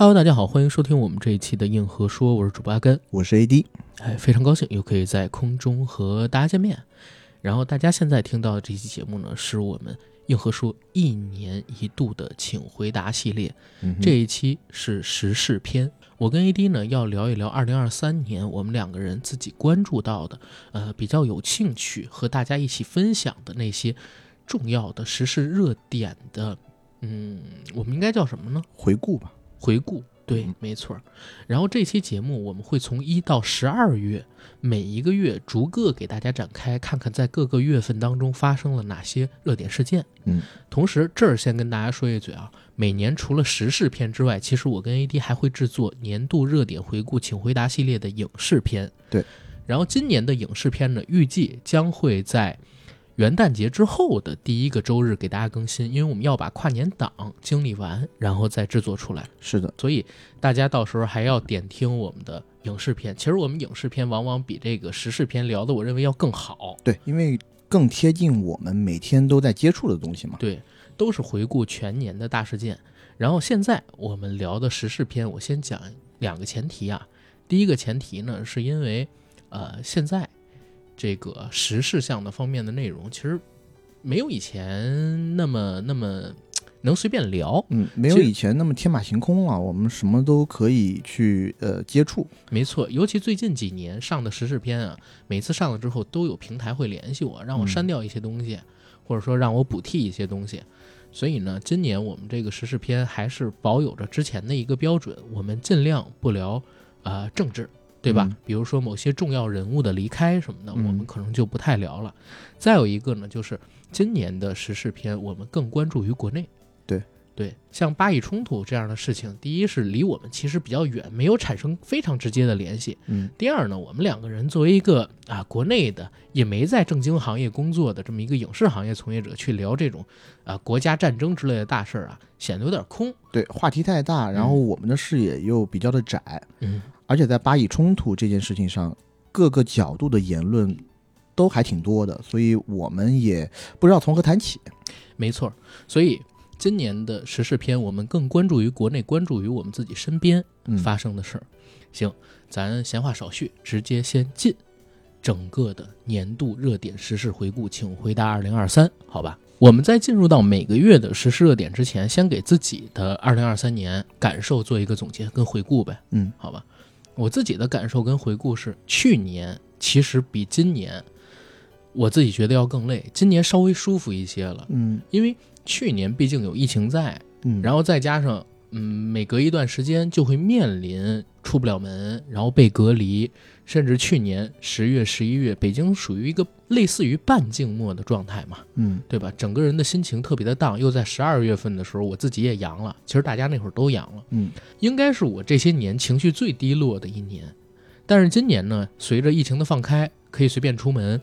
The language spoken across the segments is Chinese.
Hello，大家好，欢迎收听我们这一期的硬核说，我是主播阿根，我是 AD，哎，非常高兴又可以在空中和大家见面。然后大家现在听到的这期节目呢，是我们硬核说一年一度的请回答系列，嗯这一期是时事篇。我跟 AD 呢要聊一聊2023年我们两个人自己关注到的，呃，比较有兴趣和大家一起分享的那些重要的时事热点的，嗯，我们应该叫什么呢？回顾吧。回顾，对嗯，没错儿。然后这期节目我们会从一到十二月，每一个月逐个给大家展开，看看在各个月份当中发生了哪些热点事件。嗯，同时这儿先跟大家说一嘴啊，每年除了时事片之外，其实我跟 AD 还会制作年度热点回顾，请回答系列的影视片。对，然后今年的影视片呢，预计将会在。元旦节之后的第一个周日给大家更新，因为我们要把跨年档经历完，然后再制作出来。是的，所以大家到时候还要点听我们的影视片。其实我们影视片往往比这个时事片聊的，我认为要更好。对，因为更贴近我们每天都在接触的东西嘛。对，都是回顾全年的大事件。然后现在我们聊的时事片，我先讲两个前提啊。第一个前提呢，是因为呃现在这个时事项的方面的内容，其实没有以前那么那么能随便聊。嗯，没有以前那么天马行空了，我们什么都可以去呃接触。没错，尤其最近几年上的时事片啊，每次上了之后都有平台会联系我，让我删掉一些东西，或者说让我补替一些东西。所以呢，今年我们这个时事片还是保有着之前的一个标准，我们尽量不聊呃政治，对吧？嗯比如说某些重要人物的离开什么的，嗯我们可能就不太聊了。再有一个呢，就是今年的时事片，我们更关注于国内。对对，像巴以冲突这样的事情，第一是离我们其实比较远，没有产生非常直接的联系。嗯第二呢，我们两个人作为一个啊国内的也没在正经行业工作的这么一个影视行业从业者，去聊这种啊国家战争之类的大事儿啊，显得有点空。对，话题太大，然后我们的视野又比较的窄，嗯，而且在巴以冲突这件事情上，各个角度的言论都还挺多的，所以我们也不知道从何谈起。没错。所以今年的时事篇，我们更关注于国内，关注于我们自己身边嗯，发生的事儿。行，咱闲话少叙，直接先进整个的年度热点时事回顾，请回答二零二三，好吧？我们在进入到每个月的时事热点之前，先给自己的二零二三年感受做一个总结跟回顾呗，嗯好吧？我自己的感受跟回顾是，去年其实比今年我自己觉得要更累，今年稍微舒服一些了，嗯。因为去年毕竟有疫情在，嗯，然后再加上，嗯，每隔一段时间就会面临出不了门，然后被隔离，甚至去年十月、十一月，北京属于一个类似于半静默的状态嘛，嗯对吧？整个人的心情特别的荡，又在十二月份的时候，我自己也阳了，其实大家那会儿都阳了，嗯应该是我这些年情绪最低落的一年。但是今年呢，随着疫情的放开，可以随便出门，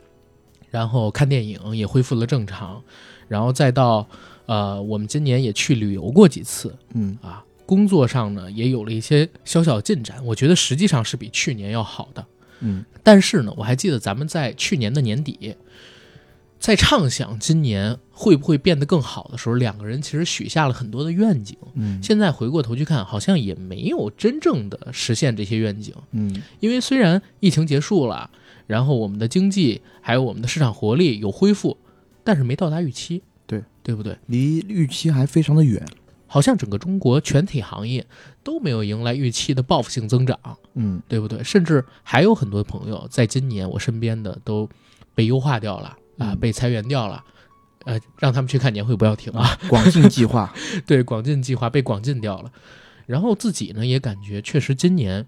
然后看电影也恢复了正常，然后再到呃，我们今年也去旅游过几次嗯啊，工作上呢也有了一些小小进展，我觉得实际上是比去年要好的。嗯但是呢，我还记得咱们在去年的年底，在畅想今年会不会变得更好的时候，两个人其实许下了很多的愿景。嗯现在回过头去看，好像也没有真正的实现这些愿景。嗯因为虽然疫情结束了，然后我们的经济还有我们的市场活力有恢复，但是没到达预期。对，对不对？离预期还非常的远。好像整个中国全体行业都没有迎来预期的报复性增长，嗯对不对？甚至还有很多朋友在今年我身边的都被优化掉了啊，嗯被裁员掉了。呃，让他们去看年会，不要停啊！广进计划。对，广进计划被广进掉了。然后自己呢也感觉，确实今年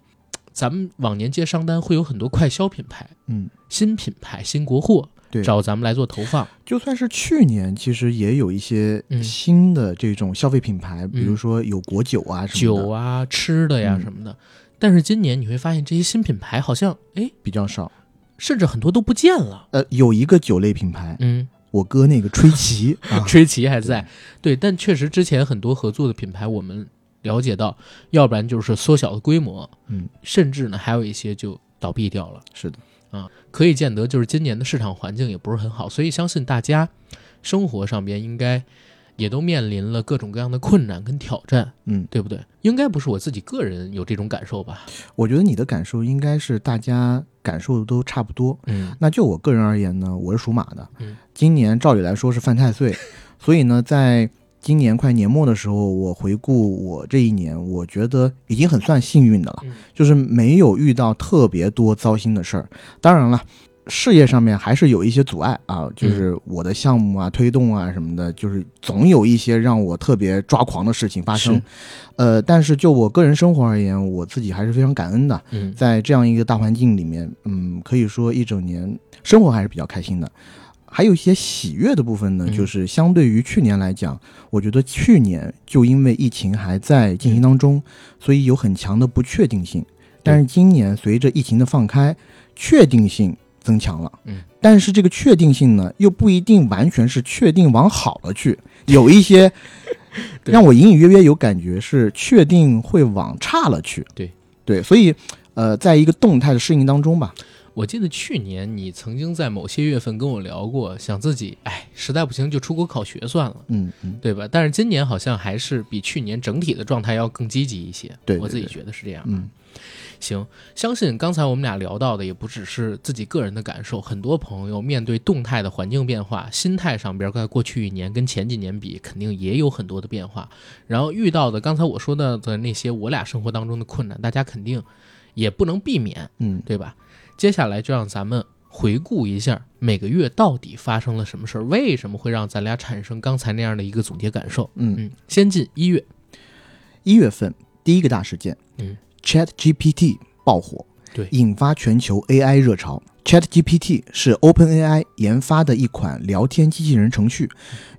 咱们往年接商单会有很多快消品牌、嗯，新品牌、新国货对，找咱们来做投放。就算是去年，其实也有一些嗯新的这种消费品牌，比如说有果酒啊什么的，酒啊、吃的呀嗯什么的。但是今年你会发现，这些新品牌好像哎，比较少。甚至很多都不见了。呃，有一个酒类品牌，嗯，我哥那个吹旗 啊，吹旗还在，对，但确实之前很多合作的品牌，我们了解到，要不然就是缩小了规模，嗯，甚至呢还有一些就倒闭掉了。是的，可以见得，就是今年的市场环境也不是很好，所以相信大家生活上边应该也都面临了各种各样的困难跟挑战，嗯，对不对？应该不是我自己个人有这种感受吧？我觉得你的感受应该是大家感受都差不多。嗯那就我个人而言呢，我是属马的，嗯，今年照理来说是犯太岁，所以呢，在今年快年末的时候，我回顾我这一年，我觉得已经很算幸运的了，嗯就是没有遇到特别多糟心的事儿。当然了。事业上面还是有一些阻碍啊，就是我的项目啊、推动啊什么的，就是总有一些让我特别抓狂的事情发生。呃，但是就我个人生活而言，我自己还是非常感恩的。嗯在这样一个大环境里面，嗯，可以说一整年生活还是比较开心的。还有一些喜悦的部分呢，嗯就是相对于去年来讲，我觉得去年就因为疫情还在进行当中，所以有很强的不确定性。但是今年随着疫情的放开，确定性增强了。嗯，但是这个确定性呢，又不一定完全是确定往好了去，有一些 让我隐隐约约有感觉是确定会往差了去。对对，所以呃，在一个动态的适应当中吧。我记得去年你曾经在某些月份跟我聊过，想自己哎，实在不行就出国考学算了，嗯嗯，对吧？但是今年好像还是比去年整体的状态要更积极一些，对对我自己觉得是这样。嗯，行，相信刚才我们俩聊到的也不只是自己个人的感受，很多朋友面对动态的环境变化，心态上边在过去一年跟前几年比，肯定也有很多的变化。然后遇到的刚才我说到的那些我俩生活当中的困难，大家肯定也不能避免，嗯，对吧？接下来就让咱们回顾一下每个月到底发生了什么事儿，为什么会让咱俩产生刚才那样的一个总结感受。嗯，嗯，先进一月，一月份第一个大事件，嗯，Chat GPT 爆火，对引发全球 AI 热潮。Chat GPT 是 OpenAI 研发的一款聊天机器人程序，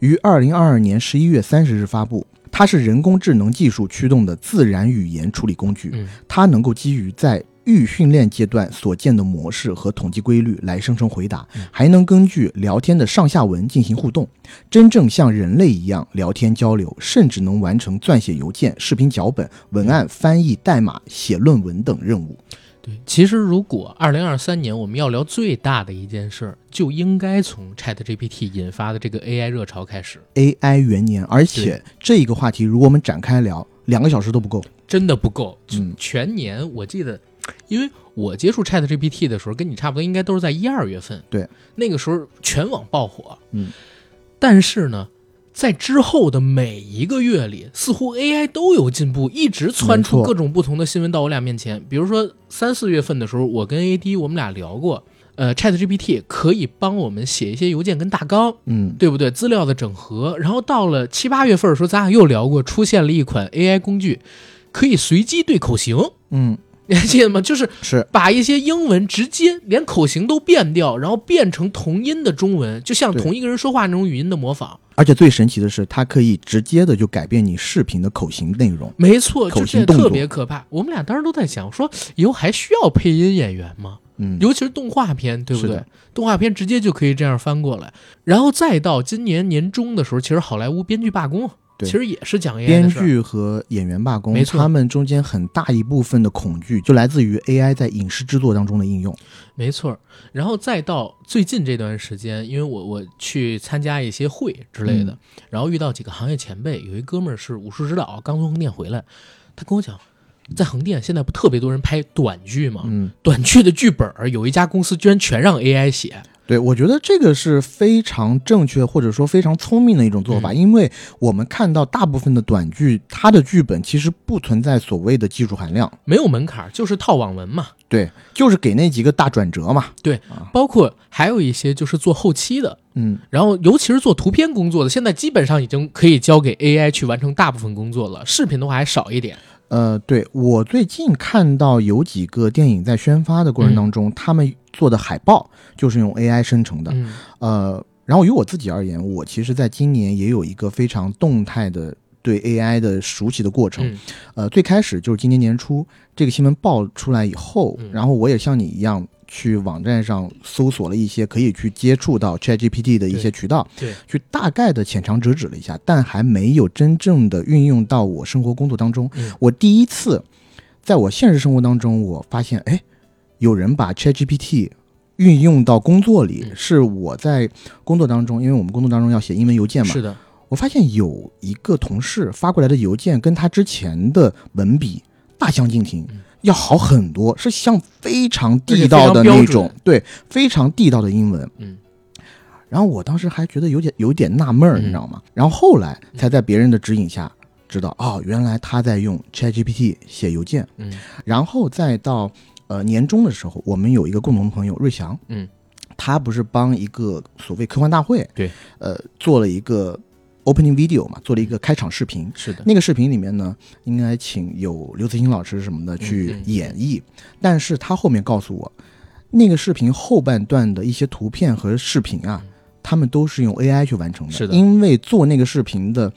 于二零二二年十一月三十日发布。它是人工智能技术驱动的自然语言处理工具，嗯它能够基于在预训练阶段所见的模式和统计规律来生成回答嗯，还能根据聊天的上下文进行互动，真正像人类一样聊天交流，甚至能完成撰写邮件、视频脚本、文案翻译、代码、写论文等任务。对，其实如果二零二三年我们要聊最大的一件事儿，就应该从 Chat GPT 引发的这个 AI 热潮开始，AI 元年，而且这一个话题如果我们展开聊，两个小时都不够。真的不够。嗯全年我记得，因为我接触 Chat GPT 的时候，跟你差不多，应该都是在一二月份。对，那个时候全网爆火。嗯，但是呢，在之后的每一个月里，似乎 AI 都有进步，一直窜出各种不同的新闻到我俩面前。比如说三四月份的时候，我跟 AD 我们俩聊过，呃，Chat GPT 可以帮我们写一些邮件跟大纲，嗯，对不对？资料的整合。然后到了七八月份的时候，咱俩又聊过，出现了一款 AI 工具，可以随机对口型。嗯，你还记得吗？就是是把一些英文直接连口型都变掉，然后变成同音的中文，就像同一个人说话那种语音的模仿。而且最神奇的是，它可以直接的就改变你视频的口型内容。没错，口就这特型动作别可怕。我们俩当时都在想，说以后还需要配音演员吗？嗯，尤其是动画片，对不对？动画片直接就可以这样翻过来，然后再到今年年中的时候，其实好莱坞编剧罢工，对其实也是讲 AI 编。剧和演员罢工，没错他们中间很大一部分的恐惧就来自于 AI 在影视制作当中的应用。没错，然后再到最近这段时间，因为我我去参加一些会之类的，嗯然后遇到几个行业前辈，有一哥们儿是武术指导，刚从横店回来，他跟我讲，在横店现在不特别多人拍短剧吗？嗯，短剧的剧本儿有一家公司居然全让 AI 写，对，我觉得这个是非常正确或者说非常聪明的一种做法，嗯因为我们看到大部分的短剧，它的剧本其实不存在所谓的技术含量，没有门槛儿，就是套网文嘛。对，就是给那几个大转折嘛。对包括还有一些就是做后期的，嗯，然后尤其是做图片工作的，现在基本上已经可以交给 AI 去完成大部分工作了，视频的话还少一点。呃，对我最近看到有几个电影在宣发的过程当中，他们做的海报就是用 AI 生成的。嗯呃，然后于我自己而言，我其实在今年也有一个非常动态的对 AI 的熟悉的过程。嗯呃，最开始就是今年年初这个新闻爆出来以后，嗯然后我也像你一样去网站上搜索了一些可以去接触到 ChatGPT 的一些渠道，对，去大概的浅尝辄止了一下，但还没有真正的运用到我生活工作当中。嗯我第一次在我现实生活当中，我发现，哎，有人把 ChatGPT 运用到工作里，嗯。是我在工作当中，因为我们工作当中要写英文邮件嘛，是的，我发现有一个同事发过来的邮件跟他之前的文笔大相径庭，要好很多，是像非常地道的那种，对，非常地道的英文。嗯，然后我当时还觉得有点有点纳闷儿，你知道吗？然后后来才在别人的指引下知道，哦，原来他在用 ChatGPT 写邮件。嗯，然后再到呃年终的时候，我们有一个共同朋友瑞祥，嗯，他不是帮一个所谓科幻大会，对，呃，做了一个 opening video 嘛，做了一个开场视频。是的，那个视频里面呢，应该请有刘慈欣老师什么的去演绎，但是他后面告诉我，那个视频后半段的一些图片和视频啊，他们都是用 AI 去完成的，是的因为做那个视频的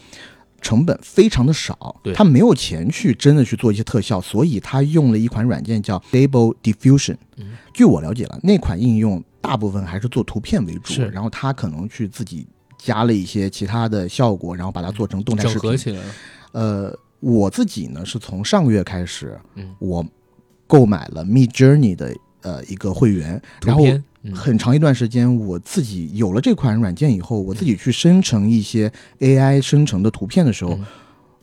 成本非常的少，对他没有钱去真的去做一些特效，所以他用了一款软件叫 Stable Diffusion。嗯据我了解了，那款应用大部分还是做图片为主是，然后他可能去自己加了一些其他的效果，然后把它做成动态视频。合起来了。呃，我自己呢是从上个月开始，嗯，我购买了 Mid Journey 的呃一个会员，然后很长一段时间我自己有了这款软件以后，我自己去生成一些 AI 生成的图片的时候。嗯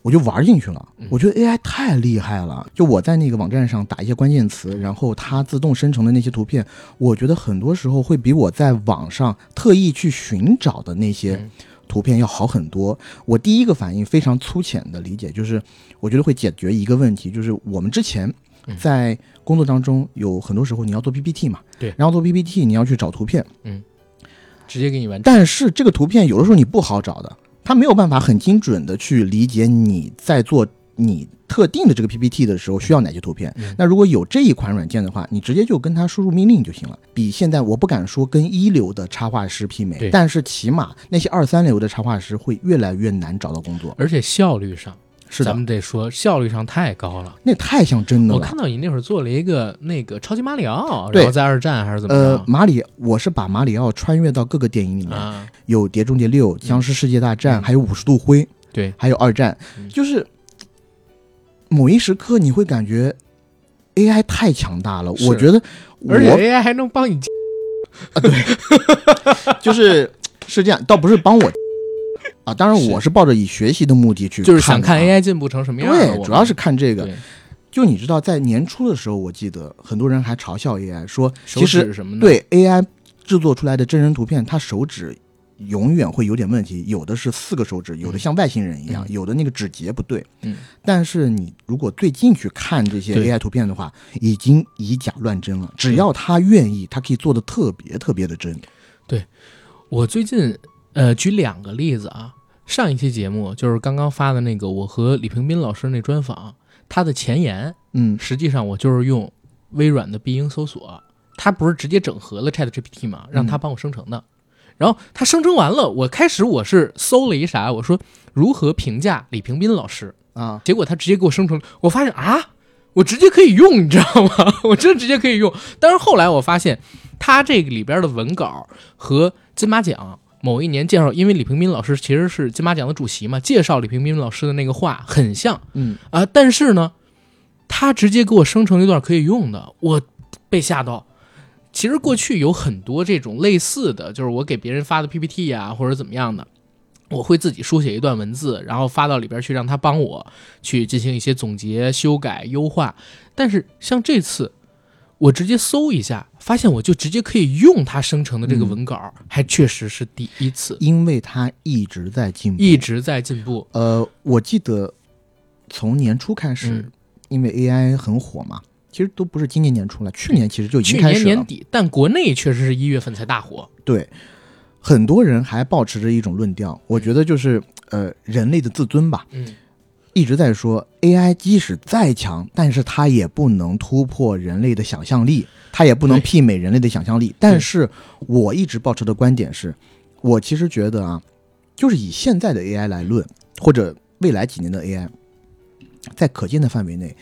我就玩进去了嗯，我觉得 AI 太厉害了。就我在那个网站上打一些关键词，然后它自动生成的那些图片，我觉得很多时候会比我在网上特意去寻找的那些嗯图片要好很多。我第一个反应非常粗浅的理解，就是我觉得会解决一个问题，就是我们之前嗯在工作当中有很多时候你要做 PPT 嘛，对然后做 PPT 你要去找图片，嗯直接给你完成。但是这个图片有的时候你不好找的，它没有办法很精准的去理解你在做你特定的这个 PPT 的时候需要哪些图片。嗯那如果有这一款软件的话，你直接就跟它输入命令就行了。比现在我不敢说跟一流的插画师媲美，但是起码那些二三流的插画师会越来越难找到工作。而且效率上，是，咱们得说效率上太高了。那太像真的了。我看。到你那会儿做了一个那个超级马里奥，对。然后在二战还是怎么呃，马里，我是把马里奥穿越到各个电影里面，啊，有《碟中谍六》《僵尸世界大战》嗯。还有《五十度灰》，对，还有二战，嗯。就是某一时刻你会感觉 AI 太强大了。我觉得我而且 AI 还能帮你啊，对。就是是这样，倒不是帮我啊，当然我是抱着以学习的目的去就是想看 AI 进步成什么样对，主要是看这个。就你知道，在年初的时候，我记得很多人还嘲笑 AI 说，其实什么，对 AI 制作出来的真人图片，它手指永远会有点问题，有的是四个手指，有的像外星人一样，嗯有的那个指节不对。嗯，但是你如果最近去看这些 AI 图片的话，已经以假乱真了。只要他愿意，他可以做的特别特别的真。对我最近呃举两个例子啊，上一期节目就是刚刚发的那个我和李平斌老师那专访，他的前言嗯实际上我就是用微软的必应搜索，它不是直接整合了 Chat GPT 嘛，让它帮我生成的。然后它生成完了，我开始我是搜了一啥，我说如何评价李平斌老师，啊，结果他直接给我生成，我发现啊，我直接可以用，你知道吗？我真的直接可以用。但是后来我发现，他这个里边的文稿和金马奖某一年介绍，因为李平斌老师其实是金马奖的主席嘛，介绍李平斌老师的那个话很像嗯啊、但是呢，他直接给我生成一段可以用的，我被吓到。其实过去有很多这种类似的，就是我给别人发的 PPT 呀、或者怎么样的，我会自己书写一段文字，然后发到里边去，让他帮我去进行一些总结、修改、优化。但是像这次，我直接搜一下，发现我就直接可以用它生成的这个文稿，还确实是第一次，因为它一直在进步。一直在进步。呃，我记得从年初开始，嗯因为 AI 很火嘛，其实都不是今年年初了，去年其实就已经开始了。年年底，但国内确实是一月份才大火。对，很多人还保持着一种论调，我觉得就是呃人类的自尊吧，嗯，一直在说 AI 即使再强，但是它也不能突破人类的想象力，它也不能媲美人类的想象力。但是我一直保持的观点是，我其实觉得啊，就是以现在的 AI 来论，或者未来几年的 AI，在可见的范围内，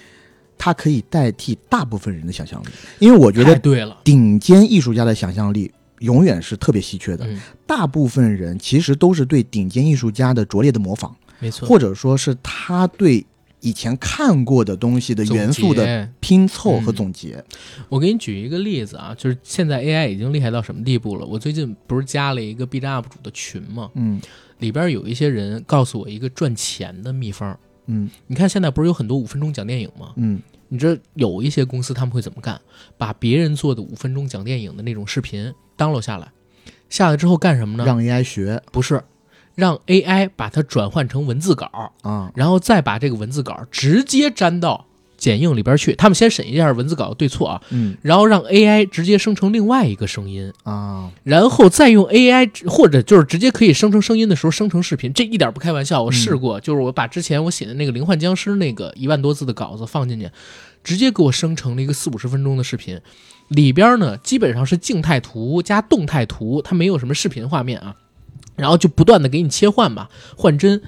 它可以代替大部分人的想象力，因为我觉得对了。顶尖艺术家的想象力永远是特别稀缺的。嗯，大部分人其实都是对顶尖艺术家的拙劣的模仿，没错。或者说是他对以前看过的东西的元素的拼凑和嗯总结。我给你举一个例子啊，就是现在 AI 已经厉害到什么地步了？我最近不是加了一个 B 站 UP 主的群吗？嗯里边有一些人告诉我一个赚钱的秘方。嗯你看现在不是有很多五分钟讲电影吗？嗯你知道有一些公司他们会怎么干？把别人做的五分钟讲电影的那种视频 download 下来，下来之后干什么呢？让 AI 学不是让 AI 把它转换成文字稿，啊，然后再把这个文字稿直接粘到剪映里边去。他们先审一下文字稿的对错啊，嗯。然后让 AI 直接生成另外一个声音，啊，然后再用 AI 或者就是直接可以生成声音的时候生成视频，这一点不开玩笑，我试过，就是我把之前我写的那个《灵幻僵尸》那个一万多字的稿子放进去，直接给我生成了一个四五十分钟的视频，里边呢基本上是静态图加动态图，它没有什么视频画面啊，然后就不断的给你切换吧，换帧。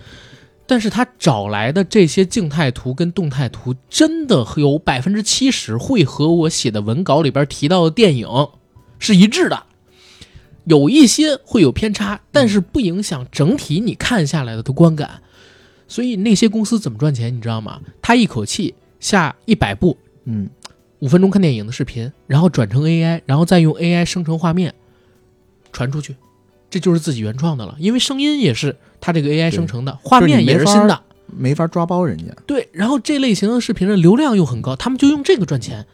但是他找来的这些静态图跟动态图，真的有百分之七十会和我写的文稿里边提到的电影是一致的。有一些会有偏差，但是不影响整体你看下来的的观感。所以那些公司怎么赚钱，你知道吗？他一口气下一百部嗯五分钟看电影的视频，然后转成 AI，然后再用 AI 生成画面传出去，这就是自己原创的了。因为声音也是他这个 AI 生成的，画面也是新的。没法抓包人家。对，然后这类型的视频的流量又很高，他们就用这个赚钱。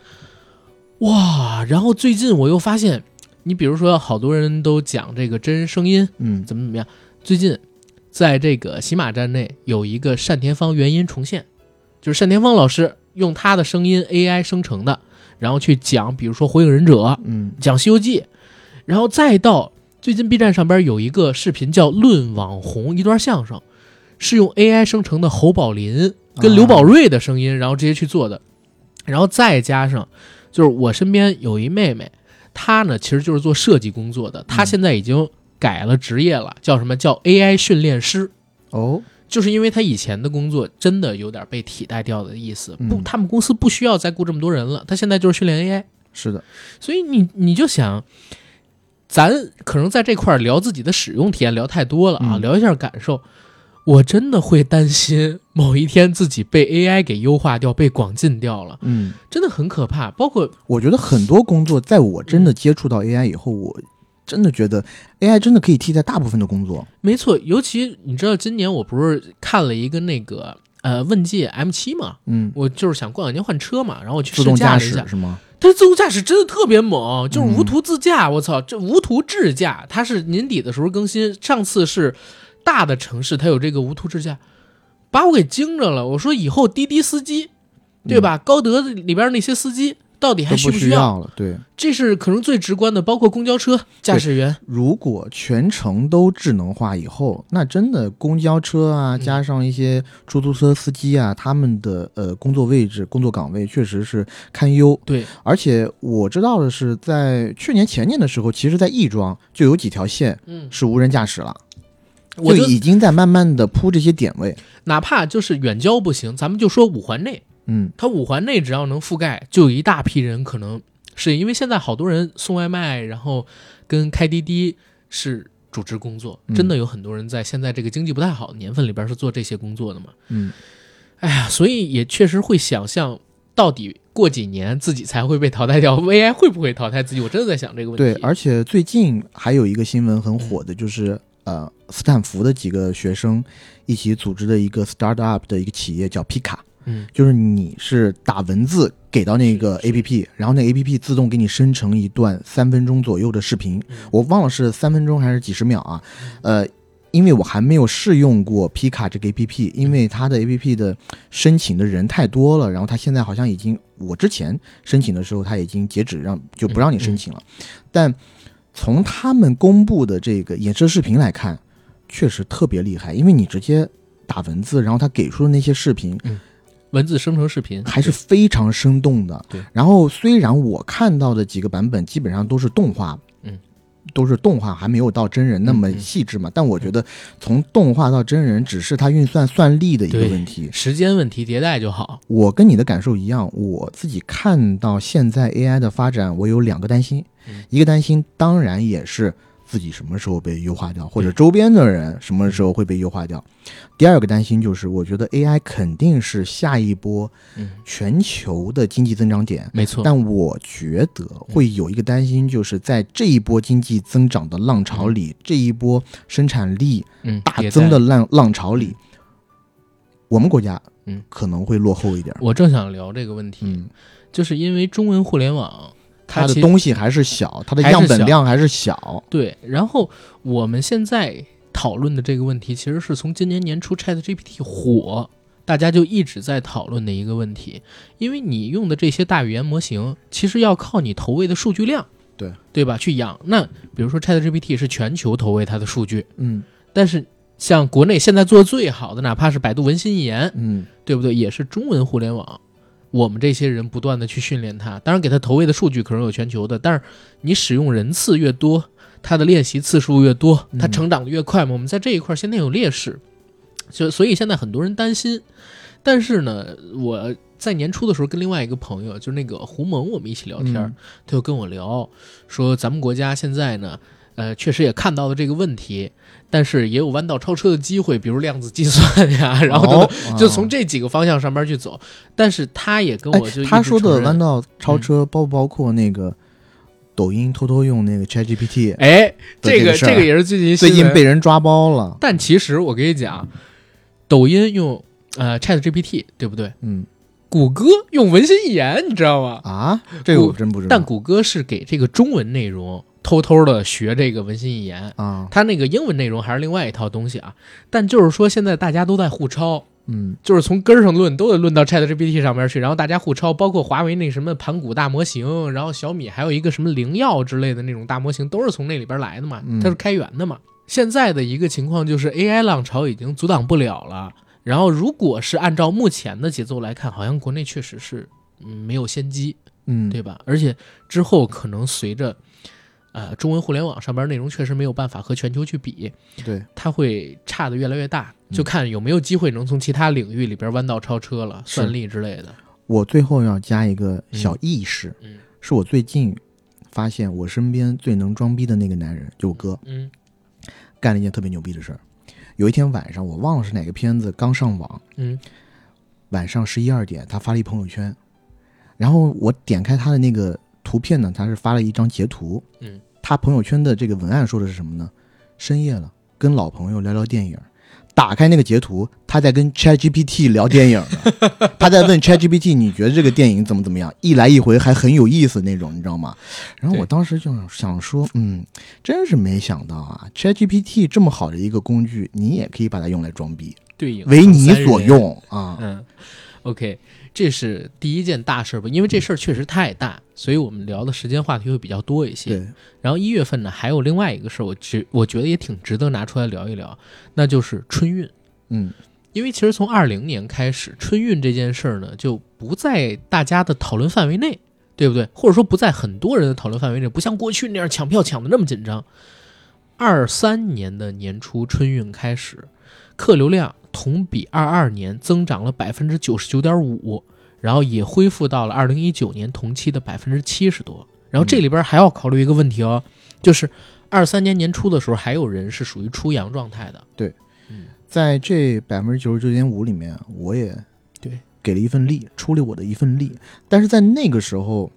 哇！然后最近我又发现，你比如说好多人都讲这个真人声音嗯怎么怎么样，最近在这个喜马站内有一个单田芳原音重现，就是单田芳老师用他的声音 AI 生成的，然后去讲，比如说《火影忍者》，嗯讲《西游记》，然后再到最近 B 站上边有一个视频叫《论网红》，一段相声，是用 AI 生成的侯宝林跟刘宝瑞的声音，然后直接去做的，然后再加上就是我身边有一妹妹，她呢其实就是做设计工作的，她现在已经改了职业了，叫什么叫 AI 训练师。哦。就是因为她以前的工作真的有点被替代掉的意思，不，嗯他们公司不需要再雇这么多人了，她现在就是训练 AI。是的，所以你你就想，咱可能在这块儿聊自己的使用体验聊太多了啊，嗯聊一下感受。我真的会担心某一天自己被 AI 给优化掉，被广进掉了，嗯，真的很可怕。包括我觉得很多工作，在我真的接触到 AI 以后，我真的觉得 AI 真的可以替代大部分的工作。没错，尤其你知道，今年我不是看了一个那个呃问界 M 七嘛，嗯，我就是想过两年换车嘛，然后我去自动驾试驾了一下，驶是吗？它自动驾驶真的特别猛，就是无嗯图自驾，我操，这无图智驾，它是年底的时候更新，上次是大的城市它有这个无图智驾，把我给惊着了。我说以后滴滴司机，对吧？高德里边那些司机到底还需不需要？要了。对，这是可能最直观的，包括公交车驾驶员，如果全程都智能化以后，那真的公交车啊，嗯加上一些出租车司机啊，他们的呃工作位置、工作岗位确实是堪忧。对，而且我知道的是，在去年前年的时候，其实在亦庄就有几条线嗯，是无人驾驶了，就已经在慢慢的铺这些点位。哪怕就是远郊不行，咱们就说五环内，嗯它五环内只要能覆盖，就有一大批人可能是因为现在好多人送外卖，然后跟开滴滴是主职工作，嗯真的有很多人在现在这个经济不太好的年份里边是做这些工作的嘛。嗯，哎呀，所以也确实会想象，到底过几年自己才会被淘汰掉，AI 会不会淘汰自己？我真的在想这个问题。对，而且最近还有一个新闻很火的，就是呃，斯坦福的几个学生一起组织的一个 startup 的一个企业叫皮卡，嗯。就是你是打文字给到那个 APP，然后那 APP 自动给你生成一段三分钟左右的视频，嗯。我忘了是三分钟还是几十秒啊，呃。因为我还没有试用过皮卡这个 APP，因为它的 APP 的申请的人太多了，然后它现在好像已经，我之前申请的时候它已经截止让就不让你申请了，但从他们公布的这个演示视频来看，确实特别厉害，因为你直接打文字，然后他给出的那些视频文字生成视频还是非常生动的。对，然后虽然我看到的几个版本基本上都是动画，嗯，都是动画，还没有到真人那么细致嘛。但我觉得从动画到真人，只是它运算算力的一个问题。时间问题，迭代就好。我跟你的感受一样，我自己看到现在 AI 的发展，我有两个担心。嗯一个担心当然也是自己什么时候被优化掉，或者周边的人什么时候会被优化掉。第二个担心就是，我觉得 AI 肯定是下一波全球的经济增长点，没错。但我觉得会有一个担心，就是在这一波经济增长的浪潮里，这一波生产力大增的浪浪潮里，我们国家嗯可能会落后一点。我正想聊这个问题，就是因为中文互联网。它的东西还是小，它的样本量还是小。对，然后我们现在讨论的这个问题，其实是从今年年初 Chat GPT 火，大家就一直在讨论的一个问题。因为你用的这些大语言模型，其实要靠你投喂的数据量，对对吧？去养。那比如说 Chat GPT 是全球投喂它的数据，嗯，但是像国内现在做最好的，哪怕是百度文心一言，嗯，对不对？也是中文互联网。我们这些人不断的去训练它，当然给它投喂的数据可能有全球的，但是你使用人次越多，它的练习次数越多，它成长的越快嘛。我们在这一块现在有劣势，就所以现在很多人担心。但是呢，我在年初的时候跟另外一个朋友，就是那个胡蒙，我们一起聊天，他就跟我聊说，咱们国家现在呢。呃，确实也看到了这个问题，但是也有弯道超车的机会，比如量子计算呀，然后就从这几个方向上边去走。但是他也跟我就他说的弯道超车包不包括那个抖音偷偷用那个 ChatGPT？哎，这个这个也是最近最近被人抓包了。但其实我跟你讲，抖音用呃 ChatGPT 对不对？嗯，谷歌用文心一言，你知道吗？啊，这个我真不知道。但谷歌是给这个中文内容。偷偷的学这个文心一言啊，他那个英文内容还是另外一套东西啊。但就是说，现在大家都在互抄，嗯，就是从根儿上论，都得论到 Chat GPT 上面去，然后大家互抄，包括华为那什么盘古大模型，然后小米还有一个什么灵药之类的那种大模型，都是从那里边来的嘛，它是开源的嘛。现在的一个情况就是 AI 浪潮已经阻挡不了了。然后，如果是按照目前的节奏来看，好像国内确实是嗯没有先机，嗯，对吧？而且之后可能随着。呃，中文互联网上边内容确实没有办法和全球去比，对，它会差的越来越大，就看有没有机会能从其他领域里边弯道超车了，算力之类的。我最后要加一个小意识，嗯，是我最近发现我身边最能装逼的那个男人，就我哥，嗯，干了一件特别牛逼的事儿。有一天晚上，我忘了是哪个片子刚上网，嗯，晚上十一二点，他发了一朋友圈，然后我点开他的那个图片呢，他是发了一张截图，嗯。他朋友圈的这个文案说的是什么呢？深夜了，跟老朋友聊聊电影。打开那个截图，他在跟 ChatGPT 聊电影，他在问 ChatGPT 你觉得这个电影怎么怎么样？一来一回还很有意思那种，你知道吗？然后我当时就想说，嗯，真是没想到啊，ChatGPT 这么好的一个工具，你也可以把它用来装逼，对为你所用啊。嗯，OK。这是第一件大事吧，因为这事儿确实太大，所以我们聊的时间话题会比较多一些。对，然后一月份呢，还有另外一个事儿，我觉我觉得也挺值得拿出来聊一聊，那就是春运。嗯，因为其实从二零年开始，春运这件事儿呢就不在大家的讨论范围内，对不对？或者说不在很多人的讨论范围内，不像过去那样抢票抢的那么紧张。二三年的年初春运开始，客流量。同比二二年增长了百分之九十九点五，然后也恢复到了二零一九年同期的百分之七十多。然后这里边还要考虑一个问题哦，就是二三年年初的时候，还有人是属于出阳状态的。对，嗯，在这百分之九十九点五里面，我也对给了一份力，出了我的一份力。但是在那个时候，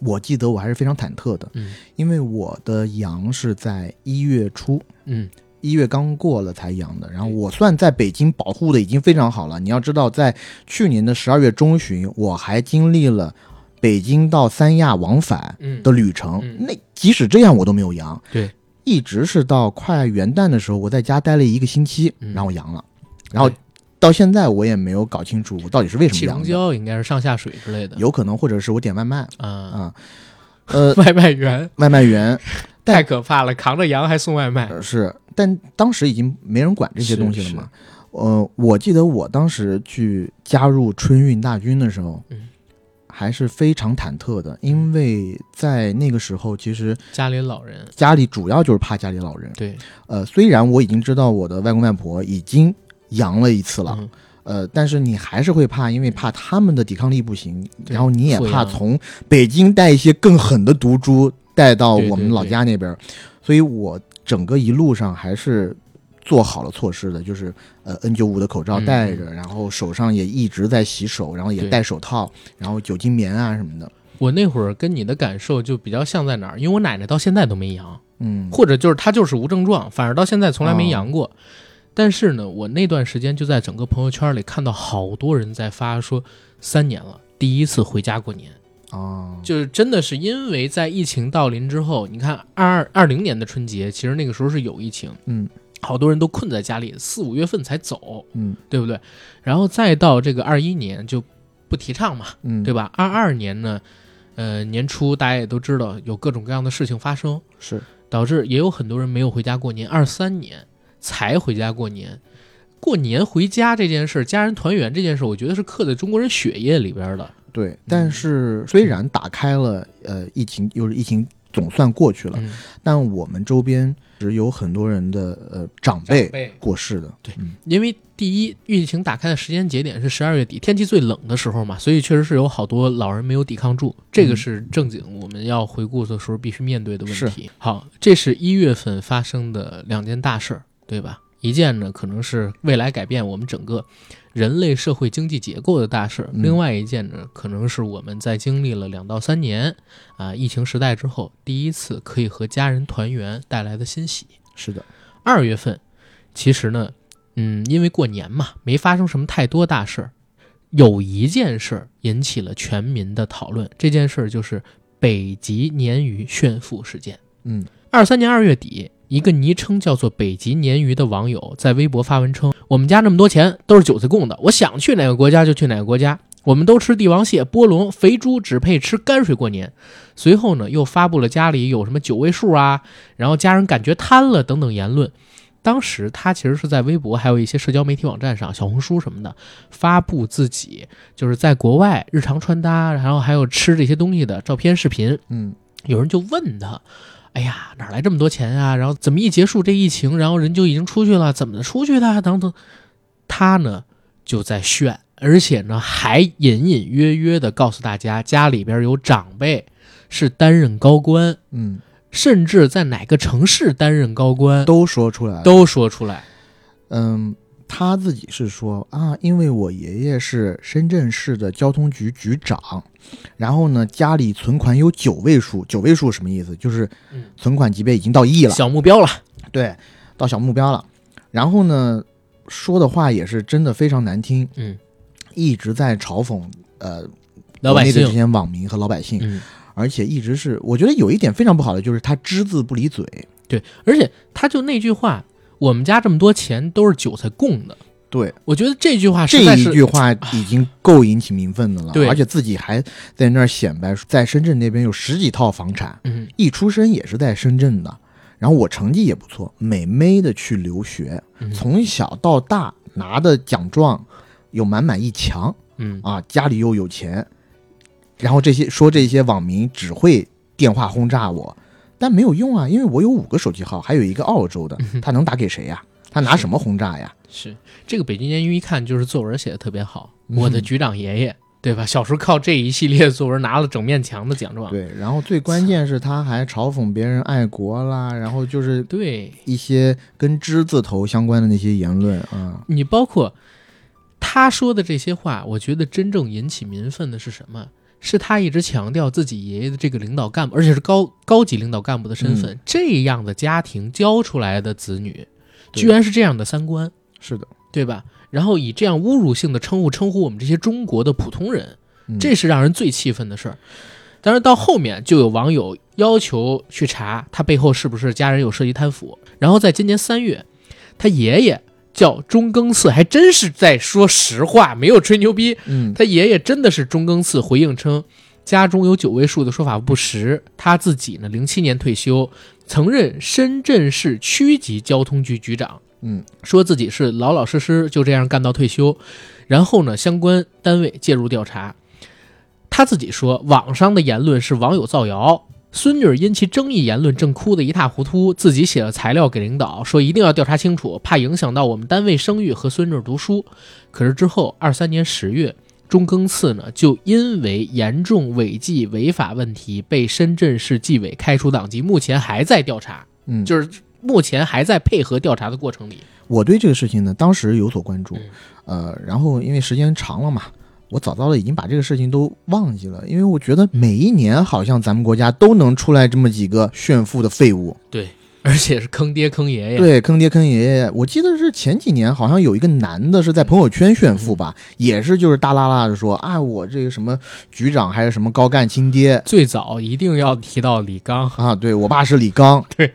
我记得我还是非常忐忑的，嗯，因为我的阳是在一月初，嗯。一月刚过了才阳的，然后我算在北京保护的已经非常好了。你要知道，在去年的十二月中旬，我还经历了北京到三亚往返的旅程。那即使这样，我都没有阳。对，一直是到快元旦的时候，我在家待了一个星期，然后阳了。然后到现在，我也没有搞清楚我到底是为什么阳。气溶胶应该是上下水之类的，有可能，或者是我点外卖啊啊，呃，外卖员，外卖员太可怕了，扛着羊还送外卖，是。但当时已经没人管这些东西了嘛？呃，我记得我当时去加入春运大军的时候，嗯，还是非常忐忑的，因为在那个时候，其实家里老人，家里主要就是怕家里老人。对，呃，虽然我已经知道我的外公外婆已经阳了一次了，呃，但是你还是会怕，因为怕他们的抵抗力不行，然后你也怕从北京带一些更狠的毒株带到我们老家那边。所以我整个一路上还是做好了措施的，就是呃 N 九五的口罩戴着，然后手上也一直在洗手，然后也戴手套，然后酒精棉啊什么的。我那会儿跟你的感受就比较像在哪儿，因为我奶奶到现在都没阳，嗯，或者就是她就是无症状，反而到现在从来没阳过。但是呢，我那段时间就在整个朋友圈里看到好多人在发说，三年了，第一次回家过年，哦，就是真的是因为在疫情到临之后，你看二二二零年的春节，其实那个时候是有疫情，嗯好多人都困在家里，四五月份才走，嗯对不对？然后再到这个二一年就不提倡嘛，嗯，对吧？二二年呢，呃，年初大家也都知道有各种各样的事情发生，是，导致也有很多人没有回家过年。二三年才回家过年，过年回家这件事，家人团圆这件事，我觉得是刻在中国人血液里边的。对。但是虽然打开了，呃，疫情又是疫情总算过去了，嗯，但我们周边是有很多人的呃长辈辈过世的。对嗯因为第一，疫情打开的时间节点是十二月底，天气最冷的时候嘛，所以确实是有好多老人没有抵抗住，这个是正经我们要回顾的时候必须面对的问题。好，这是一月份发生的两件大事儿，对吧？一件呢可能是未来改变我们整个人类社会经济结构的大事另外一件呢可能是我们在经历了两到三年啊疫情时代之后，第一次可以和家人团圆带来的欣喜。是的，二月份，其实呢，嗯，因为过年嘛，没发生什么太多大事儿。有一件事儿引起了全民的讨论，这件事儿就是北极鲶鱼炫富事件。嗯二三年二月底，一个昵称叫做“北极鲶鱼”的网友在微博发文称：“我们家那么多钱都是韭菜供的，我想去哪个国家就去哪个国家。我们都吃帝王蟹、波龙、肥猪，只配吃泔水过年。”随后呢，又发布了家里有什么九位数啊，然后家人感觉贪了等等言论。当时他其实是在微博，还有一些社交媒体网站上，小红书什么的，发布自己就是在国外日常穿搭，然后还有吃这些东西的照片、视频。嗯有人就问他：“哎呀，哪来这么多钱啊？然后怎么一结束这疫情，然后人就已经出去了？怎么出去的啊？等等。”他呢就在炫，而且呢还隐隐约约的告诉大家，家里边有长辈是担任高官，嗯，甚至在哪个城市担任高官都说出来。都说出来。嗯，他自己是说啊，因为我爷爷是深圳市的交通局局长，然后呢，家里存款有九位数，九位数什么意思？就是嗯。存款级别已经到亿了，小目标了，对，到小目标了。然后呢，说的话也是真的非常难听，嗯，一直在嘲讽呃老百国内的这姓，些网民和老百姓，嗯，而且一直是我觉得有一点非常不好的就是他只字不离嘴，对，而且他就那句话，我们家这么多钱都是韭菜供的，对，我觉得这句话是一句话已经够引起民愤的了，对。而且自己还在那儿显摆，在深圳那边有十几套房产，嗯。一出生也是在深圳的，然后我成绩也不错，美美的去留学，嗯。从小到大拿的奖状有满满一墙嗯。啊，家里又有钱，然后这些说这些网民只会电话轰炸我，但没有用啊，因为我有五个手机号，还有一个澳洲的，他能打给谁呀？他拿什么轰炸呀？是这个北京监狱一看就是作文写的特别好，嗯我的局长爷爷，对吧？小时候靠这一系列作文拿了整面墙的奖状。对，然后最关键是他还嘲讽别人爱国啦，然后就是对一些跟之字头相关的那些言论啊，你包括他说的这些话，我觉得真正引起民愤的是什么？是他一直强调自己爷爷的这个领导干部，而且是高高级领导干部的身份，这样的家庭教出来的子女，居然是这样的三观，是的，对吧？然后以这样侮辱性的称呼称呼我们这些中国的普通人，嗯这是让人最气愤的事儿。当然，到后面就有网友要求去查他背后是不是家人有涉及贪腐。然后在今年三月，他爷爷叫中庚次，还真是在说实话，没有吹牛逼。嗯他爷爷真的是中庚次，回应称家中有九位数的说法不实。他自己呢，零七年退休，曾任深圳市区级交通局局长。嗯说自己是老老实实就这样干到退休，然后呢，相关单位介入调查。他自己说，网上的言论是网友造谣，孙女儿因其争议言论正哭得一塌糊涂，自己写了材料给领导，说一定要调查清楚，怕影响到我们单位声誉和孙女儿读书。可是之后，二三年十月，中庚次呢就因为严重违纪违法问题被深圳市纪委开除党籍，目前还在调查。嗯，就是目前还在配合调查的过程里。我对这个事情呢，当时有所关注嗯，呃，然后因为时间长了嘛，我早早的已经把这个事情都忘记了，因为我觉得每一年好像咱们国家都能出来这么几个炫富的废物，对，而且是坑爹坑爷爷。对，坑爹坑爷爷。我记得是前几年好像有一个男的是在朋友圈炫富吧，也是就是大拉拉的说啊，我这个什么局长还是什么高干亲爹最早一定要提到李刚，啊，对我爸是李刚，对，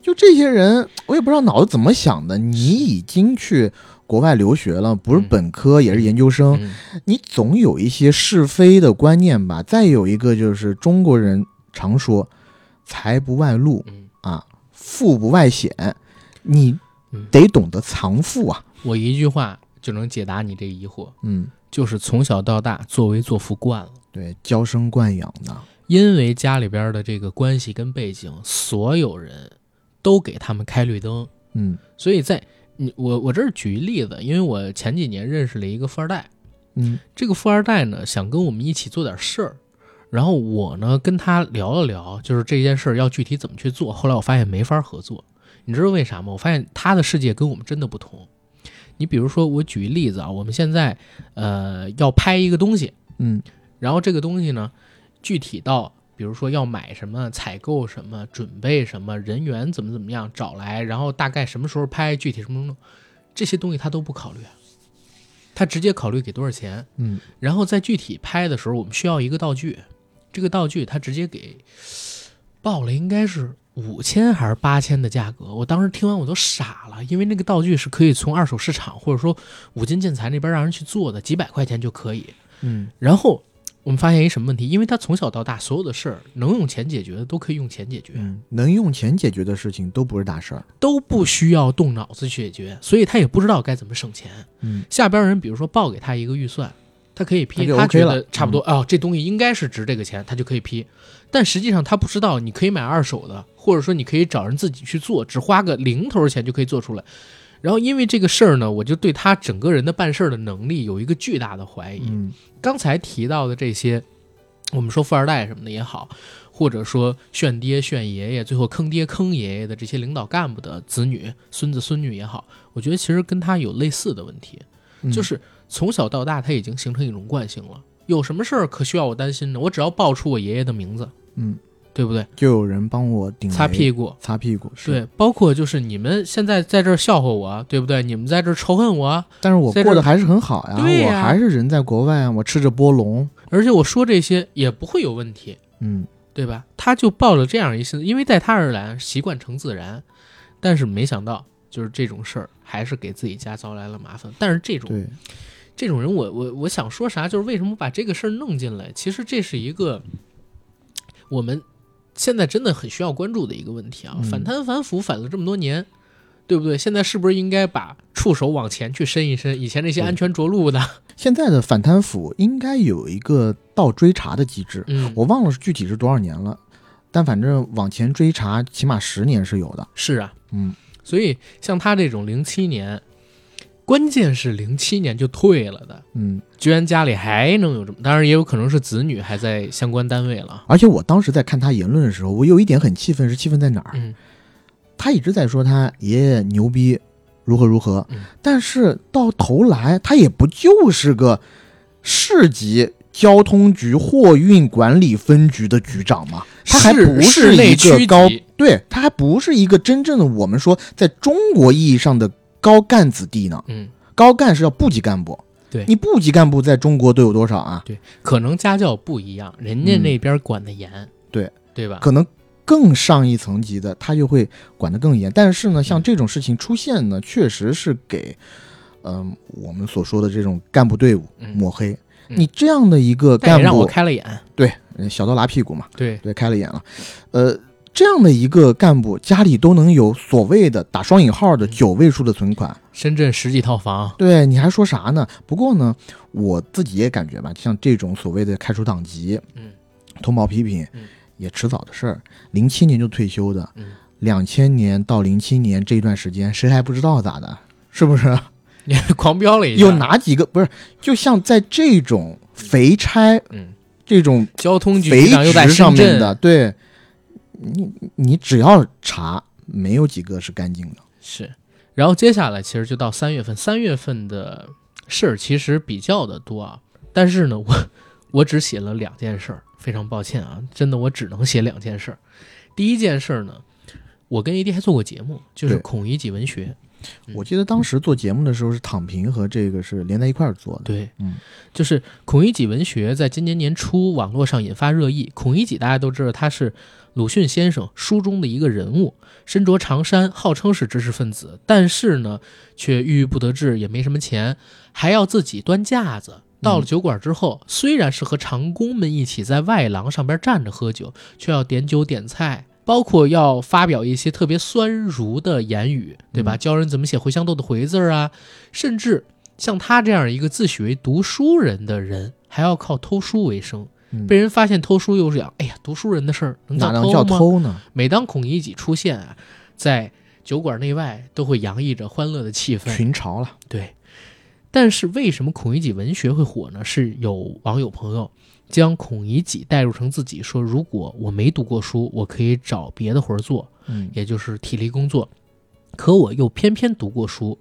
就这些人，我也不知道脑子怎么想的，你已经去。国外留学了，不是嗯本科也是研究生，嗯你总有一些是非的观念吧。再有一个就是中国人常说“财不外露嗯啊，富不外显”，你嗯，得懂得藏富啊。我一句话就能解答你这疑惑，嗯，就是从小到大作威作福惯了。对，娇生惯养的。因为家里边的这个关系跟背景，所有人都给他们开绿灯，嗯所以在你我我这儿举一例子，因为我前几年认识了一个富二代，嗯这个富二代呢想跟我们一起做点事儿，然后我呢跟他聊了聊，就是这件事儿要具体怎么去做。后来我发现没法合作，你知道为啥吗？我发现他的世界跟我们真的不同。你比如说，我举一例子啊，我们现在呃要拍一个东西，嗯然后这个东西呢，具体到比如说要买什么、采购什么、准备什么、人员怎么怎么样找来，然后大概什么时候拍，具体什么什么，这些东西他都不考虑，他直接考虑给多少钱。嗯然后在具体拍的时候，我们需要一个道具，这个道具他直接给报了，应该是五千还是八千的价格。我当时听完我都傻了，因为那个道具是可以从二手市场或者说五金建材那边让人去做的，几百块钱就可以。嗯然后我们发现一什么问题？因为他从小到大所有的事儿能用钱解决的都可以用钱解决，嗯，能用钱解决的事情都不是大事儿。都不需要动脑子去解决，所以他也不知道该怎么省钱。嗯下边人比如说报给他一个预算，他可以批，他觉得差不多、哦，这东西应该是值这个钱，他就可以批。但实际上他不知道，你可以买二手的，或者说你可以找人自己去做，只花个零头钱就可以做出来。然后因为这个事儿呢，我就对他整个人的办事儿的能力有一个巨大的怀疑。嗯刚才提到的这些，我们说富二代什么的也好，或者说炫爹炫爷爷，最后坑爹坑爷爷的这些领导干部的子女、孙子孙女也好，我觉得其实跟他有类似的问题，嗯，就是从小到大他已经形成一种惯性了。有什么事儿可需要我担心呢？我只要报出我爷爷的名字，嗯，对不对？就有人帮我顶擦屁股，擦屁股。是，对，包括就是你们现在在这儿笑话我，对不对？你们在这儿仇恨我，但是我过得还是很好呀，对呀我还是人在国外啊，我吃着波龙。而且我说这些也不会有问题。嗯对吧？他就抱着这样一心，因为在他而来习惯成自然，但是没想到就是这种事儿还是给自己家招来了麻烦。但是这种对，这种人我，我我想说啥，就是为什么把这个事儿弄进来？其实这是一个我们现在真的很需要关注的一个问题啊！嗯反贪反腐反了这么多年，对不对？现在是不是应该把触手往前去伸一伸？以前那些安全着陆的，现在的反贪腐应该有一个倒追查的机制，嗯，我忘了是具体是多少年了，但反正往前追查起码十年是有的。是啊，嗯所以像他这种零七年，关键是零七年就退了的，嗯，居然家里还能有这么，当然也有可能是子女还在相关单位了。而且我当时在看他言论的时候，我有一点很气愤，是气愤在哪儿？嗯他一直在说他爷爷牛逼，如何如何，嗯但是到头来他也不就是个市级交通局货运管理分局的局长吗？他还不是一个高，对他还不是一个真正的我们说在中国意义上的高干子弟呢。嗯，高干是要部级干部，对你部级干部在中国都有多少啊？对可能家教不一样，人家嗯那边管的严，对对吧？可能更上一层级的，他就会管得更严。但是呢，像嗯这种事情出现呢，确实是给，嗯、我们所说的这种干部队伍嗯抹黑。嗯你这样的一个干部让我，开了眼，对，呃小刀拉屁股嘛，对，对，开了眼了。呃，这样的一个干部，家里都能有所谓的打双引号的嗯九位数的存款，深圳十几套房，对，你还说啥呢？不过呢，我自己也感觉吧，像这种所谓的开除党籍、嗯通报批评，嗯也迟早的事儿。零七年就退休的，嗯，两千年到零七年这段时间，谁还不知道咋的？是不是？你 狂飙了一下，有哪几个不是？就像在这种肥差、嗯，这种交通局长又在上面的，对你，你只要查没有几个是干净的。是，然后接下来其实就到三月份，三月份的事儿其实比较的多啊，但是呢，我我只写了两件事儿，非常抱歉啊，真的我只能写两件事儿。第一件事儿呢，我跟 AD 还做过节目，就是孔乙己文学，嗯我记得当时做节目的时候是躺平和这个是连在一块儿做的。对，嗯，就是孔乙己文学在今年年初网络上引发热议。孔乙己大家都知道他是鲁迅先生书中的一个人物，身着长衫，号称是知识分子，但是呢，却郁郁不得志，也没什么钱，还要自己端架子。到了酒馆之后，虽然是和长工们一起在外廊上边站着喝酒，却要点酒点菜，包括要发表一些特别酸儒的言语，对吧？嗯教人怎么写茴香豆的茴字儿啊，甚至像他这样一个自诩为读书人的人，还要靠偷书为生。嗯被人发现偷书又是讲，哎呀，读书人的事儿能哪能叫叫偷吗？偷呢？每当孔乙己出现啊，在酒馆内外都会洋溢着欢乐的气氛。群嘲了。对，但是为什么孔乙己文学会火呢？是有网友朋友将孔乙己代入成自己，说如果我没读过书，我可以找别的活儿做，嗯，也就是体力工作。可我又偏偏读过书，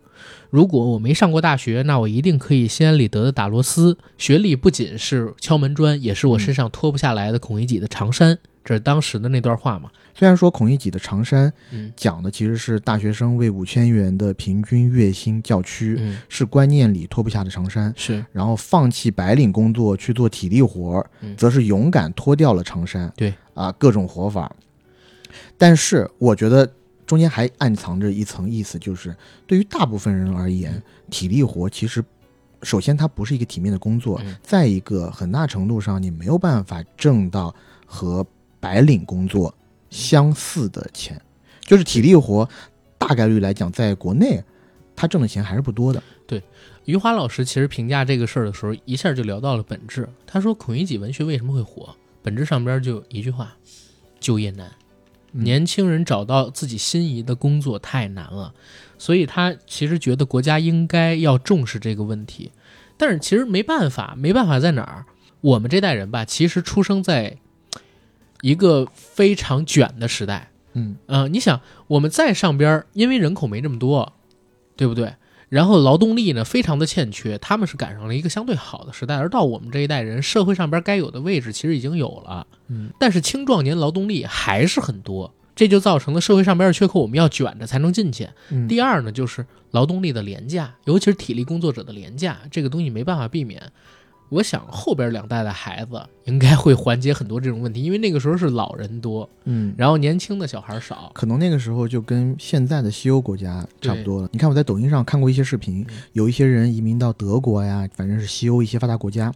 如果我没上过大学，那我一定可以心安理得的打螺丝。学历不仅是敲门砖，也是我身上脱不下来的孔乙己的长衫。这是当时的那段话嘛？虽然说孔乙己的长衫嗯讲的其实是大学生为五千元的平均月薪叫屈，嗯，是观念里脱不下的长衫。是然后放弃白领工作去做体力活则是勇敢脱掉了长衫。对啊，各种活法。但是我觉得中间还暗藏着一层意思，就是对于大部分人而言，体力活其实首先它不是一个体面的工作，嗯再一个很大程度上你没有办法挣到和白领工作相似的钱，就是体力活大概率来讲，在国内他挣的钱还是不多的。对余华老师其实评价这个事儿的时候，一下就聊到了本质。他说孔乙己文学为什么会火，本质上边就一句话：就业难。嗯年轻人找到自己心仪的工作太难了，所以他其实觉得国家应该要重视这个问题。但是其实没办法，没办法在哪儿？我们这代人吧，其实出生在一个非常卷的时代。嗯呃，你想我们在上边，因为人口没这么多，对不对？然后劳动力呢非常的欠缺，他们是赶上了一个相对好的时代，而到我们这一代人，社会上边该有的位置其实已经有了，嗯，但是青壮年劳动力还是很多，这就造成了社会上边的缺口，我们要卷着才能进去。嗯第二呢，就是劳动力的廉价，尤其是体力工作者的廉价，这个东西没办法避免。我想后边两代的孩子应该会缓解很多这种问题，因为那个时候是老人多，嗯，然后年轻的小孩少。可能那个时候就跟现在的西欧国家差不多了。你看我在抖音上看过一些视频嗯，有一些人移民到德国呀，反正是西欧一些发达国家，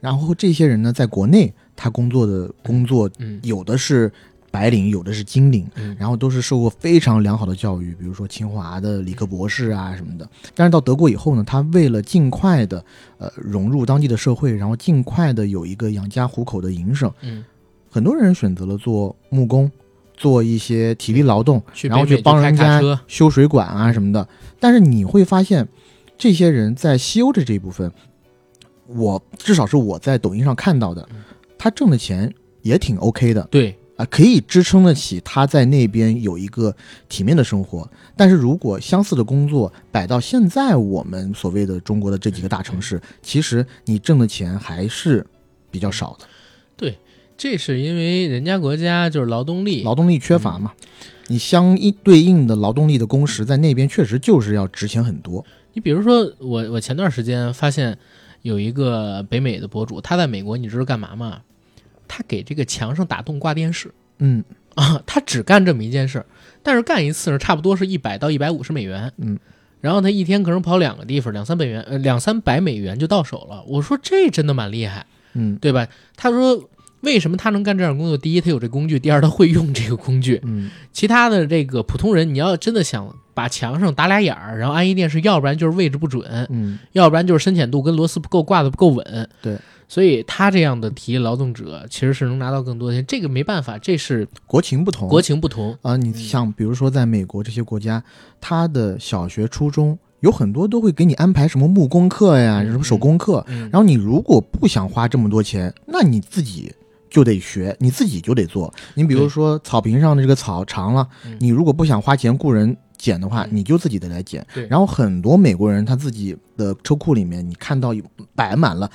然后这些人呢，在国内他工作的工作嗯有的是白领，有的是金领。嗯，然后都是受过非常良好的教育，比如说清华的理科博士啊什么的。但是到德国以后呢，他为了尽快的呃融入当地的社会，然后尽快的有一个养家糊口的营生，嗯，很多人选择了做木工，做一些体力劳动，去然后去帮人家，修水管啊什么的。但是你会发现，这些人在西欧的这一部分，我至少是我在抖音上看到的嗯，他挣的钱也挺 OK 的对，啊，可以支撑得起他在那边有一个体面的生活。但是如果相似的工作摆到现在我们所谓的中国的这几个大城市，其实你挣的钱还是比较少的。对这是因为人家国家就是劳动力，劳动力缺乏嘛，你相应对应的劳动力的工时在那边确实就是要值钱很多。你比如说我，我前段时间发现有一个北美的博主，他在美国，你知道干嘛吗？他给这个墙上打洞挂电视。嗯。啊，他只干这么一件事儿，但是干一次呢，差不多是一百到一百五十美元，嗯，然后他一天可能跑两个地方，两三百元，呃，两三百美元就到手了。我说这真的蛮厉害，嗯。对吧？他说为什么他能干这样工作？第一，他有这工具；第二，他会用这个工具。嗯。其他的这个普通人，你要真的想把墙上打俩眼儿，然后安一电视，要不然就是位置不准，嗯。要不然就是深浅度跟螺丝不够挂的不够稳。对，所以他这样的体力劳动者其实是能拿到更多的钱，这个没办法，这是国情不同，国情不同。啊，你像比如说在美国这些国家，他的小学、初中有很多都会给你安排什么木工课呀，嗯什么手工课。嗯，然后你如果不想花这么多钱，那你自己就得学，你自己就得做。你比如说草坪上的这个草长了，嗯你如果不想花钱雇人剪的话，嗯你就自己得来剪。对然后很多美国人他自己的车库里面，你看到有摆满了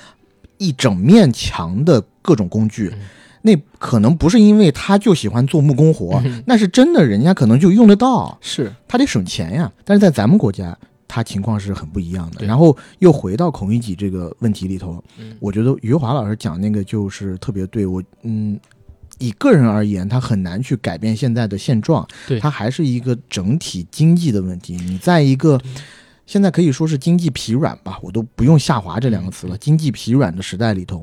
一整面墙的各种工具，嗯。那可能不是因为他就喜欢做木工活，嗯。那是真的，人家可能就用得到，是。他得省钱呀。但是在咱们国家，他情况是很不一样的。然后又回到孔乙己这个问题里头，嗯。我觉得余华老师讲那个就是特别对我，嗯，以个人而言，他很难去改变现在的现状，对。他还是一个整体经济的问题。你在一个对现在可以说是经济疲软吧，我都不用下滑这两个词了，嗯经济疲软的时代里头，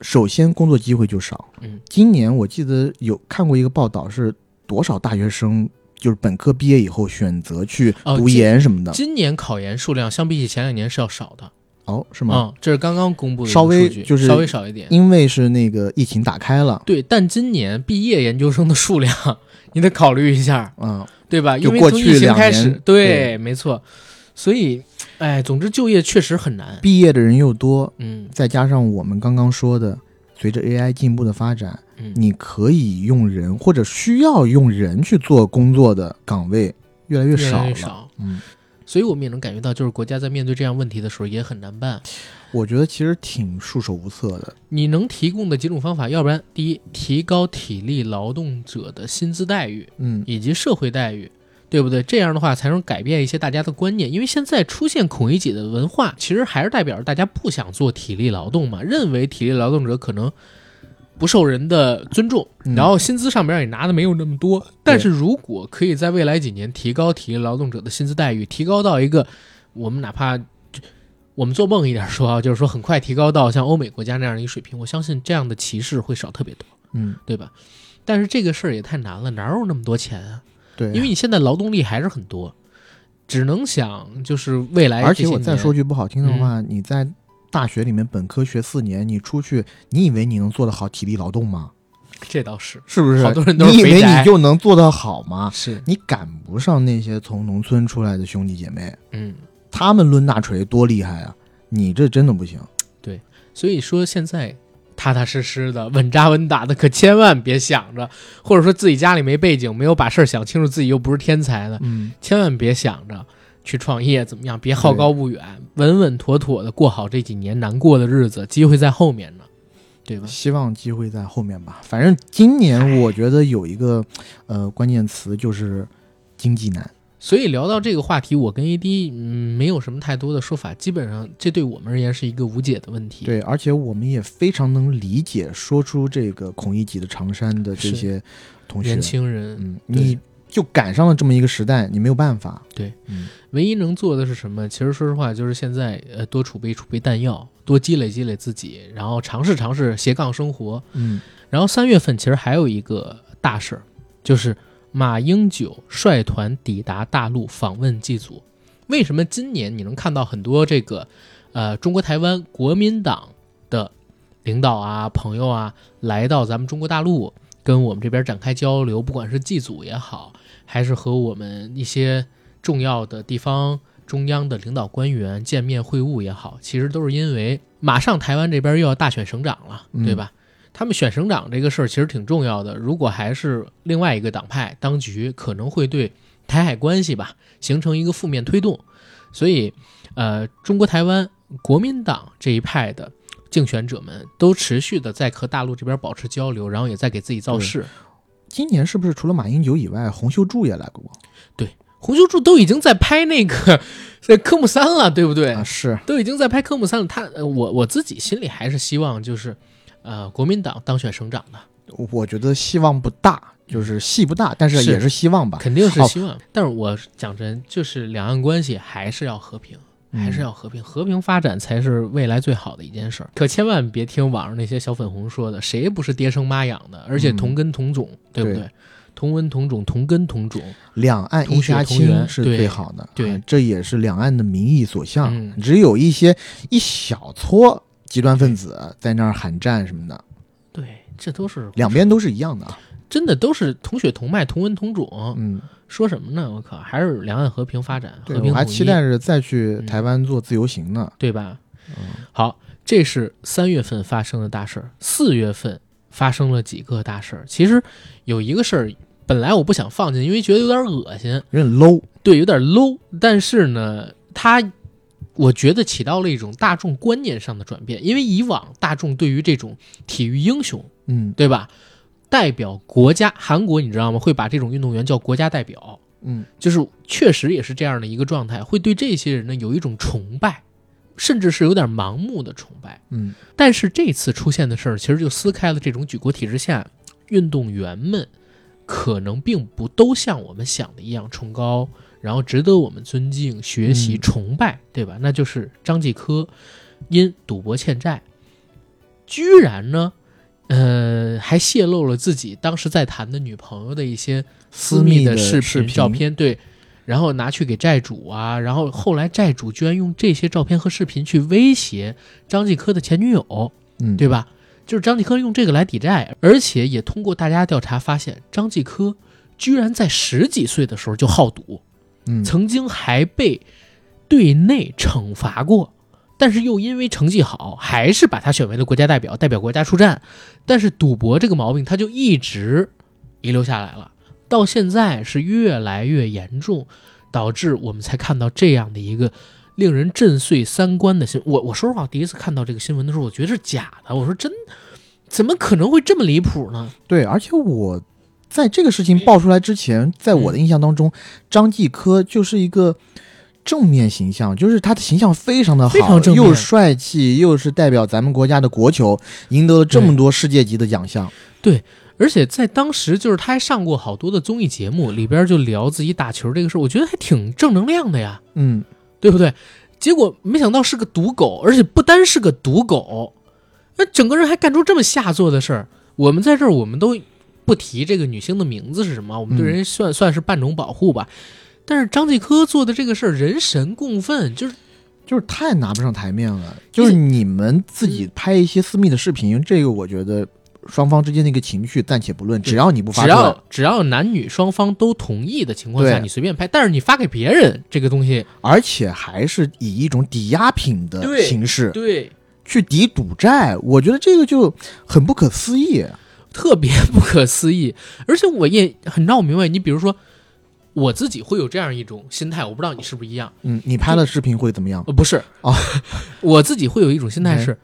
首先工作机会就少。嗯，今年我记得有看过一个报道，是多少大学生就是本科毕业以后选择去读研什么的，今年考研数量相比起前两年是要少的，哦，是吗？嗯，这是刚刚公布的稍微就是稍微少一点。因为是那个疫情打开了，对，但今年毕业研究生的数量，你得考虑一下，嗯，对吧？因为从疫情开始，对没错。所以，哎，总之就业确实很难。毕业的人又多，嗯再加上我们刚刚说的，随着 AI 进步的发展，嗯，你可以用人或者需要用人去做工作的岗位越来越越少了。来越少。嗯，所以我们也能感觉到，就是国家在面对这样问题的时候也很难办。我觉得其实挺束手无策的。你能提供的几种方法，要不然第一，提高体力劳动者的薪资待遇嗯，以及社会待遇，对不对？这样的话才能改变一些大家的观念。因为现在出现孔乙己的文化，其实还是代表着大家不想做体力劳动嘛，认为体力劳动者可能不受人的尊重，嗯然后薪资上边也拿的没有那么多。但是如果可以在未来几年提高体力劳动者的薪资待遇，提高到一个我们哪怕我们做梦一点说啊，就是说很快提高到像欧美国家那样的一个水平，我相信这样的歧视会少特别多，嗯，对吧？但是这个事儿也太难了，哪有那么多钱啊？对，因为你现在劳动力还是很多，只能想就是未来。而且我再说，句不好听的话，你在大学里面本科学四年，你出去，你以为你能做得好体力劳动吗？这倒是是不是？好多人都是你以为你就能做得好吗？是，你赶不上那些从农村出来的兄弟姐妹，嗯，他们抡大锤多厉害啊！你这真的不行。对所以说现在踏踏实实的、稳扎稳打的，可千万别想着，或者说自己家里没背景，没有把事儿想清楚，自己又不是天才的，嗯，千万别想着去创业怎么样，别好高骛远，稳稳妥妥的过好这几年难过的日子，机会在后面呢，对吧？希望机会在后面吧。反正今年我觉得有一个呃关键词就是经济难。所以聊到这个话题，我跟 AD 嗯没有什么太多的说法，基本上这对我们而言是一个无解的问题。对，而且我们也非常能理解说出这个孔乙己的长衫的这些同学年。轻人，嗯，你就赶上了这么一个时代，你没有办法。对，嗯，唯一能做的是什么？其实说实话，就是现在呃多储备储备弹药，多积累积累自己，然后尝试尝试斜杠生活。嗯，然后三月份其实还有一个大事儿，就是马英九率团抵达大陆访问祭祖。为什么今年你能看到很多这个呃中国台湾国民党的领导啊、朋友啊来到咱们中国大陆，跟我们这边展开交流，不管是祭祖也好，还是和我们一些重要的地方中央的领导官员见面会晤也好，其实都是因为马上台湾这边又要大选省长了，对吧？他们选省长这个事儿其实挺重要的，如果还是另外一个党派当局，可能会对台海关系吧形成一个负面推动。所以，呃，中国台湾国民党这一派的竞选者们都持续的在和大陆这边保持交流，然后也在给自己造势。今年是不是除了马英九以外，洪秀柱也来过？对洪秀柱都已经在拍那个 在科目三了，对不对？啊，是，都已经在拍科目三了。他，呃我我自己心里还是希望就是，呃，国民党当选省长的，我觉得希望不大，就是戏不大，但是是也是希望吧。肯定是希望。但是我讲真，就是两岸关系还是要和平。还是要和平，和平发展才是未来最好的一件事儿。可千万别听网上那些小粉红说的，谁不是爹生妈养的，而且同根同种，对不对？对同文同种，同根同种。两岸一家亲是最好的，对啊这也是两岸的民意所向。嗯只有一些一小撮极端分子在那儿喊战什么的，对，这都是两边都是一样的啊。真的都是同血同脉、同文同种。嗯，说什么呢？我靠，还是两岸和平发展，对，和平我还期待着再去嗯台湾做自由行呢。对吧？嗯好，这是三月份发生的大事儿。四月份发生了几个大事儿。其实有一个事儿，本来我不想放进，因为觉得有点恶心，有点 low。对，有点 low。但是呢，它我觉得起到了一种大众观念上的转变，因为以往大众对于这种体育英雄，嗯对吧？代表国家，韩国你知道吗？会把这种运动员叫国家代表，嗯就是确实也是这样的一个状态，会对这些人呢有一种崇拜，甚至是有点盲目的崇拜。嗯但是这次出现的事儿，其实就撕开了这种举国体制下运动员们可能并不都像我们想的一样崇高，然后值得我们尊敬、学习、嗯崇拜，对吧？那就是张继科因赌博欠债，居然呢，呃，还泄露了自己当时在谈的女朋友的一些私密的视频照片，对。然后拿去给债主啊，然后后来债主居然用这些照片和视频去威胁张继科的前女友，嗯，对吧？就是张继科用这个来抵债，而且也通过大家调查发现，张继科居然在十几岁的时候就好赌，嗯曾经还被队内惩罚过，但是又因为成绩好，还是把他选为了国家代表，代表国家出战。但是赌博这个毛病，他就一直遗留下来了，到现在是越来越严重，导致我们才看到这样的一个令人震碎三观的新。我我说实话，第一次看到这个新闻的时候，我觉得是假的。我说真，怎么可能会这么离谱呢？对，而且我在这个事情爆出来之前，在我的印象当中，张继科就是一个正面形象，就是他的形象非常的好，非常正面又帅气，又是代表咱们国家的国球，赢得了这么多世界级的奖项。对而且在当时，就是他还上过好多的综艺节目，里边就聊自己打球这个事儿，我觉得还挺正能量的呀，嗯，对不对？结果没想到是个赌狗，而且不单是个赌狗，那整个人还干出这么下作的事儿。我们在这儿，我们都不提这个女星的名字是什么，我们对嗯人算、算是半种保护吧。但是张继科做的这个事儿，人神共愤，就是就是太拿不上台面了。就是你们自己拍一些私密的视频，这个我觉得双方之间的一个情绪暂且不论，只要你不发只，要只要男女双方都同意的情况下，你随便拍。但是你发给别人这个东西，而且还是以一种抵押品的形式对，去抵赌债，我觉得这个就很不可思议。特别不可思议。而且我也很闹明白，你比如说，我自己会有这样一种心态，我不知道你是不是一样。嗯，你拍了视频会怎么样？呃，不是哦，我自己会有一种心态是，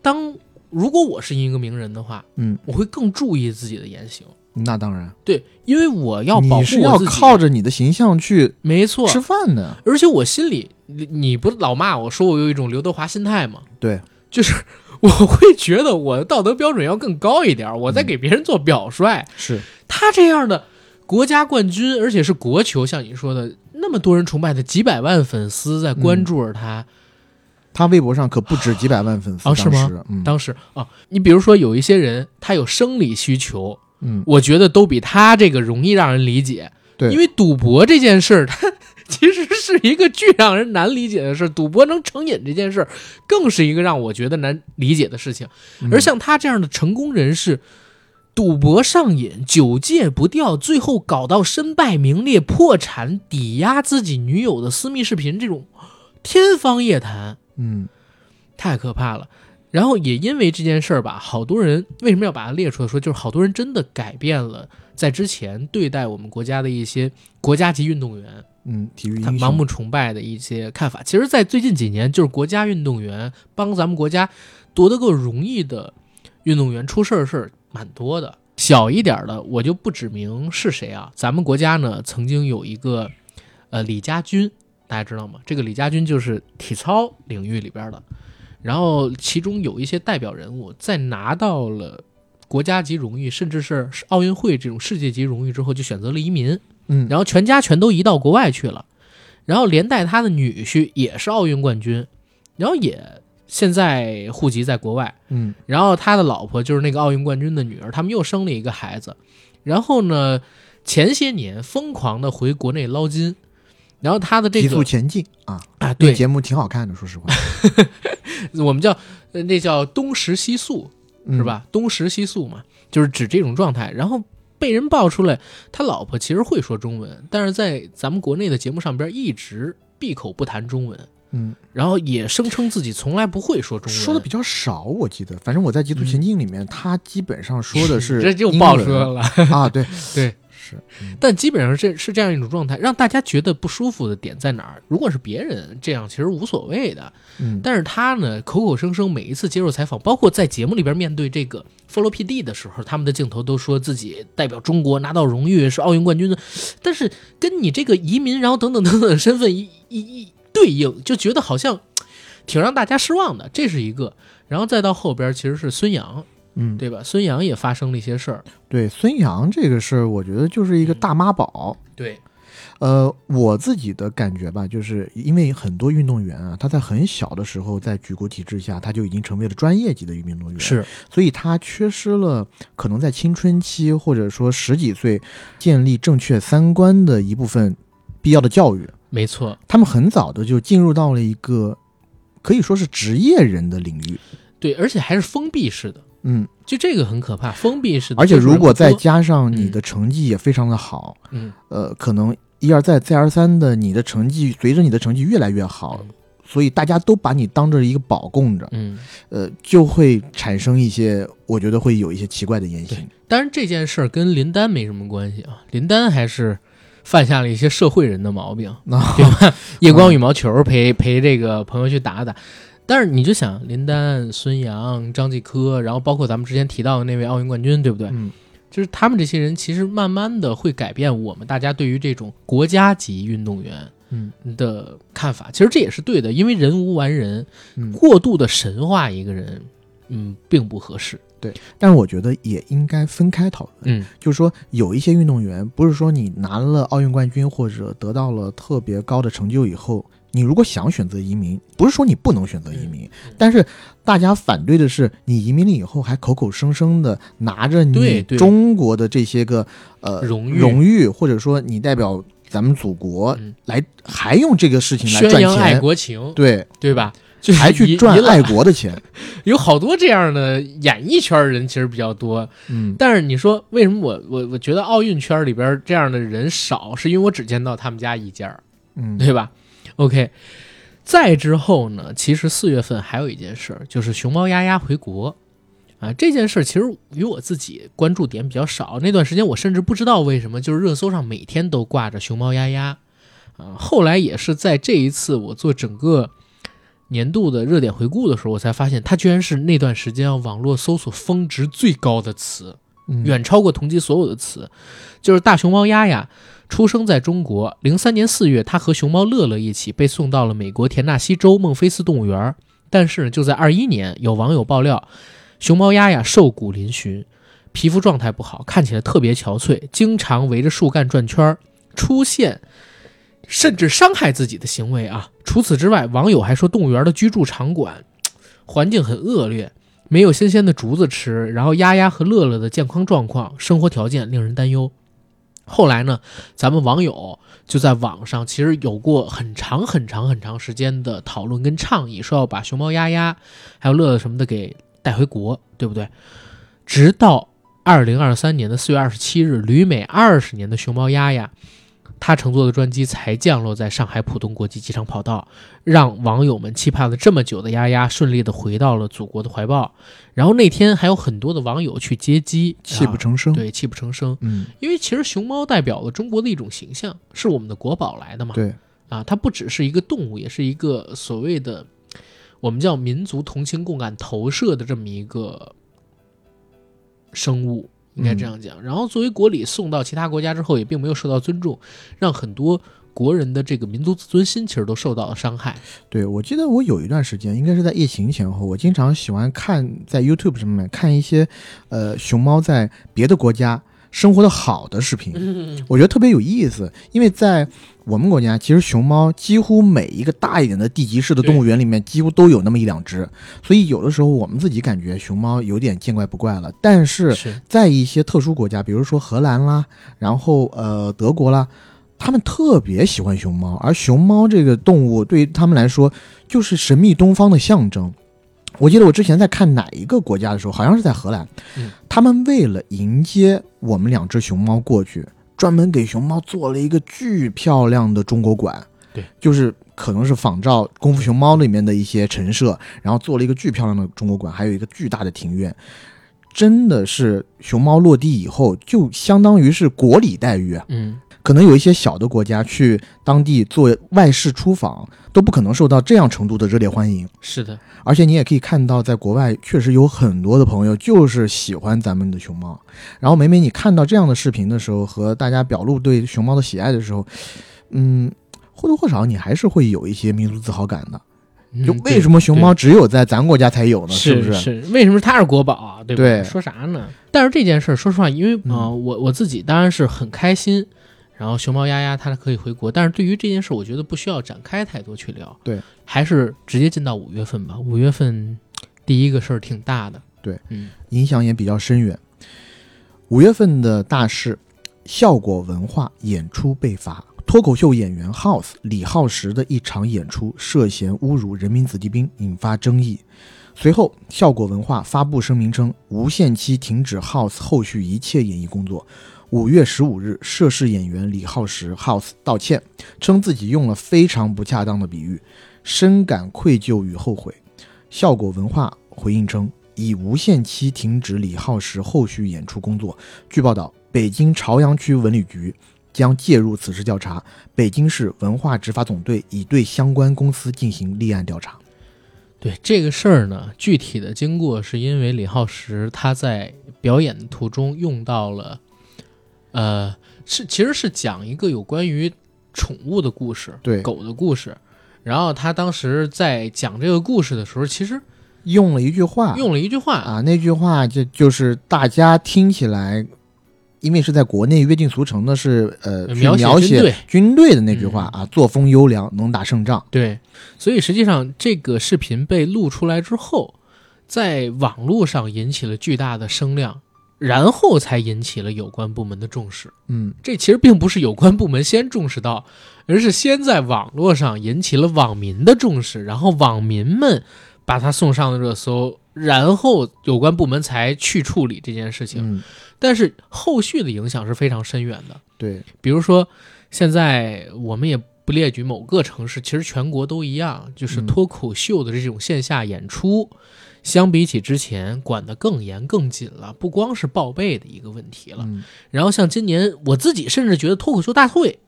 当如果我是一个名人的话，嗯，我会更注意自己的言行。那当然，对，因为我要保护你是要。靠着你的形象去没错，吃饭的。而且我心里，你你不老骂我说我有一种刘德华心态吗？对，就是 我会觉得我的道德标准要更高一点，我在嗯给别人做表率。是，他这样的国家冠军，而且是国球，像你说的，那么多人崇拜他，几百万粉丝在关注着他。他微博上可不止几百万粉丝。哦是吗当时？嗯当时啊，你比如说有一些人，他有生理需求，嗯，我觉得都比他这个容易让人理解。对因为赌博这件事儿，它其实是一个巨让人难理解的事儿。赌博能成瘾这件事儿，更是一个让我觉得难理解的事情。嗯而像他这样的成功人士，赌博上瘾，久戒不掉，最后搞到身败名裂、破产、抵押自己女友的私密视频，这种天方夜谭，嗯太可怕了。然后也因为这件事儿吧，好多人为什么要把它列出来说，就是好多人真的改变了在之前对待我们国家的一些国家级运动员，嗯，体育他盲目崇拜的一些看法。其实，在最近几年，就是国家运动员帮咱们国家夺得过荣誉的运动员出事儿的事儿蛮多的。小一点的，我就不指明是谁啊。咱们国家呢，曾经有一个呃李家军，大家知道吗？这个李家军就是体操领域里边的。然后其中有一些代表人物在拿到了国家级荣誉，甚至是奥运会这种世界级荣誉之后，就选择了移民。嗯，然后全家全都移到国外去了，然后连带他的女婿也是奥运冠军，然后也现在户籍在国外，嗯。然后他的老婆就是那个奥运冠军的女儿，他们又生了一个孩子，然后呢，前些年疯狂的回国内捞金，然后他的这个急速个前进啊，啊，对，节目挺好看的，说实话，我们叫呃那叫东食西宿，嗯。是？吧？东食西宿嘛，就是指这种状态。然后被人爆出来，他老婆其实会说中文，但是在咱们国内的节目上边一直闭口不谈中文。嗯，然后也声称自己从来不会说中文，说的比较少，我记得，反正我在《极速前进》里面，他基本上说的 是这就爆车了。啊，对 对，是，嗯但基本上这是这样一种状态，让大家觉得不舒服的点在哪儿？如果是别人这样，其实无所谓的，嗯，但是他呢，口口声声每一次接受采访，包括在节目里边面对这个 Follow PD 的时候，他们的镜头都说自己代表中国拿到荣誉，是奥运冠军的，但是跟你这个移民，然后等等等等的身份一一一对应，就觉得好像挺让大家失望的，这是一个。然后再到后边，其实是孙杨，嗯，对吧？孙杨也发生了一些事儿，对，孙杨这个事儿，我觉得就是一个大妈宝。对，呃，我自己的感觉吧，就是因为很多运动员啊，他在很小的时候，在举国体制下，他就已经成为了专业级的运动员，，是，所以他缺失了可能在青春期或者说十几岁建立正确三观的一部分必要的教育。没错。他们很早的就进入到了一个可以说是职业人的领域，对，而且还是封闭式的，嗯，就这个很可怕，封闭式的。而且如果再加上你的成绩也非常的好，嗯，呃，可能一而再再而三的你的成绩随着你的成绩越来越好，嗯所以大家都把你当着一个宝供着，嗯，呃，就会产生一些我觉得会有一些奇怪的言行。当然这件事儿跟林丹没什么关系啊，林丹还是犯下了一些社会人的毛病，那、对吧？夜光羽毛球陪陪这个朋友去打打。但是你就想林丹、孙杨、张继科，然后包括咱们之前提到的那位奥运冠军，对不对？嗯，就是他们这些人，其实慢慢的会改变我们大家对于这种国家级运动员嗯的看法。其实这也是对的，因为人无完人，嗯，过度的神化一个人，嗯，并不合适。对但是我觉得也应该分开讨论。嗯，就是说，有一些运动员，不是说你拿了奥运冠军或者得到了特别高的成就以后，你如果想选择移民，不是说你不能选择移民，嗯但是大家反对的是你移民了以后还口口声声的拿着你中国的这些个呃荣誉。荣誉，或者说你代表咱们祖国嗯。来，还用这个事情来赚宣扬爱钱，国情，对，对吧？就是还去赚爱国的钱，有好多这样的演艺圈人其实比较多，嗯。但是你说为什么我我我觉得奥运圈里边这样的人少，是因为我只见到他们家一家，嗯，对吧？OK，再之后呢，其实四月份还有一件事儿，就是熊猫丫丫回国。啊，这件事儿其实与我自己关注点比较少。那段时间我甚至不知道为什么，就是热搜上每天都挂着熊猫丫丫。啊，后来也是在这一次我做整个年度的热点回顾的时候，我才发现它居然是那段时间啊网络搜索峰值最高的词。嗯远超过同期所有的词。就是大熊猫丫丫出生在中国，零三年四月，他和熊猫乐乐一起被送到了美国田纳西州孟菲斯动物园。但是就在二一年，有网友爆料，熊猫丫丫瘦骨嶙峋，皮肤状态不好，看起来特别憔悴，经常围着树干转圈，出现甚至伤害自己的行为啊。除此之外，网友还说动物园的居住场馆环境很恶劣，没有新鲜的竹子吃，然后丫丫和乐乐的健康状况、生活条件令人担忧。后来呢，咱们网友就在网上其实有过很长很长很长时间的讨论跟倡议，说要把熊猫丫丫还有乐乐什么的给带回国，对不对？直到二零二三年的四月二十七日，旅美二十年的熊猫丫丫，他乘坐的专机才降落在上海浦东国际机场跑道，让网友们期盼了这么久的丫丫顺利的回到了祖国的怀抱。然后那天还有很多的网友去接机，泣不成声。啊，对，泣不成声。嗯，因为其实熊猫代表了中国的一种形象，是我们的国宝来的嘛。对，啊，它不只是一个动物，也是一个所谓的我们叫民族同情共感投射的这么一个生物，应该这样讲。然后作为国礼送到其他国家之后，也并没有受到尊重，让很多国人的这个民族自尊心其实都受到了伤害。对，我记得我有一段时间，应该是在疫情前后，我经常喜欢看在 YouTube 上面看一些，呃，熊猫在别的国家生活的好的视频，嗯，我觉得特别有意思。因为在我们国家，其实熊猫几乎每一个大一点的地级市的动物园里面，几乎都有那么一两只，所以有的时候我们自己感觉熊猫有点见怪不怪了。但是是在一些特殊国家，比如说荷兰啦，然后呃德国啦，他们特别喜欢熊猫，而熊猫这个动物对于他们来说就是神秘东方的象征。我记得我之前在看哪一个国家的时候，好像是在荷兰，嗯他们为了迎接我们两只熊猫过去，专门给熊猫做了一个巨漂亮的中国馆。对，就是可能是仿照《功夫熊猫》里面的一些陈设，然后做了一个巨漂亮的中国馆，还有一个巨大的庭院。真的是熊猫落地以后，就相当于是国礼待遇啊。嗯，可能有一些小的国家去当地做外事出访，都不可能受到这样程度的热烈欢迎。是的，而且你也可以看到，在国外确实有很多的朋友就是喜欢咱们的熊猫。然后每每你看到这样的视频的时候，和大家表露对熊猫的喜爱的时候，嗯，或多或少你还是会有一些民族自豪感的。就嗯为什么熊猫只有在咱国家才有呢？不是是是？为什么它是国宝啊？对吧？对说啥呢？但是这件事儿，说实话，因为啊、我我自己当然是很开心，然后熊猫丫丫它可以回国，但是对于这件事，我觉得不需要展开太多去聊。对，还是直接进到五月份吧。五月份第一个事儿挺大的。对，嗯，影响也比较深远。五月份的大事，效果文化演出被罚，脱口秀演员 House 李浩石的一场演出涉嫌侮辱人民子弟兵，引发争议。随后，效果文化发布声明称，无限期停止 House 后续一切演艺工作。五月十五日，涉事演员李浩石 House 道歉，称自己用了非常不恰当的比喻，深感愧疚与后悔。效果文化回应称，已无限期停止李浩石后续演出工作。据报道，北京朝阳区文旅局将介入此事调查，北京市文化执法总队已对相关公司进行立案调查。对这个事儿呢，具体的经过是因为李浩石他在表演途中用到了，呃，是其实是讲一个有关于宠物的故事，对。狗的故事。然后他当时在讲这个故事的时候，其实用了一句话，用了一句话，啊，那句话就就是大家听起来，因为是在国内约定俗成的是，呃，去描写描写军队。军队的那句话嗯。啊，作风优良，能打胜仗。对，所以实际上这个视频被录出来之后，在网络上引起了巨大的声量，然后才引起了有关部门的重视。嗯，这其实并不是有关部门先重视到，而是先在网络上引起了网民的重视，然后网民们把它送上了热搜，然后有关部门才去处理这件事情。嗯，但是后续的影响是非常深远的。对，比如说，现在我们也不列举某个城市，其实全国都一样，就是嗯脱口秀的这种线下演出，相比起之前管得更严更紧了，不光是报备的一个问题了。嗯，然后像今年，我自己甚至觉得脱口秀大会，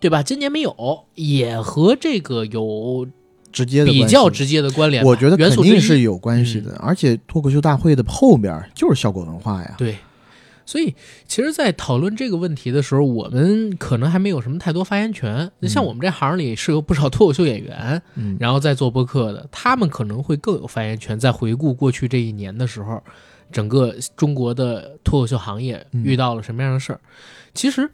对吧？今年没有，也和这个有直接的比较直接的关联。我觉得肯定是有关系的，而且脱口秀大会的后边就是效果文化呀。对，所以其实，在讨论这个问题的时候，我们可能还没有什么太多发言权。像我们这行里是有不少脱口秀演员，嗯，然后在做播客的，他们可能会更有发言权。在回顾过去这一年的时候，整个中国的脱口秀行业嗯遇到了什么样的事儿？其实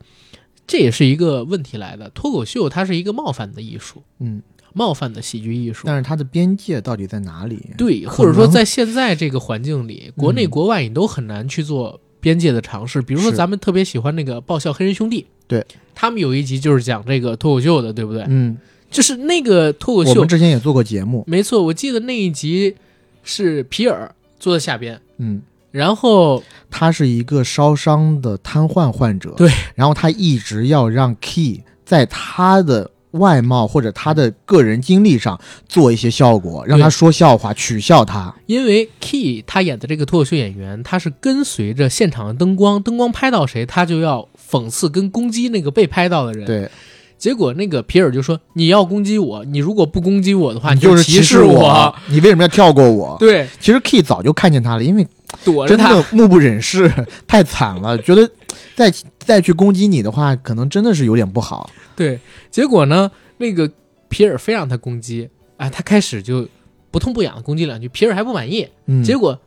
这也是一个问题来的。脱口秀它是一个冒犯的艺术，嗯，冒犯的喜剧艺术。但是它的边界到底在哪里？对，或者说在现在这个环境里，国内嗯国外你都很难去做边界的尝试。比如说，咱们特别喜欢那个爆笑黑人兄弟，对。他们有一集就是讲这个脱口秀的，对不对？嗯，就是那个脱口秀我们，之前也做过节目，没错，我记得那一集是皮尔坐在下边，嗯，然后他是一个烧伤的瘫痪患者，对，然后他一直要让 Key 在他的外貌或者他的个人经历上做一些效果，让他说笑话，取笑他。因为 Key 他演的这个脱口秀演员，他是跟随着现场的灯光，灯光拍到谁，他就要讽刺跟攻击那个被拍到的人。对，结果那个皮尔就说：“你要攻击我，你如果不攻击我的话，你就是歧视我。你为什么要跳过我？对，其实 Key 早就看见他了，因为躲着他。真的目不忍视，太惨了，觉得再再去攻击你的话，可能真的是有点不好。对，结果呢，那个皮尔非让他攻击，哎，他开始就不痛不痒的攻击两句，皮尔还不满意，嗯，结果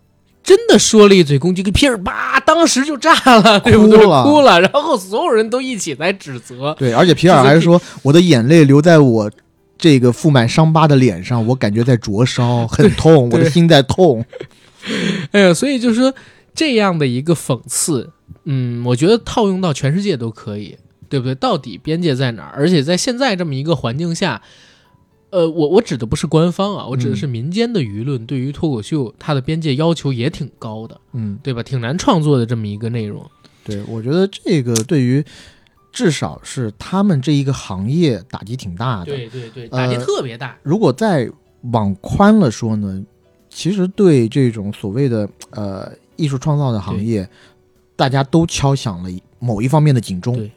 真的说了一嘴攻击，给皮尔巴，当时就炸了，对不对？哭了哭了，然后所有人都一起来指责。对，而且皮尔还是说，我的眼泪流在我这个覆满伤疤的脸上，我感觉在灼烧，很痛，我的心在痛。哎呀，所以就是说这样的一个讽刺，嗯，我觉得套用到全世界都可以，对不对？到底边界在哪儿？而且在现在这么一个环境下，呃，我我指的不是官方啊，我指的是民间的舆论对于脱口秀它的边界要求也挺高的，嗯，对吧？挺难创作的这么一个内容。对，我觉得这个对于至少是他们这一个行业打击挺大的。对对对，打击呃特别大。如果再往宽了说呢，其实对这种所谓的呃艺术创造的行业，大家都敲响了某一方面的警钟。对，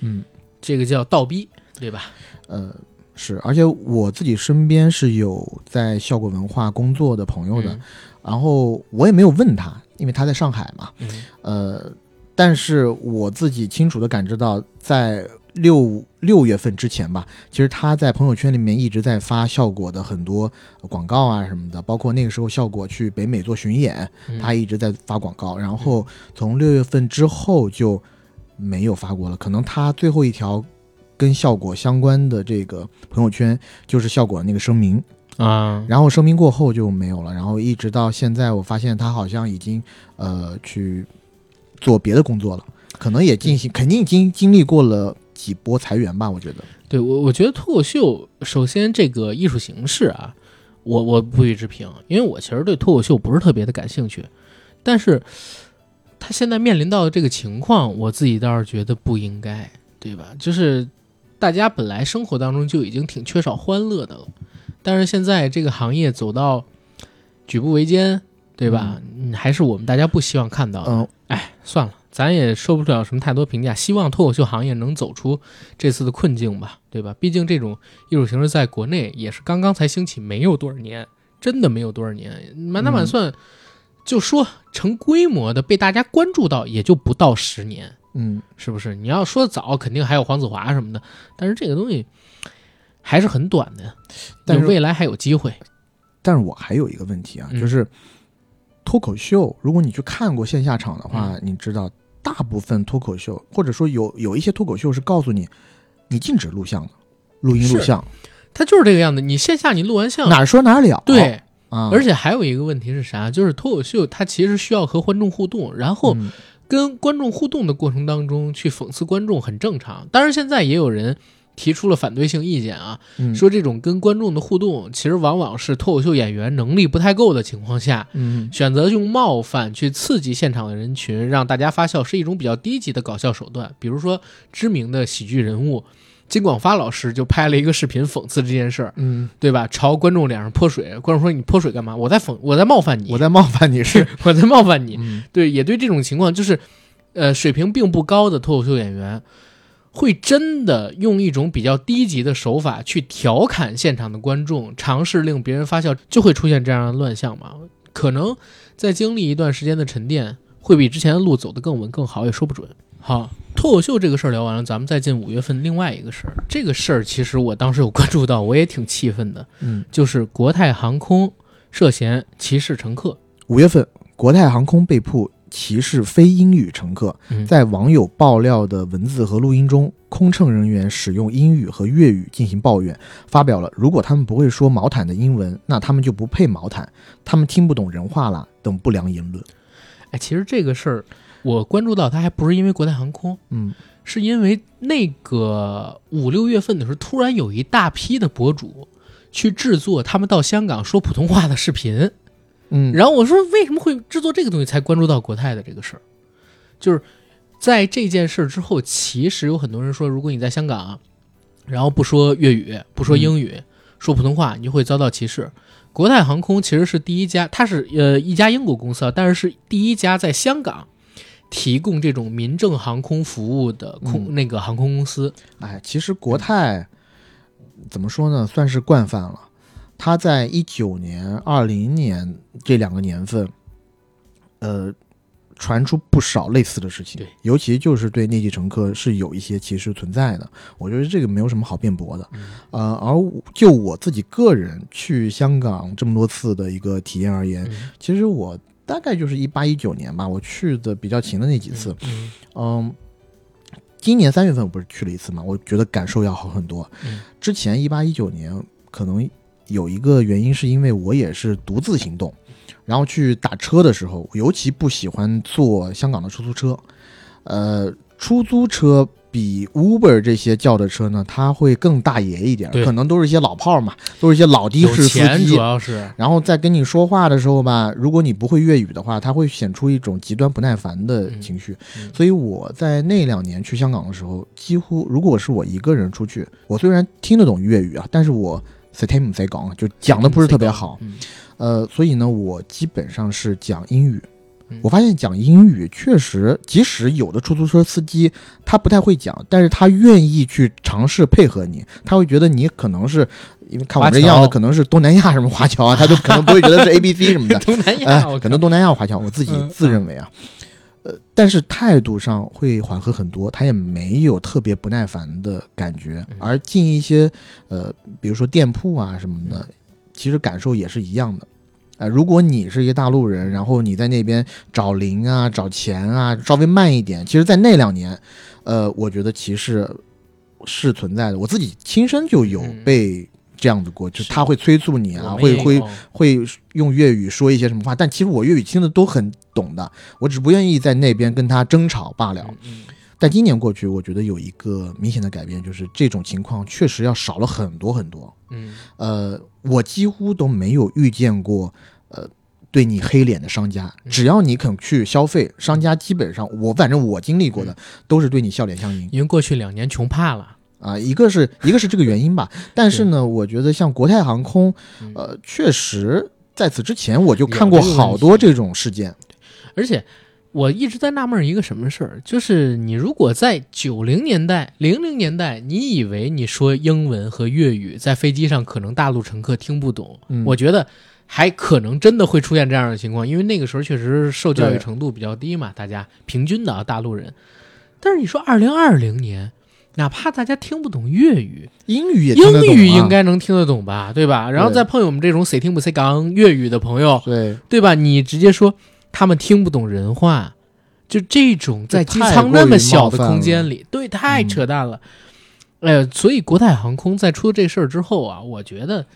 嗯，这个叫倒逼，对吧？呃，是，而且我自己身边是有在效果文化工作的朋友的，嗯然后我也没有问他，因为他在上海嘛，嗯。呃，但是我自己清楚的感知到，在六六月份之前吧，其实他在朋友圈里面一直在发效果的很多广告啊什么的，包括那个时候效果去北美做巡演，嗯他一直在发广告，然后从六月份之后就没有发过了，可能他最后一条跟效果相关的这个朋友圈就是效果的那个声明，啊，然后声明过后就没有了，然后一直到现在，我发现他好像已经呃去做别的工作了，可能也进行，肯定已经经历过了几波裁员吧，我觉得。对我，我觉得脱口秀首先这个艺术形式啊，我我不予置评，因为我其实对脱口秀不是特别的感兴趣，但是他现在面临到的这个情况，我自己倒是觉得不应该，对吧？就是大家本来生活当中就已经挺缺少欢乐的了，但是现在这个行业走到举步维艰，对吧？嗯还是我们大家不希望看到的。嗯，哎，算了，咱也说不了什么太多评价。希望脱口秀行业能走出这次的困境吧，对吧？毕竟这种艺术形式在国内也是刚刚才兴起，没有多少年，真的没有多少年。满打满算，就说成规模的被大家关注到，也就不到十年，嗯，是不是？你要说早，肯定还有黄子华什么的，但是这个东西还是很短的，但是未来还有机会。但是我还有一个问题啊，嗯就是脱口秀，如果你去看过线下场的话，嗯你知道大部分脱口秀，或者说有有一些脱口秀是告诉你，你禁止录像的，录音录像，它就是这个样子。你线下你录完像，哪儿说哪儿了。对，啊，而且还有一个问题是啥？就是脱口秀它其实需要和观众互动，然后嗯跟观众互动的过程当中去讽刺观众很正常。当然，现在也有人提出了反对性意见啊，嗯说这种跟观众的互动，其实往往是脱口秀演员能力不太够的情况下，嗯选择用冒犯去刺激现场的人群，让大家发笑，是一种比较低级的搞笑手段。比如说，知名的喜剧人物金广发老师就拍了一个视频讽刺这件事儿，嗯，对吧？朝观众脸上泼水，观众说你泼水干嘛？我在讽，我在冒犯你，我在冒犯你是，我在冒犯你。嗯对，也对这种情况，就是，呃，水平并不高的脱口秀演员，会真的用一种比较低级的手法去调侃现场的观众，尝试令别人发笑，就会出现这样的乱象嘛？可能在经历一段时间的沉淀，会比之前的路走得更稳更好，也说不准。好，脱口秀这个事儿聊完了，咱们再进五月份另外一个事儿。这个事儿其实我当时有关注到，我也挺气愤的，嗯，就是国泰航空涉嫌歧视乘客。五月份，国泰航空被曝歧视非英语乘客，嗯在网友爆料的文字和录音中，空乘人员使用英语和粤语进行抱怨，发表了“如果他们不会说毛毯的英文，那他们就不配毛毯，他们听不懂人话啦”等不良言论。哎，其实这个事儿我关注到，它还不是因为国泰航空，嗯是因为那个五六月份的时候，突然有一大批的博主去制作他们到香港说普通话的视频。嗯，然后我说，为什么会制作这个东西？才关注到国泰的这个事儿，就是在这件事之后，其实有很多人说，如果你在香港，然后不说粤语，不说英语，说普通话，你就会遭到歧视。国泰航空其实是第一家，它是呃一家英国公司啊，但是是第一家在香港提供这种民政航空服务的空、那个航空公司。哎，其实国泰怎么说呢，算是惯犯了。他在一九年、二零年这两个年份，呃，传出不少类似的事情对，尤其就是对内地乘客是有一些歧视存在的。我觉得这个没有什么好辩驳的。嗯呃，而就我自己个人去香港这么多次的一个体验而言，嗯其实我大概就是一八一九年吧，我去的比较勤的那几次，嗯嗯，今年三月份我不是去了一次嘛，我觉得感受要好很多。嗯之前一八一九年可能有一个原因是因为我也是独自行动，然后去打车的时候，尤其不喜欢坐香港的出租车，呃，出租车。比 Uber 这些叫的车呢，它会更大爷一点，可能都是一些老炮儿嘛，都是一些老的有士司钱主。要是然后在跟你说话的时候吧，如果你不会粤语的话，它会显出一种极端不耐烦的情绪。嗯所以我在那两年去香港的时候，几乎如果是我一个人出去，我虽然听得懂粤语啊，但是我 s t a m 在港，就讲的不是特别好。嗯呃，所以呢，我基本上是讲英语。嗯。我发现讲英语确实，即使有的出租车司机他不太会讲，但是他愿意去尝试配合你，他会觉得你可能是因为看我这样子，可能是东南亚什么华侨啊，他都可能不会觉得是 A B C 什么的。东南哎亚，我，可能东南亚华侨，我自己嗯自认为啊，呃，但是态度上会缓和很多，他也没有特别不耐烦的感觉。嗯。而进一些呃，比如说店铺啊什么的，其实感受也是一样的。呃，如果你是一个大陆人，然后你在那边找零啊、找钱啊，稍微慢一点，其实，在那两年，呃，我觉得歧视是存在的。我自己亲身就有嗯被这样子过，就是他会催促你啊，会会会用粤语说一些什么话，但其实我粤语听的都很懂的，我只不愿意在那边跟他争吵罢了。嗯嗯但今年过去，我觉得有一个明显的改变，就是这种情况确实要少了很多很多。嗯。呃，我几乎都没有遇见过呃对你黑脸的商家，嗯。只要你肯去消费，商家基本上我反正我经历过的都是对你笑脸相迎。因为过去两年穷怕了，啊，一个是 一个是这个原因吧，但是呢，我觉得像国泰航空，嗯。呃，确实在此之前我就看过好多这种事件。而且我一直在纳闷一个什么事儿，就是你如果在九零年代、零零年代，你以为你说英文和粤语在飞机上可能大陆乘客听不懂，嗯我觉得还可能真的会出现这样的情况，因为那个时候确实受教育程度比较低嘛，大家平均的啊大陆人。但是你说二零二零年，哪怕大家听不懂粤语，英语也听得懂、啊、英语应该能听得懂吧，对吧？然后再碰见我们这种 say 听不谁讲粤语的朋友，对对吧？你直接说他们听不懂人话，就这种在机舱那么小的空间里，对，太嗯扯淡了。哎呀，所以国泰航空在出这事儿之后啊，我觉得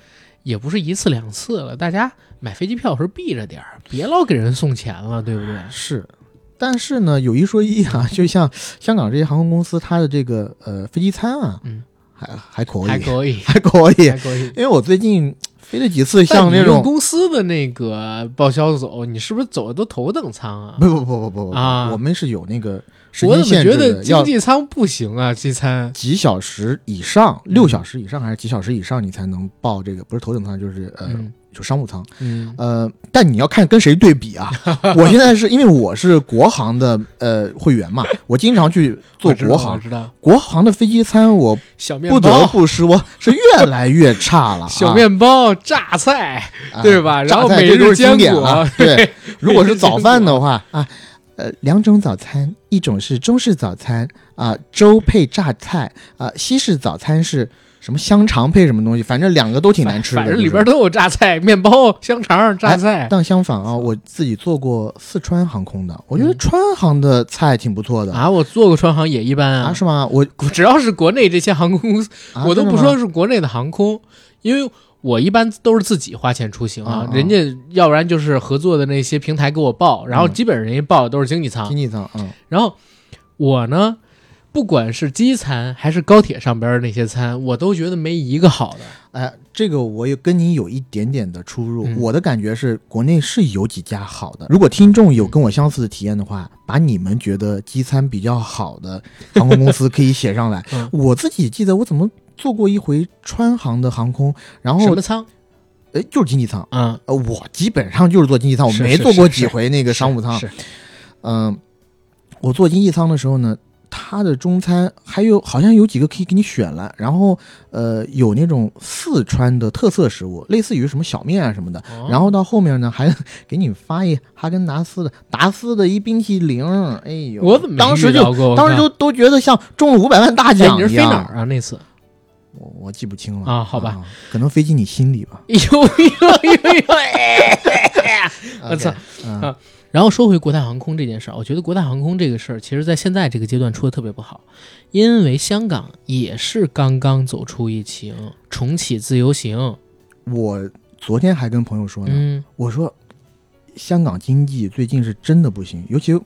也不是一次两次了，大家买飞机票的时候避着点儿，别老给人送钱了，对不对？是。但是呢，有一说一啊，就像香港这些航空公司，它的这个呃飞机餐啊，嗯，还还可以，还可以，还可以。还可以。因为我最近飞了几次，像那种公司的那个报销走，你是不是走的都头等舱啊？不不不不不不，啊我们是有那个时我怎么觉得经济舱不行啊？西餐几小时以上，嗯六小时以上还是几小时以上，你才能报这个，不是头等舱就是呃、嗯就商务舱。嗯呃，但你要看跟谁对比啊。我现在是因为我是国航的呃会员嘛，我经常去坐我知道国航，知道国航的飞机餐我不得。不说 是越来越差了、啊。小面包、榨菜，啊对吧然后每日这都是经典了。对，如果是早饭的话啊，呃，两种早餐，一种是中式早餐啊，粥配榨菜啊，西式早餐是什么香肠配什么东西，反正两个都挺难吃的。反正里边都有榨菜、面包、香肠、榨菜。但相反啊，我自己做过四川航空的，我觉得嗯川航的菜挺不错的啊，我做过川航也一般啊，啊，是吗？我 只要是国内这些航空公司，啊我都不说是国内的航空，因为我一般都是自己花钱出行啊，啊啊人家要不然就是合作的那些平台给我报，然后嗯基本上人家报的都是经济舱经，济舱，嗯然后我呢，不管是机餐还是高铁上边的那些餐，我都觉得没一个好的。哎，这个我也跟你有一点点的出入。嗯我的感觉是，国内是有几家好的。如果听众有跟我相似的体验的话，把你们觉得机餐比较好的 航空公司可以写上来。嗯我自己记得我怎么坐过一回川航的航空，然后什么舱？哎就是经济舱。嗯，呃，我基本上就是坐经济舱，我没坐过几回那个商务舱。是嗯，我坐经济舱的时候呢，它的中餐还有好像有几个可以给你选了，然后呃有那种四川的特色食物，类似于什么小面啊什么的。哦然后到后面呢，还给你发一哈根达斯的达斯的一冰淇淋，哎呦，我怎么当时就？当时就都觉得像中了五百万大哎，奖一你是飞哪样。儿啊？那次？我我记不清了啊好吧可能飞进你心里吧。哎呦呦呦呦！我操然后说回国泰航空这件事儿，我觉得国泰航空这个事儿，其实在现在这个阶段出的特别不好，因为香港也是刚刚走出疫情，重启自由行。我昨天还跟朋友说呢，嗯我说香港经济最近是真的不行，尤其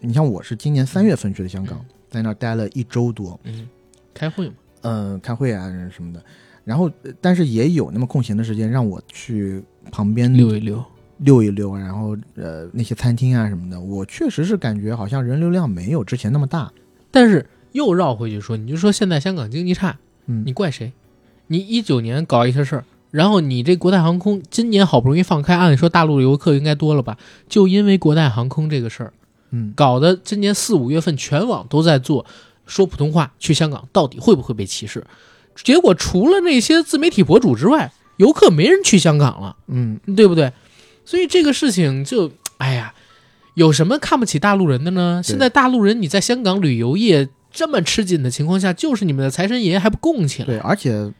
你像我是今年三月份去的香港，在那儿待了一周多，嗯，开会嘛，嗯、开会啊什么的。然后，呃但是也有那么空闲的时间让我去旁边溜一溜。溜一溜，然后呃那些餐厅啊什么的，我确实是感觉好像人流量没有之前那么大。但是又绕回去说，你就说现在香港经济差，嗯，你怪谁？你一九年搞一些事儿，然后你这国泰航空今年好不容易放开，按理说大陆游客应该多了吧？就因为国泰航空这个事儿，嗯搞得今年四五月份全网都在做说普通话去香港到底会不会被歧视？结果除了那些自媒体博主之外，游客没人去香港了，嗯，对不对？所以这个事情就，哎呀，有什么看不起大陆人的呢？现在大陆人你在香港旅游业这么吃紧的情况下，就是你们的财神爷还不供起来？对，而且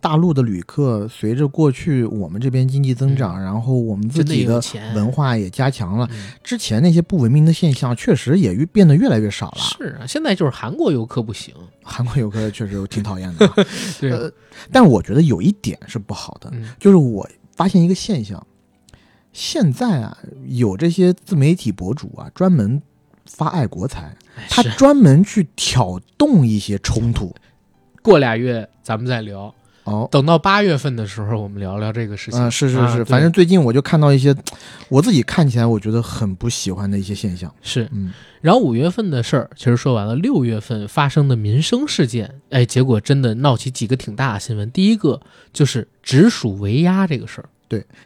大陆的旅客随着过去我们这边经济增长，然后我们自己的文化也加强了，嗯。之前那些不文明的现象确实也越变得越来越少了。是啊，现在就是韩国游客不行，韩国游客确实挺讨厌的。啊，对，呃但我觉得有一点是不好的，嗯。就是我发现一个现象，现在啊有这些自媒体博主啊专门发爱国财，他专门去挑动一些冲突。过俩月咱们再聊，哦，等到八月份的时候，我们聊聊这个事情。嗯、是是是，啊反正最近我就看到一些我自己看起来我觉得很不喜欢的一些现象。是。嗯，然后五月份的事儿其实说完了，六月份发生的民生事件，哎，结果真的闹起几个挺大的新闻。第一个就是直属围鸭这个事儿，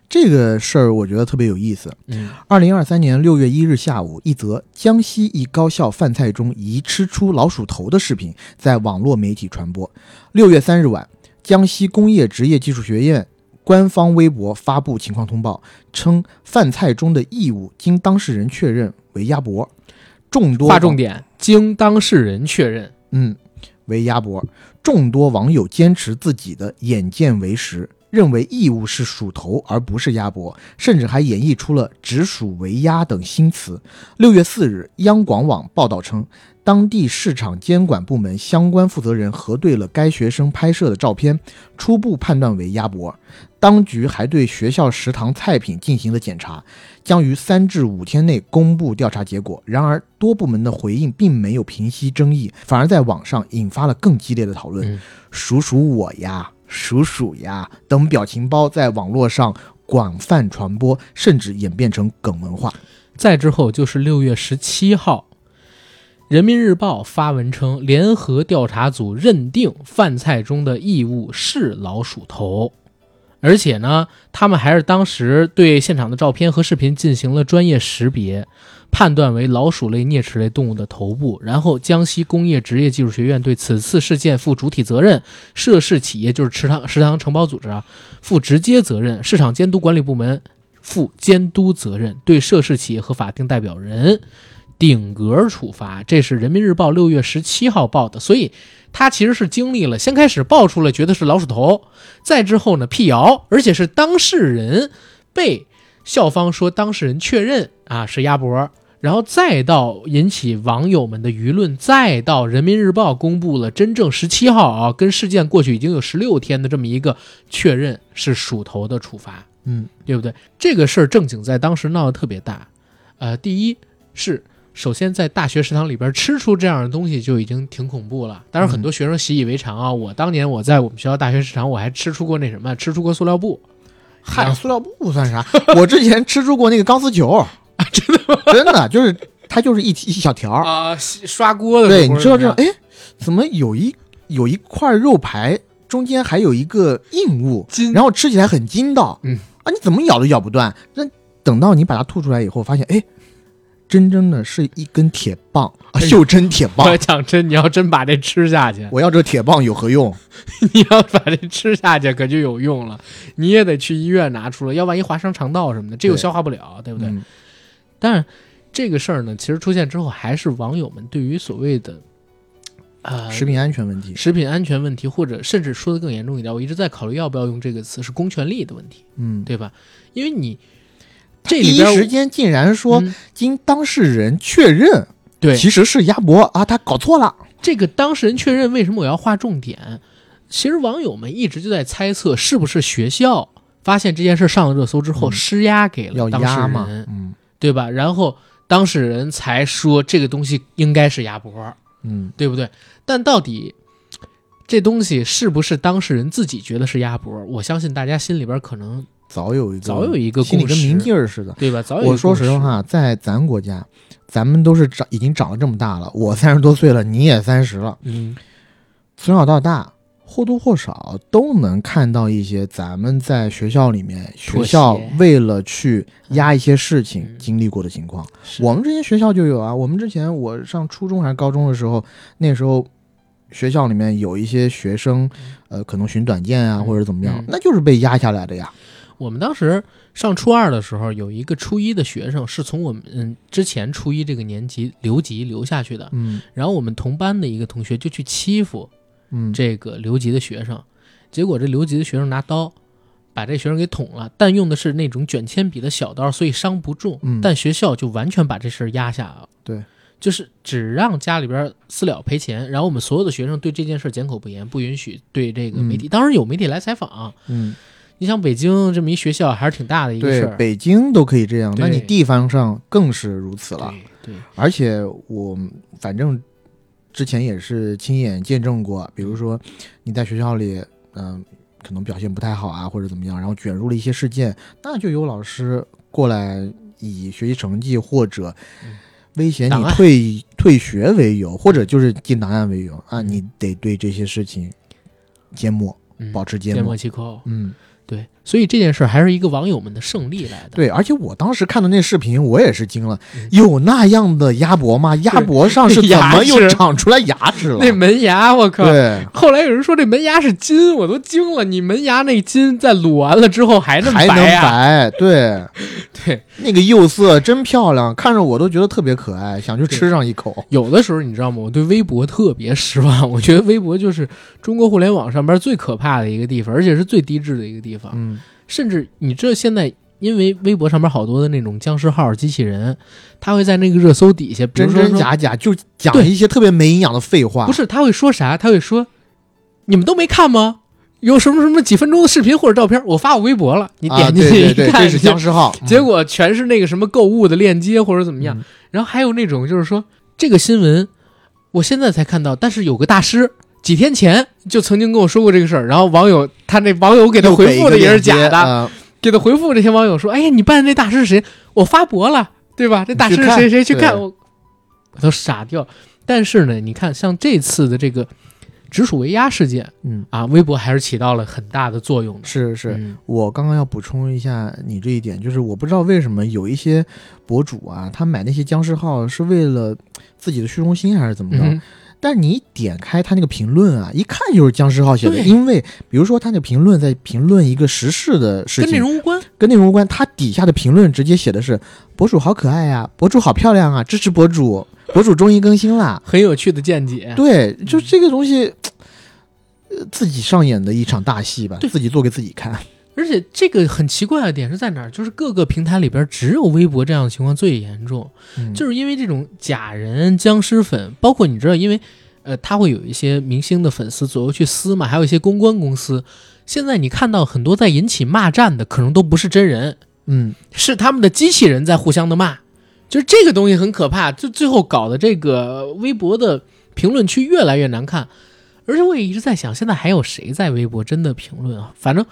这个事儿我觉得特别有意思。嗯，二零二三年六月一日下午，一则江西一高校饭菜中疑吃出老鼠头的视频在网络媒体传播。六月三日晚，江西工业职业技术学院官方微博发布情况通报，称饭菜中的异物经当事人确认为鸭脖，众多划重点，经当事人确认，嗯，为鸭脖。众多网友坚持自己的眼见为实，认为异物是鼠头而不是鸭脖，甚至还演绎出了“直属为鸭”等新词。六月四日，央广网报道称，当地市场监管部门相关负责人核对了该学生拍摄的照片，初步判断为鸭脖。当局还对学校食堂菜品进行了检查，将于三至五天内公布调查结果。然而，多部门的回应并没有平息争议，反而在网上引发了更激烈的讨论。嗯数数我呀，鼠鼠呀等表情包在网络上广泛传播，甚至演变成梗文化。再之后就是六月十七号，《人民日报》发文称，联合调查组认定饭菜中的异物是老鼠头，而且呢，他们还是当时对现场的照片和视频进行了专业识别，判断为老鼠类啮齿类动物的头部。然后，江西工业职业技术学院对此次事件负主体责任，涉事企业就是食堂食堂承包组织啊，负直接责任，市场监督管理部门负监督责任，对涉事企业和法定代表人顶格处罚。这是人民日报六月十七号报的，所以他其实是经历了先开始爆出来觉得是老鼠头，再之后呢辟谣，而且是当事人被校方说当事人确认啊是鸭脖。然后再到引起网友们的舆论，再到人民日报公布了真正十七号啊，跟事件过去已经有十六天的这么一个确认是鼠头的处罚。嗯，对不对？这个事儿正经在当时闹得特别大。呃，第一是首先在大学食堂里边吃出这样的东西就已经挺恐怖了。当然，很多学生习以为常啊。我当年我在我们学校大学食堂，我还吃出过那什么，吃出过塑料布。嗨，塑料布算啥？我之前吃出过那个钢丝球，真的吗？真的就是它就是一一小条儿。啊、刷锅的对，你知道这哎，怎么有一有一块肉排中间还有一个硬物，然后吃起来很筋道，嗯啊，你怎么咬都咬不断。那等到你把它吐出来以后，发现，哎，真正的是一根铁棒，啊，袖珍铁棒我。讲真，你要真把这吃下去，我要这铁棒有何用？你要把这吃下去可就有用了。你也得去医院拿出来，要万一划伤肠道什么的，这又消化不了，对不对？嗯当然，这个事儿呢，其实出现之后，还是网友们对于所谓的呃食品安全问题。食品安全问题，或者甚至说的更严重一点，我一直在考虑要不要用这个词，是公权力的问题，嗯，对吧？因为你这第一时间竟然说嗯经当事人确认，对其实是鸭脖啊，他搞错了。这个当事人确认为什么我要画重点？其实网友们一直就在猜测，是不是学校发现这件事上了热搜之后嗯施压给了当事人，嗯对吧？然后当事人才说这个东西应该是鸭脖。嗯，对不对？但到底这东西是不是当事人自己觉得是鸭脖？我相信大家心里边可能早有一个早有一个心里跟明镜儿似的。对吧？早有一个我说实，话，在咱国家，咱们都是长已经长了这么大了，我三十多岁了，你也三十了，嗯，从小到大或多或少都能看到一些咱们在学校里面，学校为了去压一些事情嗯经历过的情况。是我们之前学校就有啊，我们之前我上初中还是高中的时候，那时候学校里面有一些学生，呃，可能寻短见啊，嗯或者怎么样嗯，那就是被压下来的呀。我们当时上初二的时候，有一个初一的学生是从我们嗯之前初一这个年级留级留下去的，嗯。然后我们同班的一个同学就去欺负嗯，这个留级的学生，结果这留级的学生拿刀把这学生给捅了，但用的是那种卷铅笔的小刀，所以伤不重。嗯。但学校就完全把这事儿压下了。对，就是只让家里边私了赔钱，然后我们所有的学生对这件事缄口不言，不允许对这个媒体。当时有媒体来采访，嗯，你想北京这么一学校还是挺大的一个事对，儿。北京都可以这样，那你地方上更是如此了。对对，而且我反正之前也是亲眼见证过，比如说你在学校里，嗯、可能表现不太好啊，或者怎么样，然后卷入了一些事件，那就有老师过来以学习成绩或者嗯威胁你退退学为由，或者就是进档案为由啊，你得对这些事情缄默，嗯保持缄缄默。默其口。嗯，对，所以这件事儿还是一个网友们的胜利来的。对，而且我当时看的那视频，我也是惊了，嗯有那样的鸭脖吗？鸭脖上是 怎么又长出来牙齿了？那门牙，我靠！对，后来有人说这门牙是金，我都惊了。你门牙那金在卤完了之后还那么还能？白，对，对，那个釉色真漂亮，看着我都觉得特别可爱，想去吃上一口。有的时候你知道吗？我对微博特别失望。我觉得微博就是中国互联网上边最可怕的一个地方，而且是最低质的一个地方。嗯，甚至你这现在。因为微博上面好多的那种僵尸号、机器人，他会在那个热搜底下，真真假假，就讲对一些特别没营养的废话。不，是，他会说啥？他会说：“你们都没看吗？有什么什么几分钟的视频或者照片，我发我微博了，你啊，点进去一对对这是僵尸号。结果全是那个什么购物的链接或者怎么样。嗯然后还有那种就是说这个新闻，我现在才看到，但是有个大师几天前就曾经跟我说过这个事儿，然后网友他那网友给他回复的也是假的，的。给他回复这些网友说：“哎呀，你办的那大师是谁？我发博了，对吧？这大师是谁谁去看我，我都傻掉。但是呢，你看像这次的这个直属围压事件嗯，啊，微博还是起到了很大的作用的。是是，嗯我刚刚要补充一下你这一点，就是我不知道为什么有一些博主啊，他买那些僵尸号是为了自己的虚荣心还是怎么着？嗯但你点开他那个评论啊，一看就是僵尸号写的，因为比如说他那评论在评论一个时事的事跟内情，容无关。跟内容无关，他底下的评论直接写的是博主好可爱呀、博主好漂亮啊，支持博主，博主终于更新啦。很有趣的见解。对，就这个东西，呃，自己上演的一场大戏吧，自己做给自己看。而且这个很奇怪的点是在哪儿？就是各个平台里边只有微博这样的情况最严重，嗯就是因为这种假人、僵尸粉，包括你知道，因为呃，他会有一些明星的粉丝左右去撕嘛，还有一些公关公司。现在你看到很多在引起骂战的，可能都不是真人，嗯，是他们的机器人在互相的骂，就是这个东西很可怕，就最后搞得这个微博的评论区越来越难看。而且我也一直在想，现在还有谁在微博真的评论啊？反正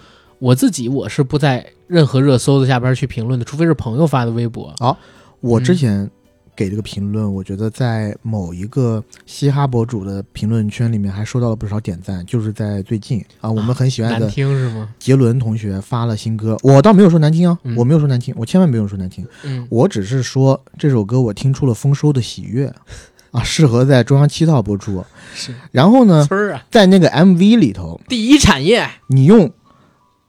我自己我是不在任何热搜的下边去评论的，除非是朋友发的微博。好我之嗯前给这个评论，我觉得在某一个嘻哈博主的评论圈里面还收到了不少点赞，就是在最近啊，我们很喜欢听是吗？杰伦同学发了新歌，我倒没有说难听啊，嗯我没有说难听，我千万没有说难听，嗯，我只是说这首歌我听出了丰收的喜悦啊，适合在中央七套播出。是然后呢，村儿啊，在那个 MV 里头，第一产业。你用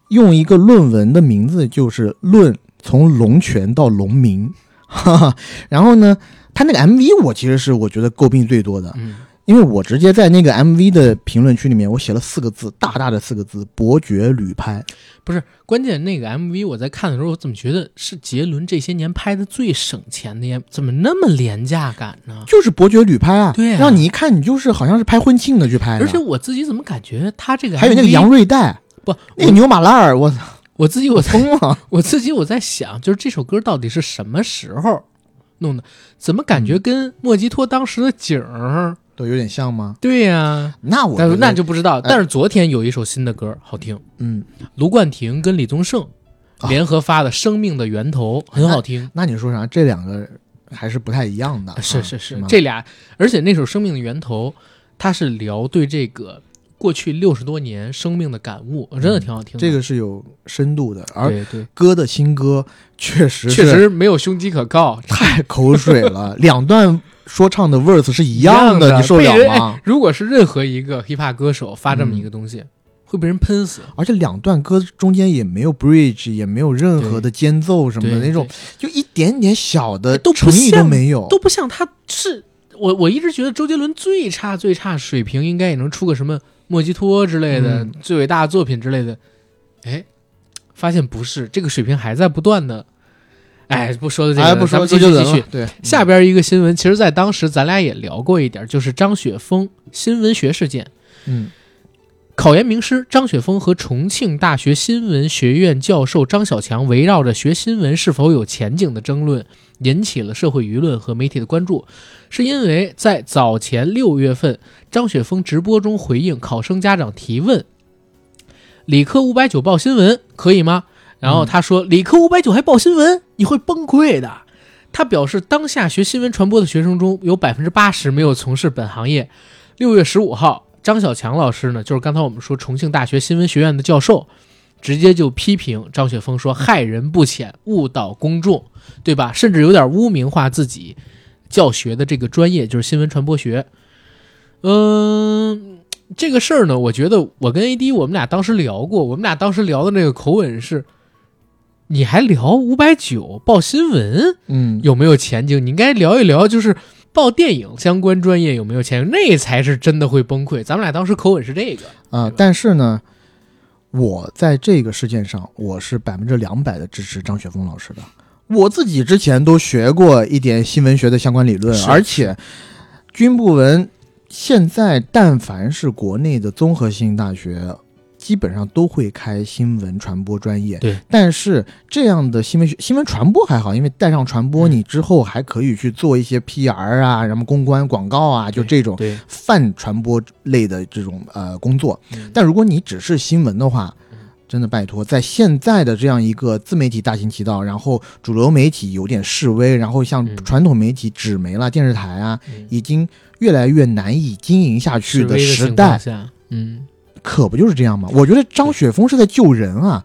用一个论文的名字，就是“论从龙泉到龙明”，哈哈。然后呢，他那个 MV 我其实是我觉得诟病最多的，嗯，因为我直接在那个 MV 的评论区里面，我写了四个字，大大的四个字“伯爵旅拍不是关键，那个 MV 我在看的时候，我怎么觉得是杰伦这些年拍的最省钱的呀？怎么那么廉价感呢”，？就是伯爵旅拍啊，对啊让你一看你就是好像是拍婚庆的去拍的，而且我自己怎么感觉他这个还有那个杨瑞代，不，那个牛马拉尔，我操，我自己我疯了。我自己我在想，就是这首歌到底是什么时候弄的？怎么感觉跟莫吉托当时的景儿都有点像吗？对呀、那我那就不知道。但是昨天有一首新的歌好听，嗯，卢冠廷跟李宗盛啊联合发的《生命的源头》很好听。那你说啥？这两个还是不太一样的。啊是是是，吗这俩，而且那首《生命的源头》，它是聊对这个过去六十多年生命的感悟，真的挺好听的。这个是有深度的，而歌的新歌确实确实没有胸肌可靠。太口水了，两段说唱的 verse 是一样的，你受了吗？如果是任何一个 hiphop 歌手发这么一个东西，会被人喷死。而且两段歌中间也没有 bridge，也没有任何的间奏什么的那种，就一点点小的都不诚意都像没有。都不像他是我我一直觉得周杰伦最差最差水平应该也能出个什么莫吉托之类的、嗯最伟大的作品之类的，哎，发现不是，这个水平还在不断的。哎，不说的这个，哎，不说咱们继续。。对，下边一个新闻，其实，在当时咱俩也聊过一点，就是张雪峰新闻学事件。嗯考研名师张雪峰和重庆大学新闻学院教授张小强围绕着学新闻是否有前景的争论，引起了社会舆论和媒体的关注。是因为在早前六月份，张雪峰直播中回应考生家长提问：“理科五百九报新闻可以吗？”然后他说：“理科五百九还报新闻，你会崩溃的。”他表示，当下学新闻传播的学生中有百分之八十没有从事本行业。六月十五号，张小强老师呢，就是刚才我们说重庆大学新闻学院的教授，直接就批评张雪峰说害人不浅，误导公众，对吧？甚至有点污名化自己教学的这个专业，就是新闻传播学。嗯，这个事儿呢，我觉得我跟 AD 我们俩当时聊过，我们俩当时聊的那个口吻是，你还聊五百九报新闻？嗯，有没有前景？你应该聊一聊，就是报电影相关专业有没有前景，那才是真的会崩溃。咱们俩当时口吻是这个，啊、但是呢，我在这个事件上，我是百分之两百的支持张雪峰老师的。我自己之前都学过一点新闻学的相关理论，而且军部文现在但凡是国内的综合性大学，基本上都会开新闻传播专业。对，但是这样的新闻学、新闻传播还好，因为带上传播，嗯。你之后还可以去做一些 PR 啊，什么公关、广告啊，就这种，泛传播类的这种呃工作。嗯。但如果你只是新闻的话，真的拜托，在现在的这样一个自媒体大行其道，然后主流媒体有点示威，然后像嗯。传统媒体纸媒啦、电视台啊，嗯。已经越来越难以经营下去的时代，下，嗯，可不就是这样吗？我觉得张雪峰是在救人啊。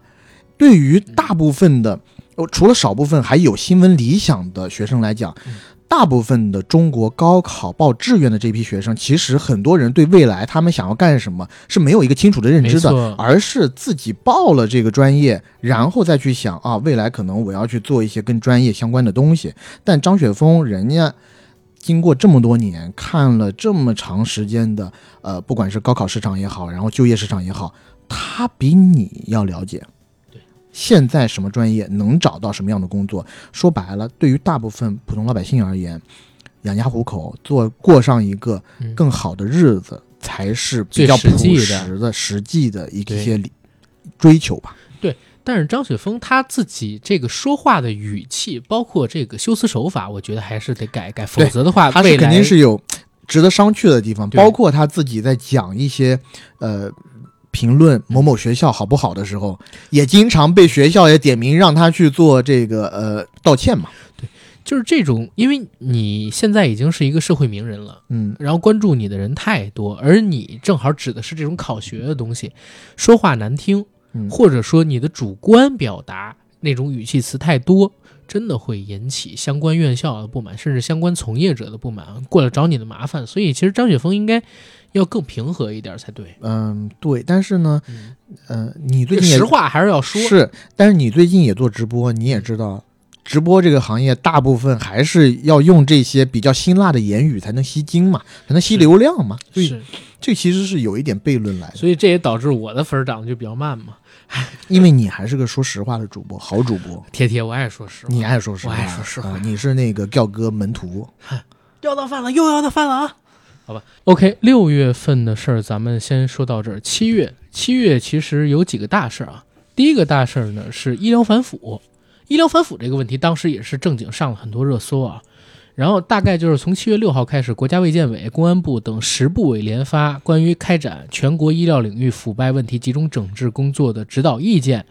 对于大部分的，呃除了少部分还有新闻理想的学生来讲嗯，大部分的中国高考报志愿的这批学生，其实很多人对未来他们想要干什么是没有一个清楚的认知的，而是自己报了这个专业，然后再去想啊，未来可能我要去做一些跟专业相关的东西。但张雪峰人家。经过这么多年，看了这么长时间的，呃，不管是高考市场也好，然后就业市场也好，他比你要了解。对，现在什么专业能找到什么样的工作？说白了，对于大部分普通老百姓而言，养家糊口，做过上一个嗯更好的日子，才是比较朴最实的实际的一些理追求吧。但是张雪峰他自己这个说话的语气，包括这个修辞手法，我觉得还是得改改，否则的话，他是肯定是有值得商榷的地方，包括他自己在讲一些呃评论某某学校好不好的时候，也经常被学校也点名让他去做这个呃道歉嘛。就是这种，因为你现在已经是一个社会名人了。嗯然后关注你的人太多，而你正好指的是这种考学的东西，说话难听，嗯，或者说你的主观表达那种语气词太多，真的会引起相关院校的不满，甚至相关从业者的不满，过来找你的麻烦。所以其实张雪峰应该要更平和一点才对。嗯对，但是呢，嗯，呃，你最近也实话还是要说。是，但是你最近也做直播，你也知道。直播这个行业，大部分还是要用这些比较辛辣的言语才能吸睛嘛，才能吸流量嘛。所以是，这其实是有一点悖论来的。所以这也导致我的粉儿涨得就比较慢嘛。因为你还是个说实话的主播，好主播，铁铁，我爱说实话。你爱说实话，我爱说实话啊你是那个调哥门徒，要到饭了，又要到饭了啊！好吧，OK，六月份的事儿咱们先说到这儿。七月，七月其实有几个大事儿啊。第一个大事儿呢是医疗反腐，医疗反腐这个问题当时也是正经上了很多热搜啊。然后大概就是从七月六号开始，国家卫健委、公安部等十部委联发关于开展全国医疗领域腐败问题集中整治工作的指导意见，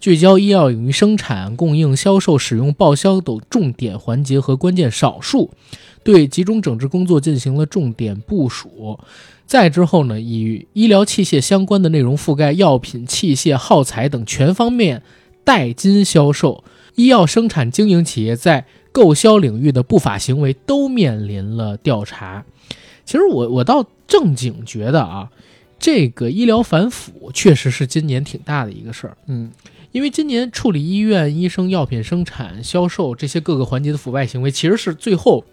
聚焦医药领域生产、供应、销售、使用、报销等重点环节和关键少数，对集中整治工作进行了重点部署。再之后呢，以医疗器械相关的内容覆盖药品、器械、耗材等全方面代金销售。医药生产经营企业在购销领域的不法行为都面临了调查。其实我我倒正经觉得啊，这个医疗反腐确实是今年挺大的一个事儿。嗯，因为今年处理医院、医生、药品生产、销售这些各个环节的腐败行为，其实是最后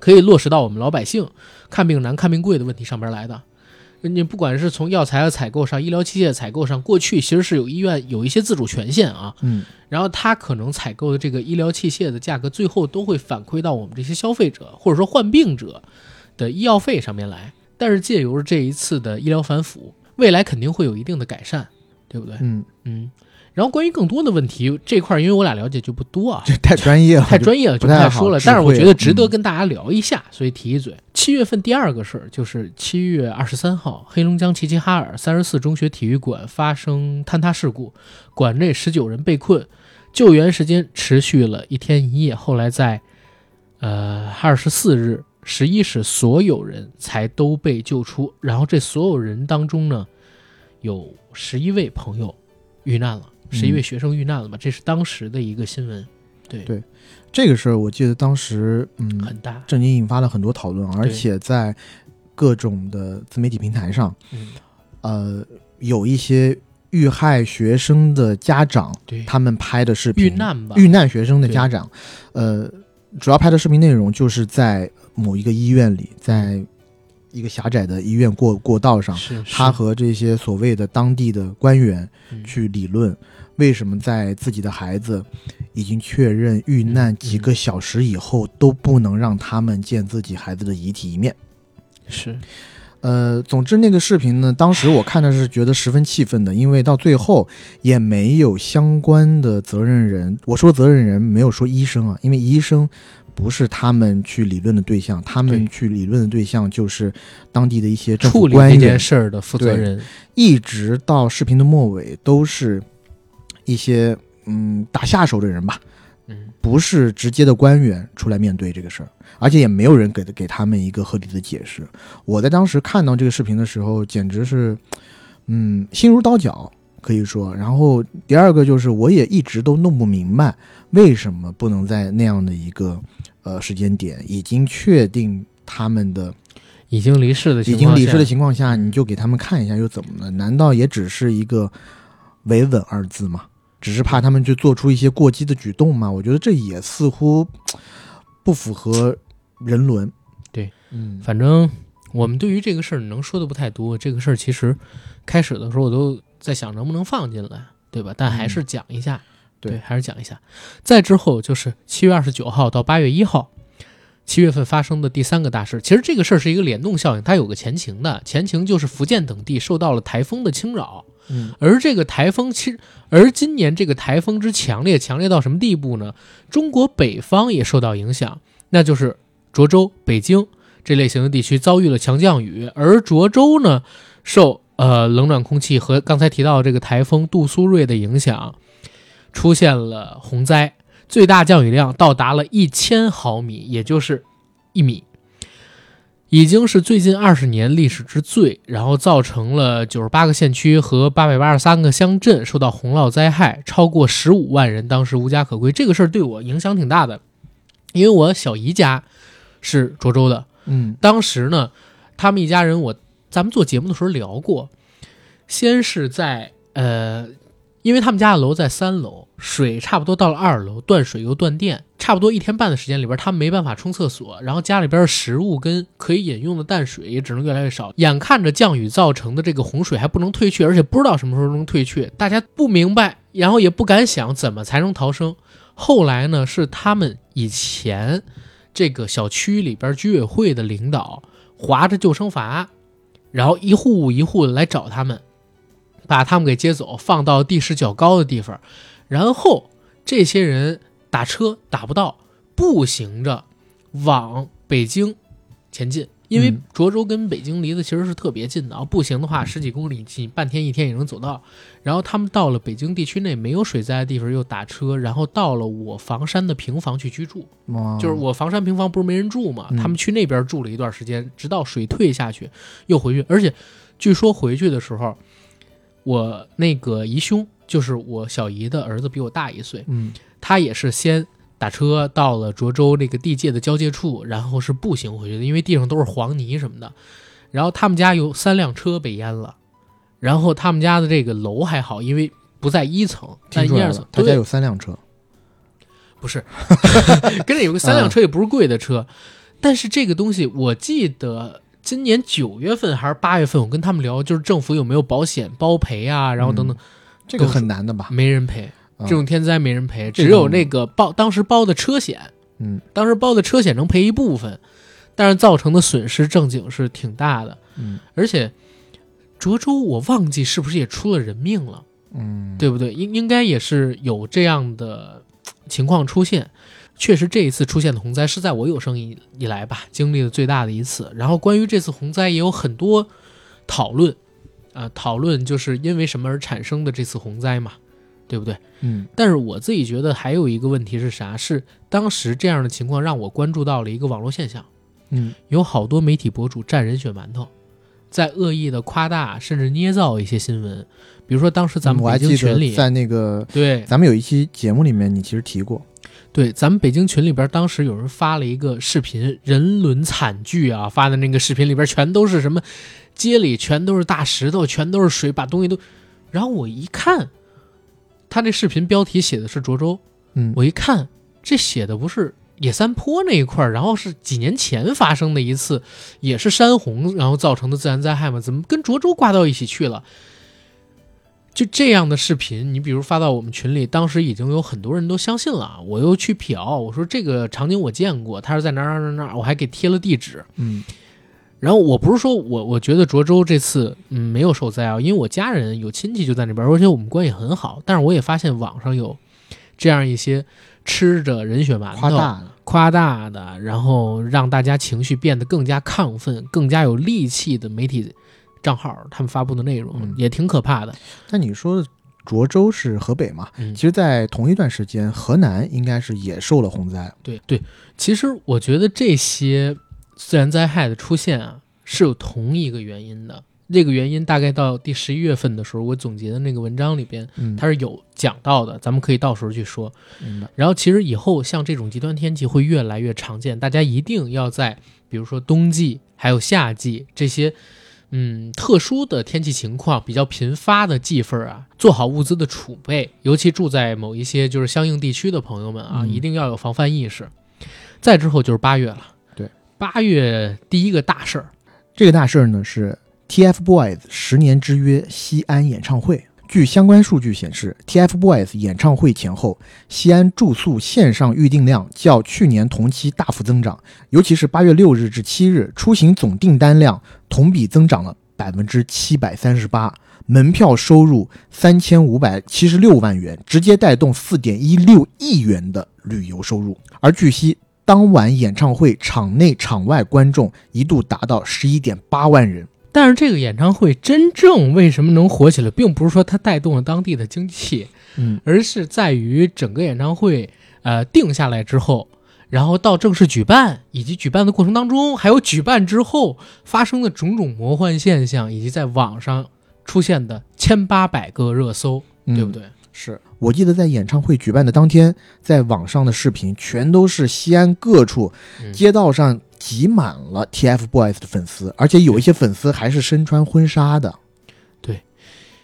可以落实到我们老百姓看病难、看病贵的问题上边来的。你不管是从药材的采购上、医疗器械采购上，过去其实是有医院有一些自主权限啊。嗯，然后他可能采购的这个医疗器械的价格，最后都会反馈到我们这些消费者或者说患病者的医药费上面来。但是借由这一次的医疗反腐，未来肯定会有一定的改善，对不对？嗯，嗯。然后关于更多的问题这块儿，因为我俩了解就不多啊，这太专业了，太专业了，就不太好说了。智但是我觉得值得嗯跟大家聊一下，所以提一嘴。七月份第二个事儿就是七月二十三号，黑龙江齐齐哈尔三十四中学体育馆发生坍塌事故，馆内十九人被困，救援时间持续了一天一夜。后来在呃二十四日十一时，所有人才都被救出。然后这所有人当中呢，有十一位朋友遇难了，十一位学生遇难了嘛，这是当时的一个新闻，对，对这个事儿，我记得当时嗯，很大，震惊引发了很多讨论，而且在各种的自媒体平台上，嗯，呃，有一些遇害学生的家长，对，他们拍的视频，遇难吧，遇难学生的家长，呃，主要拍的视频内容就是在某一个医院里，在一个狭窄的医院过过道上，是他和这些所谓的当地的官员嗯。去理论，为什么在自己的孩子已经确认遇难几个小时以后，都不能让他们见自己孩子的遗体一面？是呃，总之那个视频呢，当时我看的是觉得十分气愤的，因为到最后也没有相关的责任人。我说责任人没有说医生啊，因为医生不是他们去理论的对象，他们去理论的对象就是当地的一些政府处理这件。事儿的负责人，一直到视频的末尾，都是一些嗯打下手的人吧，嗯，不是直接的官员出来面对这个事儿，而且也没有人给给他们一个合理的解释。我在当时看到这个视频的时候，简直是，嗯，心如刀绞，可以说。然后第二个就是，我也一直都弄不明白，为什么不能在那样的一个呃时间点，已经确定他们的已经离世的情已经离世的情况下，你就给他们看一下又怎么了？难道也只是一个维稳二字吗？只是怕他们去做出一些过激的举动嘛？我觉得这也似乎不符合人伦。对，嗯，反正我们对于这个事儿能说的不太多。这个事儿其实开始的时候我都在想能不能放进来，对吧？但还是讲一下，嗯对还是讲一下。再之后就是七月二十九号到八月一号，七月份发生的第三个大事。其实这个事儿是一个联动效应，它有个前情的，前情就是福建等地受到了台风的侵扰。嗯而这个台风其实，而今年这个台风之强烈，强烈到什么地步呢？中国北方也受到影响，那就是涿州、北京这类型的地区遭遇了强降雨，而涿州呢，受呃冷暖空气和刚才提到的这个台风杜苏芮的影响，出现了洪灾，最大降雨量到达了一千毫米，也就是一米。已经是最近二十年历史之最，然后造成了九十八个县区和八百八十三个乡镇受到洪涝灾害，超过十五万人当时无家可归。这个事儿对我影响挺大的，因为我小姨家是涿州的，嗯当时呢，他们一家人我咱们做节目的时候聊过，先是在呃，因为他们家的楼在三楼，水差不多到了二楼，断水又断电，差不多一天半的时间里边，他们没办法冲厕所，然后家里边食物跟可以饮用的淡水也只能越来越少。眼看着降雨造成的这个洪水还不能退去，而且不知道什么时候能退去，大家不明白，然后也不敢想怎么才能逃生。后来呢，是他们以前这个小区里边居委会的领导划着救生筏，然后一户一户的来找他们，把他们给接走，放到地势较高的地方，然后这些人打车打不到，步行着往北京前进，因为嗯涿州跟北京离得其实是特别近的啊，步行的话十几公里，你半天一天也能走到。然后他们到了北京地区内没有水灾的地方，又打车，然后到了我房山的平房去居住。就是我房山平房不是没人住嘛，嗯他们去那边住了一段时间，直到水退下去，又回去。而且据说回去的时候，我那个姨兄，就是我小姨的儿子，比我大一岁，嗯。他也是先打车到了涿州那个地界的交界处，然后是步行回去的，因为地上都是黄泥什么的。然后他们家有三辆车被淹了，然后他们家的这个楼还好，因为不在一层，在听出来了一二层，，他家有三辆车，不是，跟着有个三辆车也不是贵的车，但是这个东西我记得今年九月份还是八月份，我跟他们聊，就是政府有没有保险包赔啊，然后等等，这个很难的吧？没人赔，啊这种天灾没人赔，只有那个包当时包的车险，嗯当时包的车险能赔一部分，但是造成的损失正经是挺大的，嗯而且涿州我忘记是不是也出了人命了。嗯，对不对？应应该也是有这样的情况出现。确实，这一次出现的洪灾是在我有生以以来吧经历的最大的一次。然后，关于这次洪灾也有很多讨论，啊、讨论就是因为什么而产生的这次洪灾嘛，对不对？嗯但是我自己觉得还有一个问题是啥？是当时这样的情况让我关注到了一个网络现象，嗯有好多媒体博主蘸人血馒头，在恶意的夸大甚至捏造一些新闻。比如说当时咱们北京群里，得在那个对。咱们有一期节目里面，你其实提过，对，咱们北京群里边当时有人发了一个视频，人伦惨剧啊，发的那个视频里边全都是什么，街里全都是大石头，全都是水，把东西都，然后我一看，他这视频标题写的是涿州，嗯。我一看这写的不是野三坡那一块儿，然后是几年前发生的一次，也是山洪然后造成的自然灾害嘛？怎么跟涿州挂到一起去了？就这样的视频，你比如发到我们群里，当时已经有很多人都相信了。我又去瞟，我说这个场景我见过，他是在哪哪儿哪儿哪儿，我还给贴了地址。嗯然后我不是说我我觉得涿州这次嗯没有受灾啊，因为我家人有亲戚就在那边，而且我们关系很好。但是我也发现网上有这样一些吃着人血馒头、夸大了，夸大的，然后让大家情绪变得更加亢奋、更加有力气的媒体账号，他们发布的内容、嗯也挺可怕的。那你说涿州是河北嘛？嗯其实，在同一段时间，河南应该是也受了洪灾。对对，其实我觉得这些自然灾害的出现啊，是有同一个原因的。这个原因大概到第十一月份的时候，我总结的那个文章里边，嗯，它是有讲到的，咱们可以到时候去说。然后，其实以后像这种极端天气会越来越常见，大家一定要在比如说冬季还有夏季这些嗯特殊的天气情况比较频发的季份啊，做好物资的储备，尤其住在某一些就是相应地区的朋友们啊，嗯。一定要有防范意识。再之后就是八月了，对，八月第一个大事儿，这个大事儿呢是 TFBOYS 十年之约西安演唱会。据相关数据显示，TFBOYS 演唱会前后，西安住宿线上预订量较去年同期大幅增长，尤其是八月六日至七日，出行总订单量同比增长了百分之七百三十八，门票收入三千五百七十六万元，直接带动四点一六亿元的旅游收入。而据悉，当晚演唱会场内场外观众一度达到十一点八万人。但是这个演唱会真正为什么能火起来，并不是说它带动了当地的经济，嗯而是在于整个演唱会呃定下来之后，然后到正式举办，以及举办的过程当中，还有举办之后发生的种种魔幻现象，以及在网上出现的千八百个热搜，对不？对？是我记得在演唱会举办的当天，在网上的视频全都是西安各处嗯街道上挤满了 TFBOYS 的粉丝，而且有一些粉丝还是身穿婚纱的。对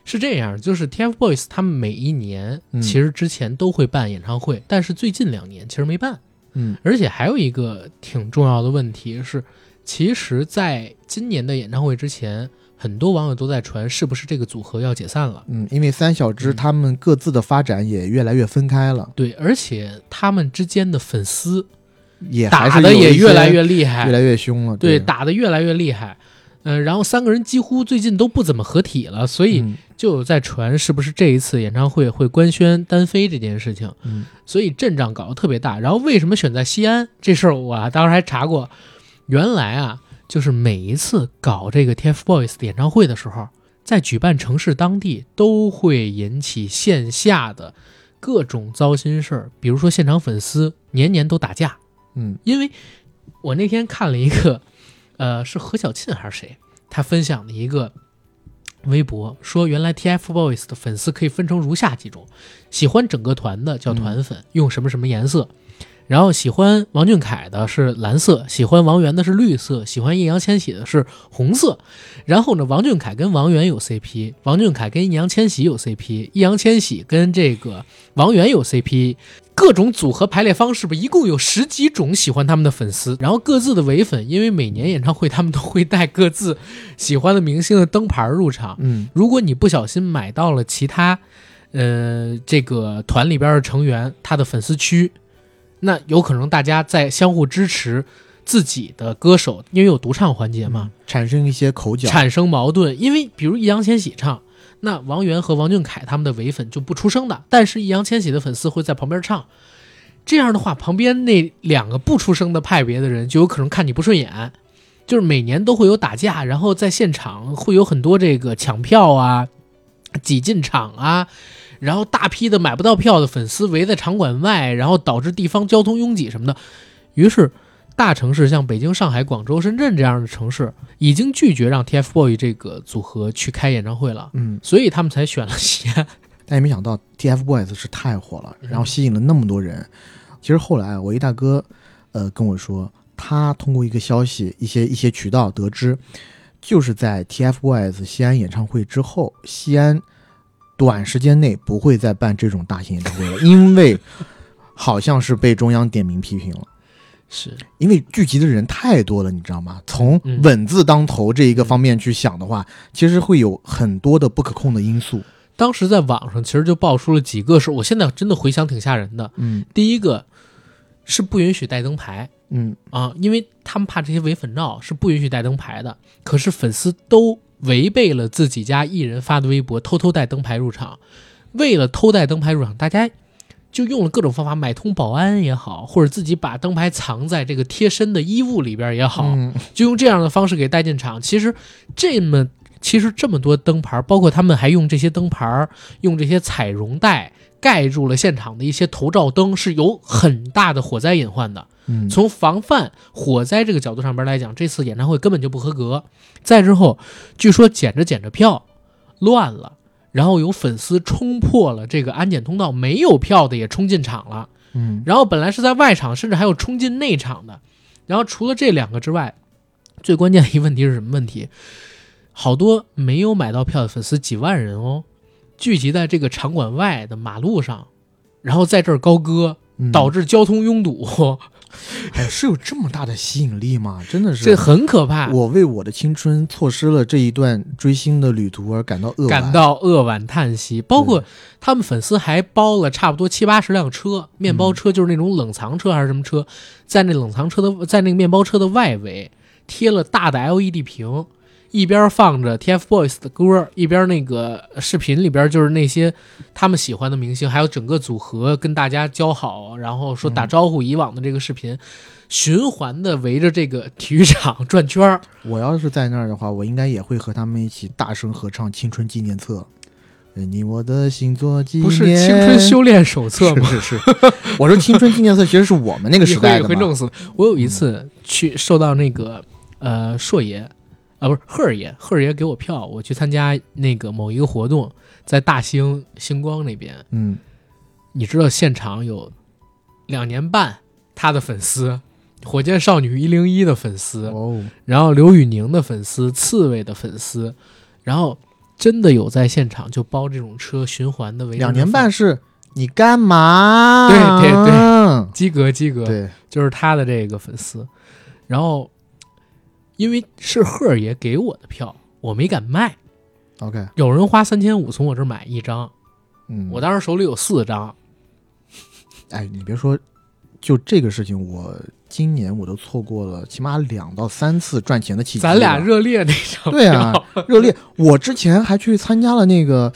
是这样，就是 TFBOYS 他们每一年嗯其实之前都会办演唱会，但是最近两年其实没办。嗯而且还有一个挺重要的问题是，其实在今年的演唱会之前，很多网友都在传是不是这个组合要解散了。嗯，因为三小只嗯他们各自的发展也越来越分开了，对，而且他们之间的粉丝也打的也越来越厉害，越来越凶了。对，对，打的越来越厉害。呃，然后三个人几乎最近都不怎么合体了，所以嗯就有在传是不是这一次演唱会会官宣单飞这件事情。嗯所以阵仗搞得特别大。然后为什么选在西安这事儿，我啊当时还查过，原来啊就是每一次搞这个 TFBOYS 的演唱会的时候，在举办城市当地都会引起线下的各种糟心事儿，比如说现场粉丝年年都打架，嗯因为我那天看了一个，呃，是何小庆还是谁，他分享的一个微博，说原来 TFBOYS 的粉丝可以分成如下几种：喜欢整个团的叫团粉，用什么什么颜色；然后喜欢王俊凯的是蓝色，喜欢王源的是绿色，喜欢易烊千玺的是红色。然后呢，王俊凯跟王源有 CP，王俊凯跟易烊千玺有 CP，易烊千玺跟这个王源有 CP，各种组合排列方式吧，一共有十几种喜欢他们的粉丝，然后各自的唯粉，因为每年演唱会他们都会带各自喜欢的明星的灯牌入场。嗯如果你不小心买到了其他，呃，这个团里边的成员他的粉丝区，那有可能大家在相互支持自己的歌手，因为有独唱环节嘛，产生一些口角。产生矛盾。因为比如易烊千玺唱，那王源和王俊凯他们的唯粉就不出声的，但是易烊千玺的粉丝会在旁边唱。这样的话，旁边那两个不出声的派别的人就有可能看你不顺眼，就是每年都会有打架，然后在现场会有很多这个抢票啊、挤进场啊，然后大批的买不到票的粉丝围在场馆外，然后导致地方交通拥挤什么的。于是，大城市像北京、上海、广州、深圳这样的城市，已经拒绝让 TFBOYS 这个组合去开演唱会了，嗯，所以他们才选了西安。但也没想到 TFBOYS 是太火了，嗯然后吸引了那么多人。其实后来我一大哥，呃，跟我说，他通过一个消息，一些一些渠道得知，就是在 TFBOYS 西安演唱会之后，西安短时间内不会再办这种大型演唱会了，因为好像是被中央点名批评了。是，因为聚集的人太多了，你知道吗？从嗯稳字当头这一个方面去想的话，其实会有很多的不可控的因素。当时在网上其实就爆出了几个事，我现在真的回想挺吓人的。嗯第一个是不允许带灯牌嗯啊，因为他们怕这些伪粉闹是不允许带灯牌的。可是粉丝都违背了自己家艺人发的微博，偷偷带灯牌入场。为了偷带灯牌入场，大家就用了各种方法，买通保安也好，或者自己把灯牌藏在这个贴身的衣物里边也好，嗯就用这样的方式给带进场。其实这么，其实这么多灯牌，包括他们还用这些灯牌，用这些彩绒带盖住了现场的一些头罩灯，是有很大的火灾隐患的。嗯，从防范火灾这个角度上边来讲，这次演唱会根本就不合格。再之后，据说捡着捡着票乱了，然后有粉丝冲破了这个安检通道，没有票的也冲进场了。嗯然后本来是在外场，甚至还有冲进内场的。然后除了这两个之外，最关键的一个问题是什么问题？好多没有买到票的粉丝，几万人哦，聚集在这个场馆外的马路上，然后在这儿高歌，嗯导致交通拥堵，哎，是有这么大的吸引力吗？真的是，这很可怕。我为我的青春错失了这一段追星的旅途而感到扼。感到扼腕叹息，包括他们粉丝还包了差不多七八十辆车，面包车就是那种冷藏车还是什么车，在那冷藏车的在那个面包车的外围贴了大的 LED 屏，一边放着 TFBOYS 的歌，一边那个视频里边就是那些他们喜欢的明星，还有整个组合跟大家交好，然后说打招呼，以往的这个视频。循环的围着这个体育场转圈儿，我要是在那儿的话，我应该也会和他们一起大声合唱《青春纪念册》。你我的星座纪念，不是《青春修炼手册》吗？是是是，我说《青春纪念册》其实是我们那个时代的会弄死。我有一次去受到那个呃硕爷啊不是赫尔爷，赫尔爷给我票，我去参加那个某一个活动，在大兴星光那边，嗯，你知道现场有两年半他的粉丝。火箭少女一零一的粉丝，哦，然后刘宇宁的粉丝，刺猬的粉丝，然后真的有在现场就包这种车循环的围两年半是你干嘛？对对对基格基格，对，就是他的这个粉丝，然后因为是赫尔爷给我的票，我没敢卖，OK，有人花三千五从我这儿买一张，嗯，我当时手里有四张，哎，你别说就这个事情，我今年我都错过了起码两到三次赚钱的契机了。咱俩热烈那场对啊，热烈，我之前还去参加了那个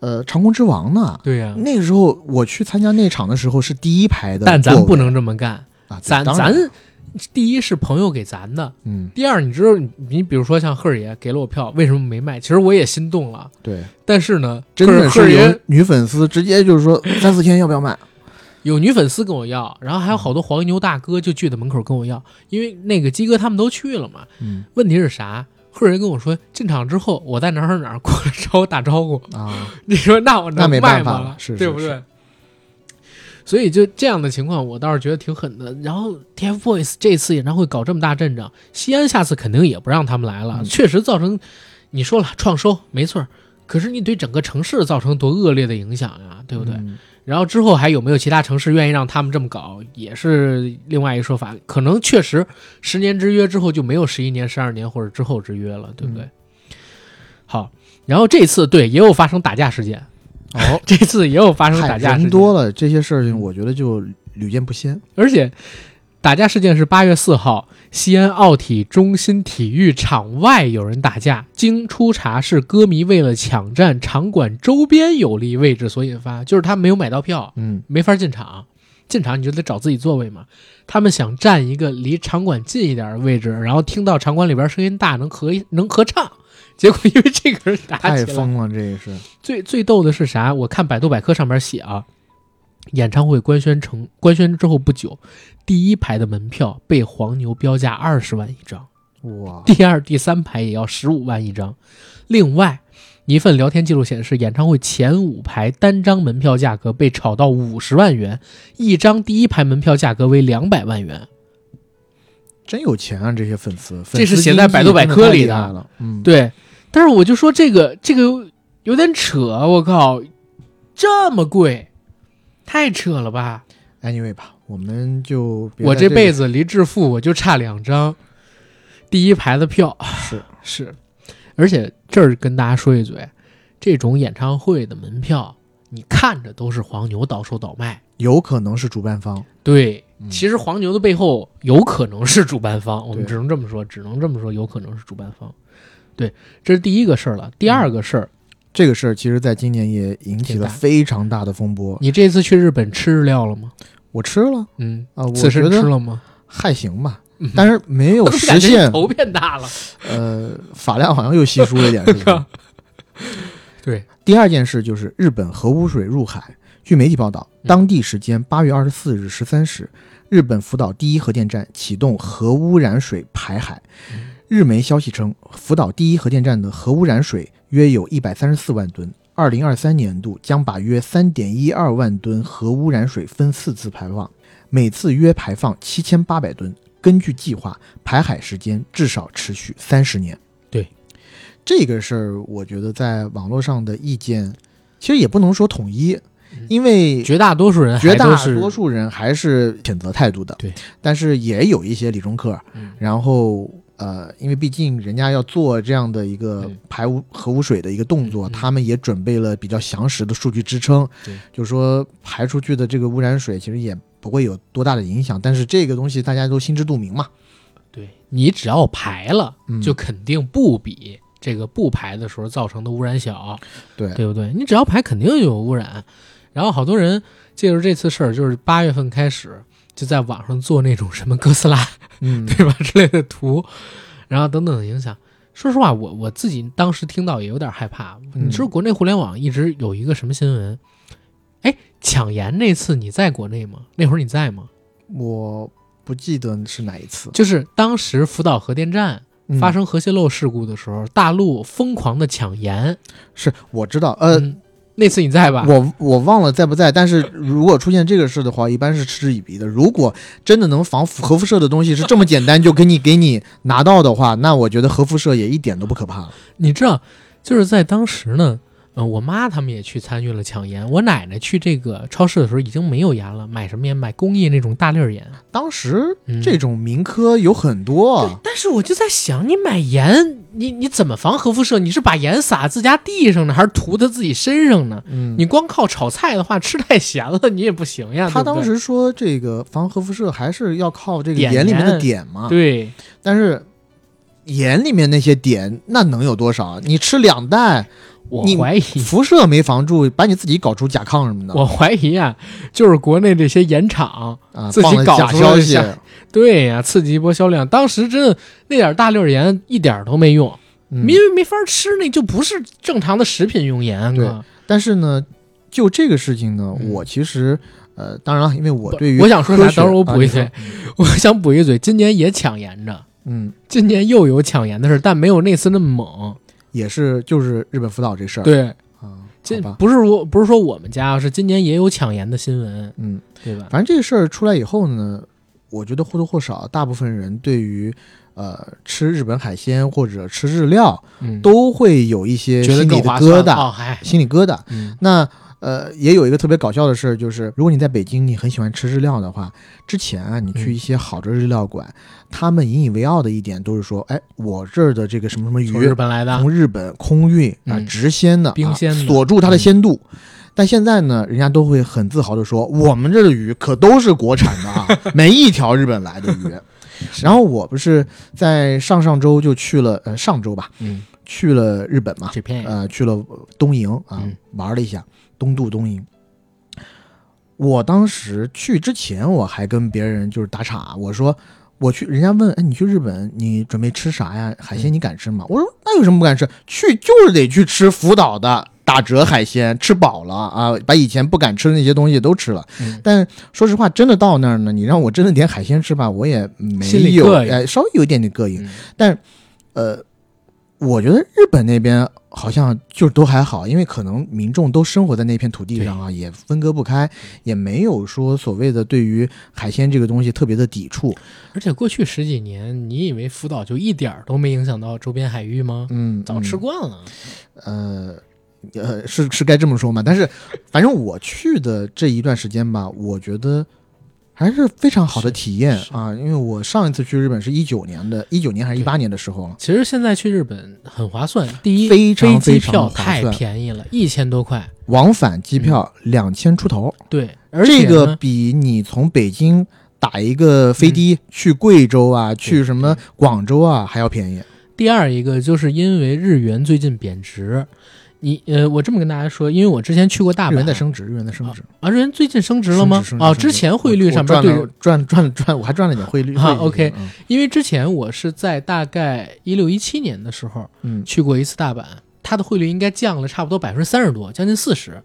呃长空之王呢。对呀、那个时候我去参加那场的时候是第一排的，但咱不能这么干，啊，对咱咱第一是朋友给咱的，嗯第二你知道你你比如说像赫儿爷给了我票，为什么没卖？其实我也心动了，对，但是呢，真的赫儿爷是有女粉丝直接就是说三四千要不要卖？有女粉丝跟我要，然后还有好多黄牛大哥就聚在门口跟我要，因为那个鸡哥他们都去了嘛。嗯问题是啥？赫儿爷跟我说进场之后，我在哪儿哪儿哪儿过来找我打招呼。啊，你说那我那没能卖吗办法了？是是对不对？所以就这样的情况，我倒是觉得挺狠的。然后 TFBOYS 这次演唱会搞这么大阵仗，西安下次肯定也不让他们来了，嗯确实造成你说了创收没错儿，可是你对整个城市造成多恶劣的影响呀，对不对？嗯然后之后还有没有其他城市愿意让他们这么搞，也是另外一个说法。可能确实十年之约之后就没有十一年、十二年或者之后之约了，对不对？好，然后这次对也有发生打架事件，哦，这次也有发生打架，人多了，这些事情我觉得就屡见不鲜。而且打架事件是八月四号，西安奥体中心体育场外有人打架，经初查是歌迷为了抢占场馆周边有利位置所引发，就是他没有买到票，嗯没法进场。进场你就得找自己座位嘛。他们想占一个离场馆近一点的位置，然后听到场馆里边声音大，能合能合唱。结果因为这个人打太起来，疯了，这也是。最最逗的是啥？我看百度百科上面写啊，演唱会官宣成官宣之后不久，第一排的门票被黄牛标价二十万一张，哇，第二、第三排也要十五万一张。另外，一份聊天记录显示，演唱会前五排单张门票价格被炒到五十万元，一张第一排门票价格为两百万元。真有钱啊！这些粉丝，这是写在百度百科里的。嗯，对，但是我就说这个这个有点扯，我靠，这么贵，太扯了吧！，anyway 吧，我们就别我这个这辈子离致富我就差两张第一排的票，是 是，而且这儿跟大家说一嘴，这种演唱会的门票，你看着都是黄牛倒手倒卖。有可能是主办方。对，嗯其实黄牛的背后有可能是主办方，我们只能这么说，只能这么说，有可能是主办方。对，这是第一个事儿了。第二个事儿，这个事儿其实在今年也引起了非常大的风波。你这次去日本吃日料了吗？我吃了嗯，啊，我刺身觉得吃了吗？还行吧嗯，但是没有 实现。头变大了。呃，发量好像又稀疏了一点，是不是？对，第二件事就是日本核污水入海。据媒体报道，嗯当地时间八月二十四日十三时，日本福岛第一核电站启动核污染水排海。日媒消息称，福岛第一核电站的核污染水约有一百三十四万吨，二零二三年度将把约三点一二万吨核污染水分四次排放，每次约排放七千八百吨。根据计划，排海时间至少持续三十年。对这个事儿，我觉得在网络上的意见其实也不能说统一嗯，因为绝大多数人绝大多数人还是谴责态度的。对，但是也有一些理中客，嗯然后呃，因为毕竟人家要做这样的一个嗯排污核污水的一个动作，他们也准备了比较详实的数据支撑，对，就说排出去的这个污染水其实也不会有多大的影响，但是这个东西大家都心知肚明嘛。对你只要排了，嗯就肯定不比这个不排的时候造成的污染小，对对不对？你只要排，肯定就有污染。然后好多人借着这次事儿，就是八月份开始就在网上做那种什么哥斯拉，嗯，对吧之类的图，然后等等的影响。说实话，我我自己当时听到也有点害怕。嗯你知道国内互联网一直有一个什么新闻？哎，抢盐那次你在国内吗？那会儿你在吗？我不记得是哪一次就是当时福岛核电站嗯发生核泄漏事故的时候，大陆疯狂的抢盐。是我知道，呃，嗯，那次你在吧？我我忘了在不在，但是如果出现这个事的话，一般是嗤之以鼻的。如果真的能防辐核辐射的东西是这么简单就给你给你拿到的话，那我觉得核辐射也一点都不可怕了。你知道，就是在当时呢，呃，我妈他们也去参与了抢盐。我奶奶去这个超市的时候已经没有盐了，买什么盐？买工业那种大粒儿盐。当时嗯这种民科有很多，但是我就在想，你买盐你你怎么防核辐射？你是把盐撒自家地上呢，还是涂在自己身上呢？嗯，你光靠炒菜的话，吃太咸了，你也不行呀。他当时说这个防核辐射还是要靠这个盐里面的碘嘛，对但是盐里面那些碘那能有多少？你吃两袋，你我怀疑，辐射没防住，把你自己搞出甲亢什么的。我怀疑啊，就是国内这些盐厂，啊，自己搞出来消息，对呀、刺激一波销量。当时真的那点大粒儿盐一点儿都没用，嗯。因为没法吃，那就不是正常的食品用盐。对哥但是呢，就这个事情呢，嗯。我其实呃，当然了，因为我对于我想说啥等会儿我补一嘴。我想补一嘴，今年也抢盐着，嗯，今年又有抢盐的事儿，但没有那次那么猛。也是就是日本福岛这事儿，对，啊，这好吧，不是说不是说我们家，是今年也有抢盐的新闻，嗯，对吧？反正这个事儿出来以后呢，我觉得或多或少，大部分人对于呃吃日本海鲜或者吃日料嗯，都会有一些心里疙瘩，哦，心里疙瘩。嗯那呃，也有一个特别搞笑的事儿，就是如果你在北京，你很喜欢吃日料的话，之前啊，你去嗯一些好的日料馆，他们引以为傲的一点都是说，哎，我这儿的这个什么什么从鱼日本来的，从日本空运啊，嗯直鲜的，冰鲜的啊锁住它的鲜度。但现在呢，人家都会很自豪的说，我们这的鱼可都是国产的啊，没一条日本来的鱼。然后我不是在上上周就去了，呃，上周吧，嗯，去了日本嘛，呃，去了东营啊，嗯玩了一下东渡东营。我当时去之前，我还跟别人就是打岔，我说我去，人家问，哎，你去日本，你准备吃啥呀？海鲜你敢吃吗？我说那有什么不敢吃？去就是得去吃福岛的打折海鲜，吃饱了啊，把以前不敢吃的那些东西都吃了。嗯但说实话，真的到那儿呢，你让我真的点海鲜吃吧，我也没有，哎，稍微有一点点膈应。嗯呃，我觉得日本那边好像就都还好，因为可能民众都生活在那片土地上啊，也分割不开，也没有说所谓的对于海鲜这个东西特别的抵触。而且过去十几年，你以为福岛就一点儿都没影响到周边海域吗？嗯，早吃嗯惯了。呃。呃，是是该这么说嘛？但是，反正我去的这一段时间吧，我觉得还是非常好的体验啊。因为我上一次去日本是一九年的，一九年还是一八年的时候了。其实现在去日本很划算，第一，非常飞机非常票太便宜了，一千多块。往返机票两千出头，对，而且这个比你从北京打一个飞的去贵州啊，去什么广州啊还要便宜。第二一个就是因为日元最近贬值，你呃，我这么跟大家说，因为我之前去过大日阪，元在升值，日元在升值啊，日元最近升值了吗升值升？值哦，之前汇率上面对赚赚赚我还赚了点汇率。啊 OK 嗯因为之前我是在大概一六一七年的时候嗯，去过一次大阪，它的汇率应该降了差不多百分之三十多，将近四十。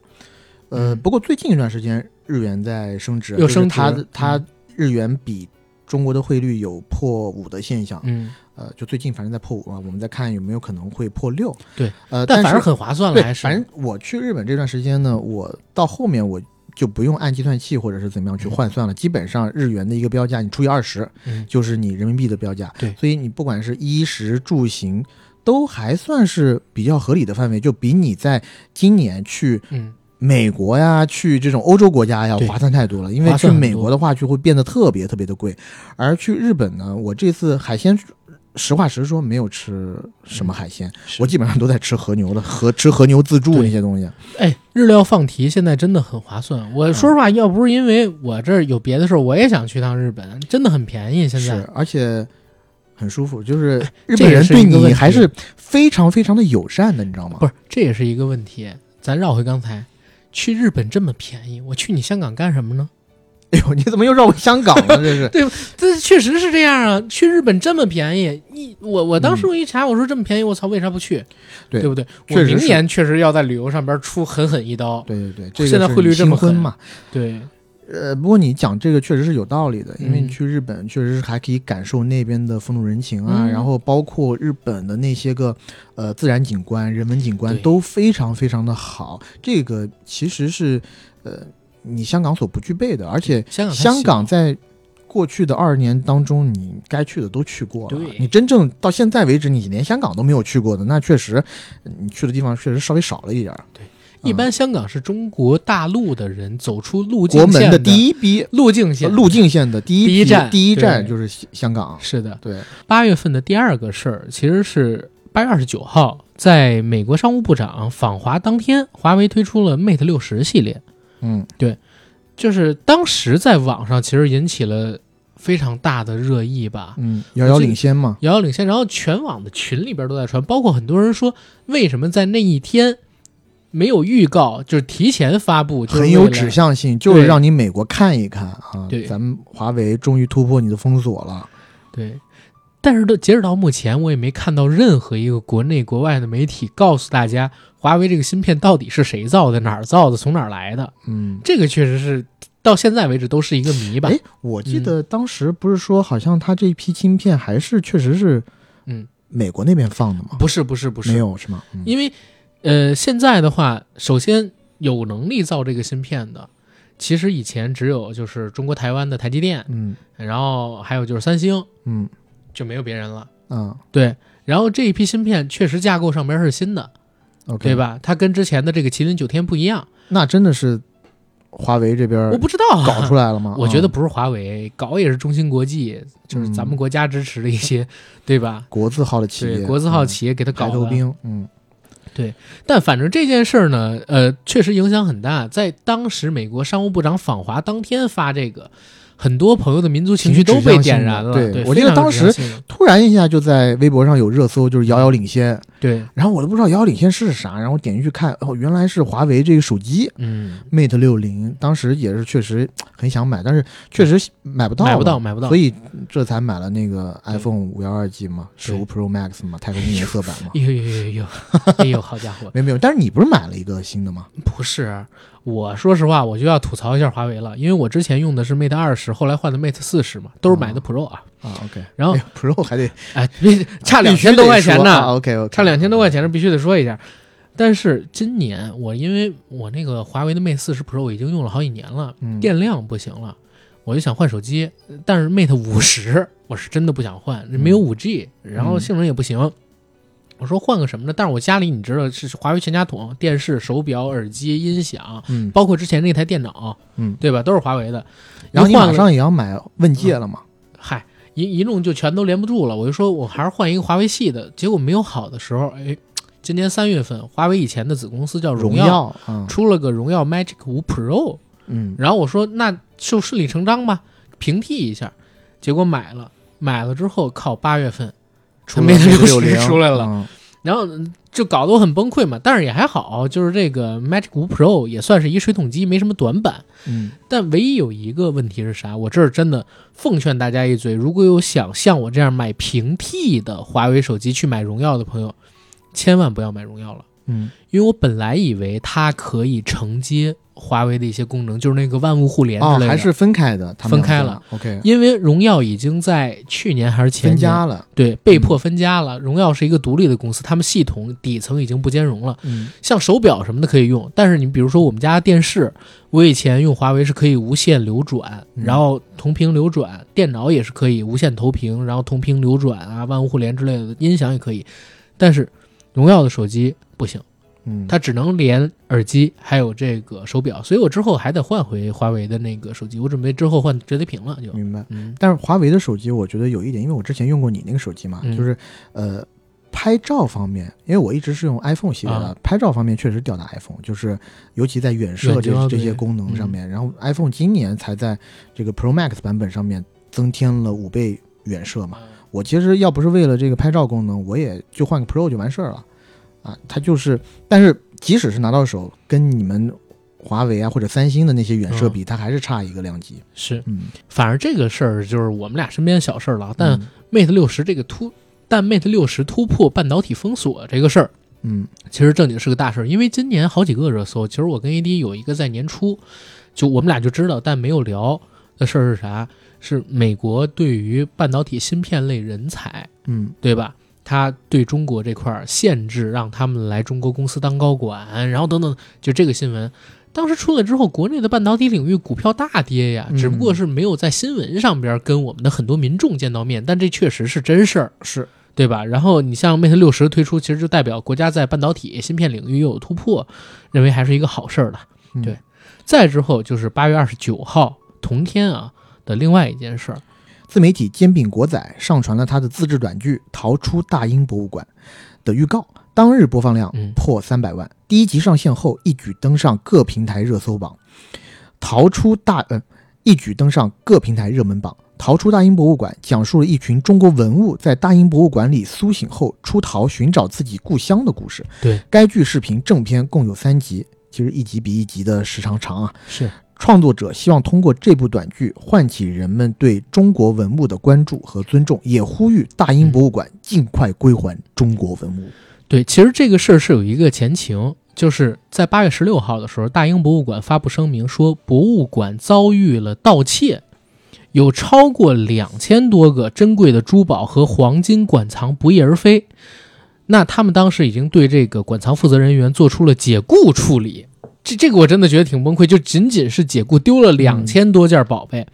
呃，嗯不过最近一段时间日元在升值，又升值它的它嗯日元比中国的汇率有破五的现象。嗯，呃，就最近反正在破五啊，我们再看有没有可能会破六。对，呃，但反正很划算了，还是反正我去日本这段时间呢，我到后面我就不用按计算器或者是怎么样去换算了，基本上日元的一个标价你除以二十，嗯就是你人民币的标价。对所以你不管是衣食住行，都还算是比较合理的范围，就比你在今年去嗯美国呀、去这种欧洲国家要划算太多了。因为去美国的话就会变得特别特别的贵，而去日本呢，我这次海鲜。实话实说，没有吃什么海鲜，是我基本上都在吃和牛的，和吃和牛自助那些东西。哎，日料放题现在真的很划算。我说实话，要不是因为我这儿有别的事儿，我也想去趟日本，真的很便宜。现在是，而且很舒服，就是日本人对你还是非常非常的友善的，你知道吗？不是，这也是一个问题。咱绕回刚才，去日本这么便宜，我去你香港干什么呢？哎呦，你怎么又绕回香港了？这是 对这确实是这样啊！去日本这么便宜，一我我当时嗯我一查，我说这么便宜，我操，为啥不去？对不对？确实是我明年确实要在旅游上边出狠狠一刀。对对对，这个现在汇率这么狠嘛？对，呃，不过你讲这个确实是有道理的，因为你嗯去日本确实是还可以感受那边的风土人情啊，嗯然后包括日本的那些个呃自然景观、人文景观都非常非常的好。这个其实是呃你香港所不具备的，而且香港太香港在过去的二十年当中，你该去的都去过了。对你真正到现在为止，你连香港都没有去过的，那确实你去的地方确实稍微少了一点儿。一般香港是中国大陆的人走出路径线国门的第一一批路径线路径线的第一批第一站第一站就是香香港。是的。对，八月份的第二个事儿其实是八月二十九号，在美国商务部长访华当天，华为推出了 Mate 六十系列。嗯，对就是当时在网上其实引起了非常大的热议吧，嗯，遥遥领先嘛。遥遥领先。然后全网的群里边都在传，包括很多人说，为什么在那一天没有预告，就是提前发布，就是很有指向性，就是让你美国看一看啊，对咱们华为终于突破你的封锁了。对，但是到截止到目前，我也没看到任何一个国内国外的媒体告诉大家，华为这个芯片到底是谁造的、哪儿造的、从哪儿来的。嗯，这个确实是到现在为止都是一个谜吧哎。，我记得当时不是说，好像它这一批芯片还是确实是，嗯，美国那边放的吗？不是，不是，不是，没有是吗？嗯因为呃，现在的话，首先有能力造这个芯片的，其实以前只有就是中国台湾的台积电，嗯然后还有就是三星，嗯就没有别人了。嗯对，然后这一批芯片确实架构上边是新的，，OK，对？吧？它跟之前的这个麒麟九天不一样。那真的是华为这边我不知道啊搞出来了吗？啊 我觉得不是华为搞，也是中芯国际，就是咱们国家支持的一些，对吧？国字号的企业，对，国字号嗯企业给他搞的。排头兵，嗯对但反正这件事儿呢，呃，确实影响很大。在当时美国商务部长访华当天发这个，很多朋友的民族情绪都被点燃了。对，我记得当时突然一下就在微博上有热搜，就是遥遥领先，对，然后我都不知道遥遥领先是啥，然后点进去看，哦，原来是华为这个手机嗯，Mate 六零，当时也是确实很想买，但是确实买不到，买不到，。买不到所。以这才买了那个 iPhone 五幺二 G 嘛，十五 Pro Max 嘛，太空颜色版嘛。有有有有有，哎呦，好家伙！没有没有，但是你不是买了一个新的吗？不是，我说实话，我就要吐槽一下华为了，因为我之前用的是 Mate 二十，后来换的 Mate 四十嘛，都是买的 Pro 啊。啊，OK，然后哎 Pro 还得哎，差两千多块钱呢，OK OK，差两千多块钱是必须得说一下。但是今年我因为我那个华为的 Mate 四十 Pro 已经用了好几年了，嗯电量不行了，我就想换手机。但是 Mate 五十 我是真的不想换，没有五 G，然后性能也不行。我说换个什么呢？但是我家里你知道是华为全家桶，电视、手表、耳机、音响，嗯包括之前那台电脑，嗯，对吧？都是华为的。然后马上也要买问界了嘛？嗨，一一弄就全都连不住了。我就说我还是换一个华为系的，结果没有好的时候，哎，今年三月份，华为以前的子公司叫荣耀，出了个荣耀 Magic 五 Pro，嗯然后我说那就顺理成章吧，平替一下，结果买了，买了之后靠八月份出了 Mate 六60出来了嗯然后嗯就搞得我很崩溃嘛，但是也还好，就是这个 Magic 五 Pro 也算是一水桶机，没什么短板。嗯但唯一有一个问题是啥？我这儿真的奉劝大家一嘴，如果有想像我这样买平替的华为手机去买荣耀的朋友，千万不要买荣耀了，嗯因为我本来以为它可以承接华为的一些功能，就是那个万物互联之哦，类的。还是分开的，分开了。OK，因为荣耀已经在去年还是前年分年家了。对被迫分家了。荣耀是一个独立的公司，他们系统底层已经不兼容了。嗯像手表什么的可以用，但是你比如说我们家电视，我以前用华为是可以无线流转，嗯然后同屏流转，电脑也是可以无线投屏，然后同屏流转啊，万物互联之类的，音响也可以。但是荣耀的手机不行，嗯，它只能连耳机还有这个手表，所以我之后还得换回华为的那个手机，我准备之后换折叠屏了就。明白。嗯但是华为的手机，我觉得有一点，因为我之前用过你那个手机嘛，嗯就是呃，拍照方面，因为我一直是用 iPhone 系列的，啊拍照方面确实吊打 iPhone，就是尤其在远摄这这些功能上面。然后 iPhone 今年才在这个 Pro Max 版本上面增添了五倍远摄嘛。我其实要不是为了这个拍照功能，我也就换个 Pro 就完事儿了啊。它就是，但是即使是拿到手，跟你们华为啊或者三星的那些远摄嗯比，它还是差一个量级。是，嗯，反而这个事儿就是我们俩身边小事儿了，但嗯 Mate 六十这个突，但 Mate 六十突破半导体封锁这个事儿，嗯其实正经是个大事儿，因为今年好几个热搜，其实我跟 AD 有一个在年初，就我们俩就知道，但没有聊的事儿是啥？是美国对于半导体芯片类人才，嗯对吧？他对中国这块儿限制，让他们来中国公司当高管，然后等等，就这个新闻。当时出来之后，国内的半导体领域股票大跌呀，嗯只不过是没有在新闻上边跟我们的很多民众见到面，但这确实是真事儿。是。对吧？然后你像 Mate 六十推出，其实就代表国家在半导体芯片领域又有突破，认为还是一个好事儿的。嗯对再之后就是八月二十九号同天啊的另外一件事儿，自媒体煎饼果仔上传了他的自制短剧《逃出大英博物馆》的预告，当日播放量嗯破三百万。第一集上线后，一举登上各平台热搜榜。逃出大呃，一举登上各平台热门榜。逃出大英博物馆讲述了一群中国文物在大英博物馆里苏醒后出逃，寻找自己故乡的故事。对，该剧视频正片共有三集，其实一集比一集的时长长啊。是创作者希望通过这部短剧唤起人们对中国文物的关注和尊重，也呼吁大英博物馆尽快归还中国文物。对，其实这个事儿是有一个前情，就是在八月十六号的时候，大英博物馆发布声明说，博物馆遭遇了盗窃，有超过两千多个珍贵的珠宝和黄金馆藏不翼而飞。那他们当时已经对这个馆藏负责人员做出了解雇处理，这这个我真的觉得挺崩溃，就仅仅是解雇丢了两千多件宝贝。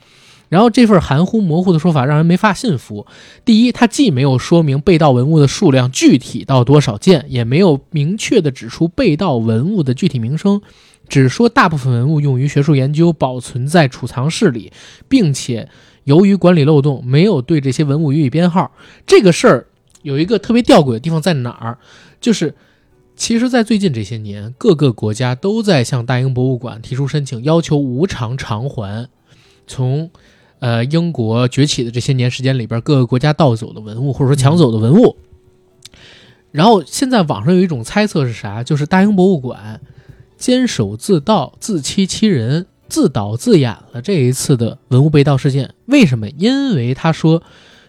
然后这份含糊模糊的说法让人没法信服。第一，它既没有说明被盗文物的数量具体到多少件，也没有明确的指出被盗文物的具体名称，只说大部分文物用于学术研究，保存在储藏室里，并且由于管理漏洞，没有对这些文物予以编号。这个事儿有一个特别吊诡的地方在哪儿？就是。其实，在最近这些年，各个国家都在向大英博物馆提出申请，要求无偿偿还从呃英国崛起的这些年时间里边，各个国家盗走的文物或者说抢走的文物。然后现在网上有一种猜测是啥？就是大英博物馆监守自盗、自欺欺人、自导自演了这一次的文物被盗事件。为什么？因为他说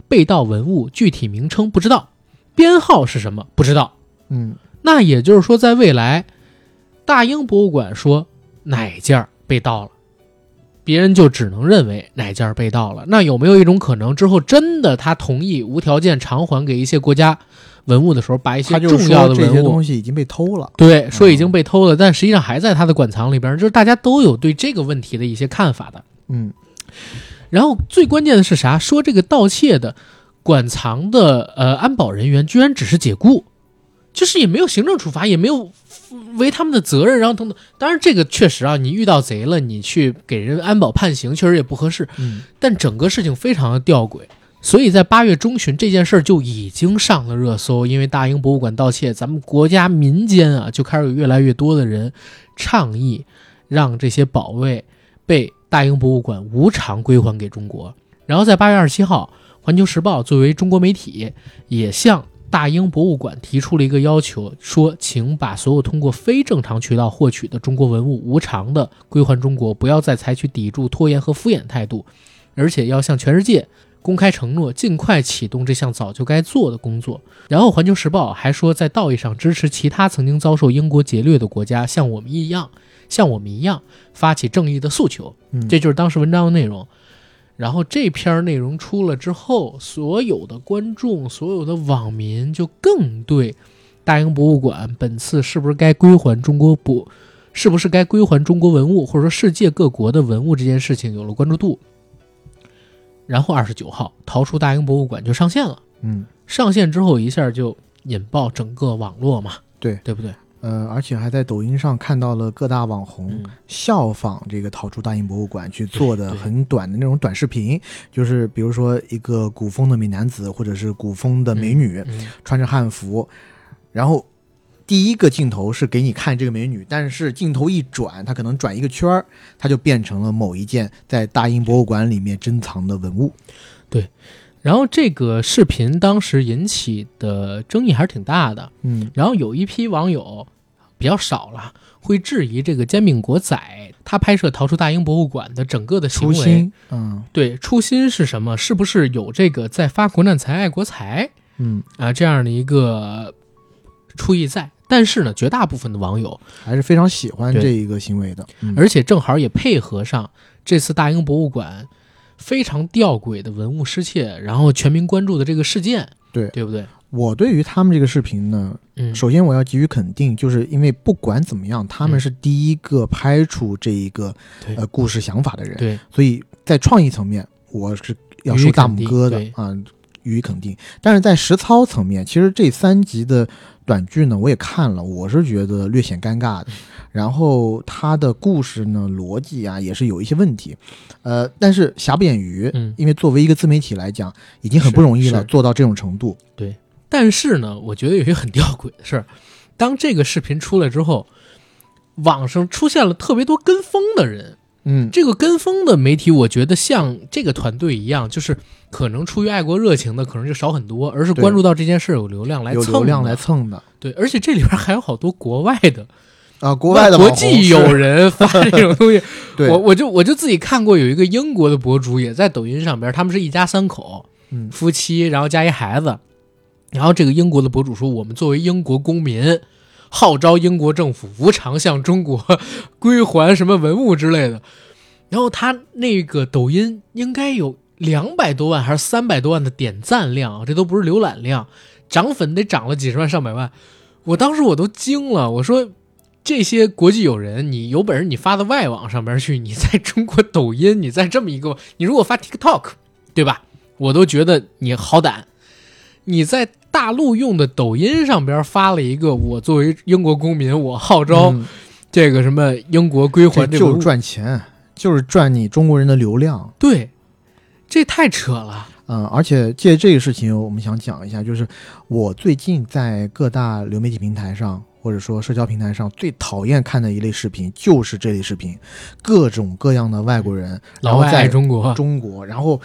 被盗文物具体名称不知道，编号是什么不知道。嗯，那也就是说，在未来，大英博物馆说哪件儿被盗了，别人就只能认为哪件儿被盗了。那有没有一种可能，之后真的他同意无条件偿还给一些国家文物的时候，把一些重要的说这些文物东西已经被偷了。对说已经被偷了，但实际上还在他的馆藏里边，就是大家都有对这个问题的一些看法的。嗯然后最关键的是啥？说这个盗窃的馆藏的呃安保人员居然只是解雇，就是也没有行政处罚，也没有为他们的责任，然后等等。当然这个确实啊，你遇到贼了，你去给人安保判刑，确实也不合适。嗯但整个事情非常的吊诡，所以在八月中旬这件事儿就已经上了热搜，因为大英博物馆盗窃，咱们国家民间啊就开始有越来越多的人倡议，让这些宝贝被大英博物馆无偿归还给中国。然后在八月二十七号，《环球时报》作为中国媒体，也向大英博物馆提出了一个要求，说请把所有通过非正常渠道获取的中国文物无偿的归还中国，不要再采取抵触、拖延和敷衍态度，而且要向全世界公开承诺，尽快启动这项早就该做的工作。然后，《环球时报》还说，在道义上支持其他曾经遭受英国劫掠的国家，像我们一样，像我们一样发起正义的诉求。嗯，这就是当时文章的内容。然后这篇内容出了之后，所有的观众、所有的网民就更对大英博物馆本次是不是该归还中国博，是不是该归还中国文物，或者说世界各国的文物这件事情有了关注度。然后二十九号，逃出大英博物馆就上线了。嗯上线之后一下就引爆整个网络嘛，对对不对？呃，而且还在抖音上看到了各大网红嗯，效仿这个逃出大英博物馆去做的很短的那种短视频，就是比如说一个古风的美男子或者是古风的美女，嗯穿着汉服，然后第一个镜头是给你看这个美女，但是镜头一转，它可能转一个圈儿，它就变成了某一件在大英博物馆里面珍藏的文物。然后这个视频当时引起的争议还是挺大的。嗯然后有一批网友比较少了，会质疑这个煎饼果仔他拍摄逃出大英博物馆的整个的行为。初心，嗯对，初心是什么？是不是有这个在发国难财、爱国财嗯，啊这样的一个初意在？但是呢，绝大部分的网友，还是非常喜欢这一个行为的。嗯而且正好也配合上这次大英博物馆非常吊诡的文物失窃，然后全民关注的这个事件，对对不对？我对于他们这个视频呢，嗯，首先我要给予肯定，就是因为不管怎么样，他们嗯是第一个拍出这一个对呃故事想法的人，对，所以在创意层面，我是要竖大拇哥的啊。予以肯定。但是在实操层面，其实这三集的短剧呢，我也看了，我是觉得略显尴尬的。然后它的故事呢，逻辑啊，也是有一些问题。呃，但是瑕不掩瑜，嗯因为作为一个自媒体来讲，已经很不容易了，做到这种程度。对但是呢，我觉得有一个很吊诡的事儿，当这个视频出来之后，网上出现了特别多跟风的人。嗯，这个跟风的媒体，我觉得像这个团队一样，就是可能出于爱国热情的，可能就少很多，而是关注到这件事有流量来蹭的。流量来蹭的。对，而且这里边还有好多国外的啊，国外的国际友人发这种东西，对，我我就我就自己看过有一个英国的博主也在抖音上边，他们是一家三口，嗯。夫妻，然后加一孩子，然后这个英国的博主说，我们作为英国公民，号召英国政府无偿向中国归还什么文物之类的，然后他那个抖音应该有两百多万还是三百多万的点赞量，这都不是浏览量，涨粉得涨了几十万上百万，我当时我都惊了，我说。这些国际友人，你有本事你发到外网上边去，你在中国抖音，你在这么一个，你如果发 TikTok，对吧？我都觉得你好胆。你在大陆用的抖音上边发了一个，我作为英国公民，我号召嗯这个什么英国归还这就是赚钱，就是赚你中国人的流量。对，这太扯了。嗯，而且借这个事情，我们想讲一下，就是我最近在各大流媒体平台上，或者说社交平台上，最讨厌看的一类视频就是这类视频，各种各样的外国人，然老在中国，中国，然后，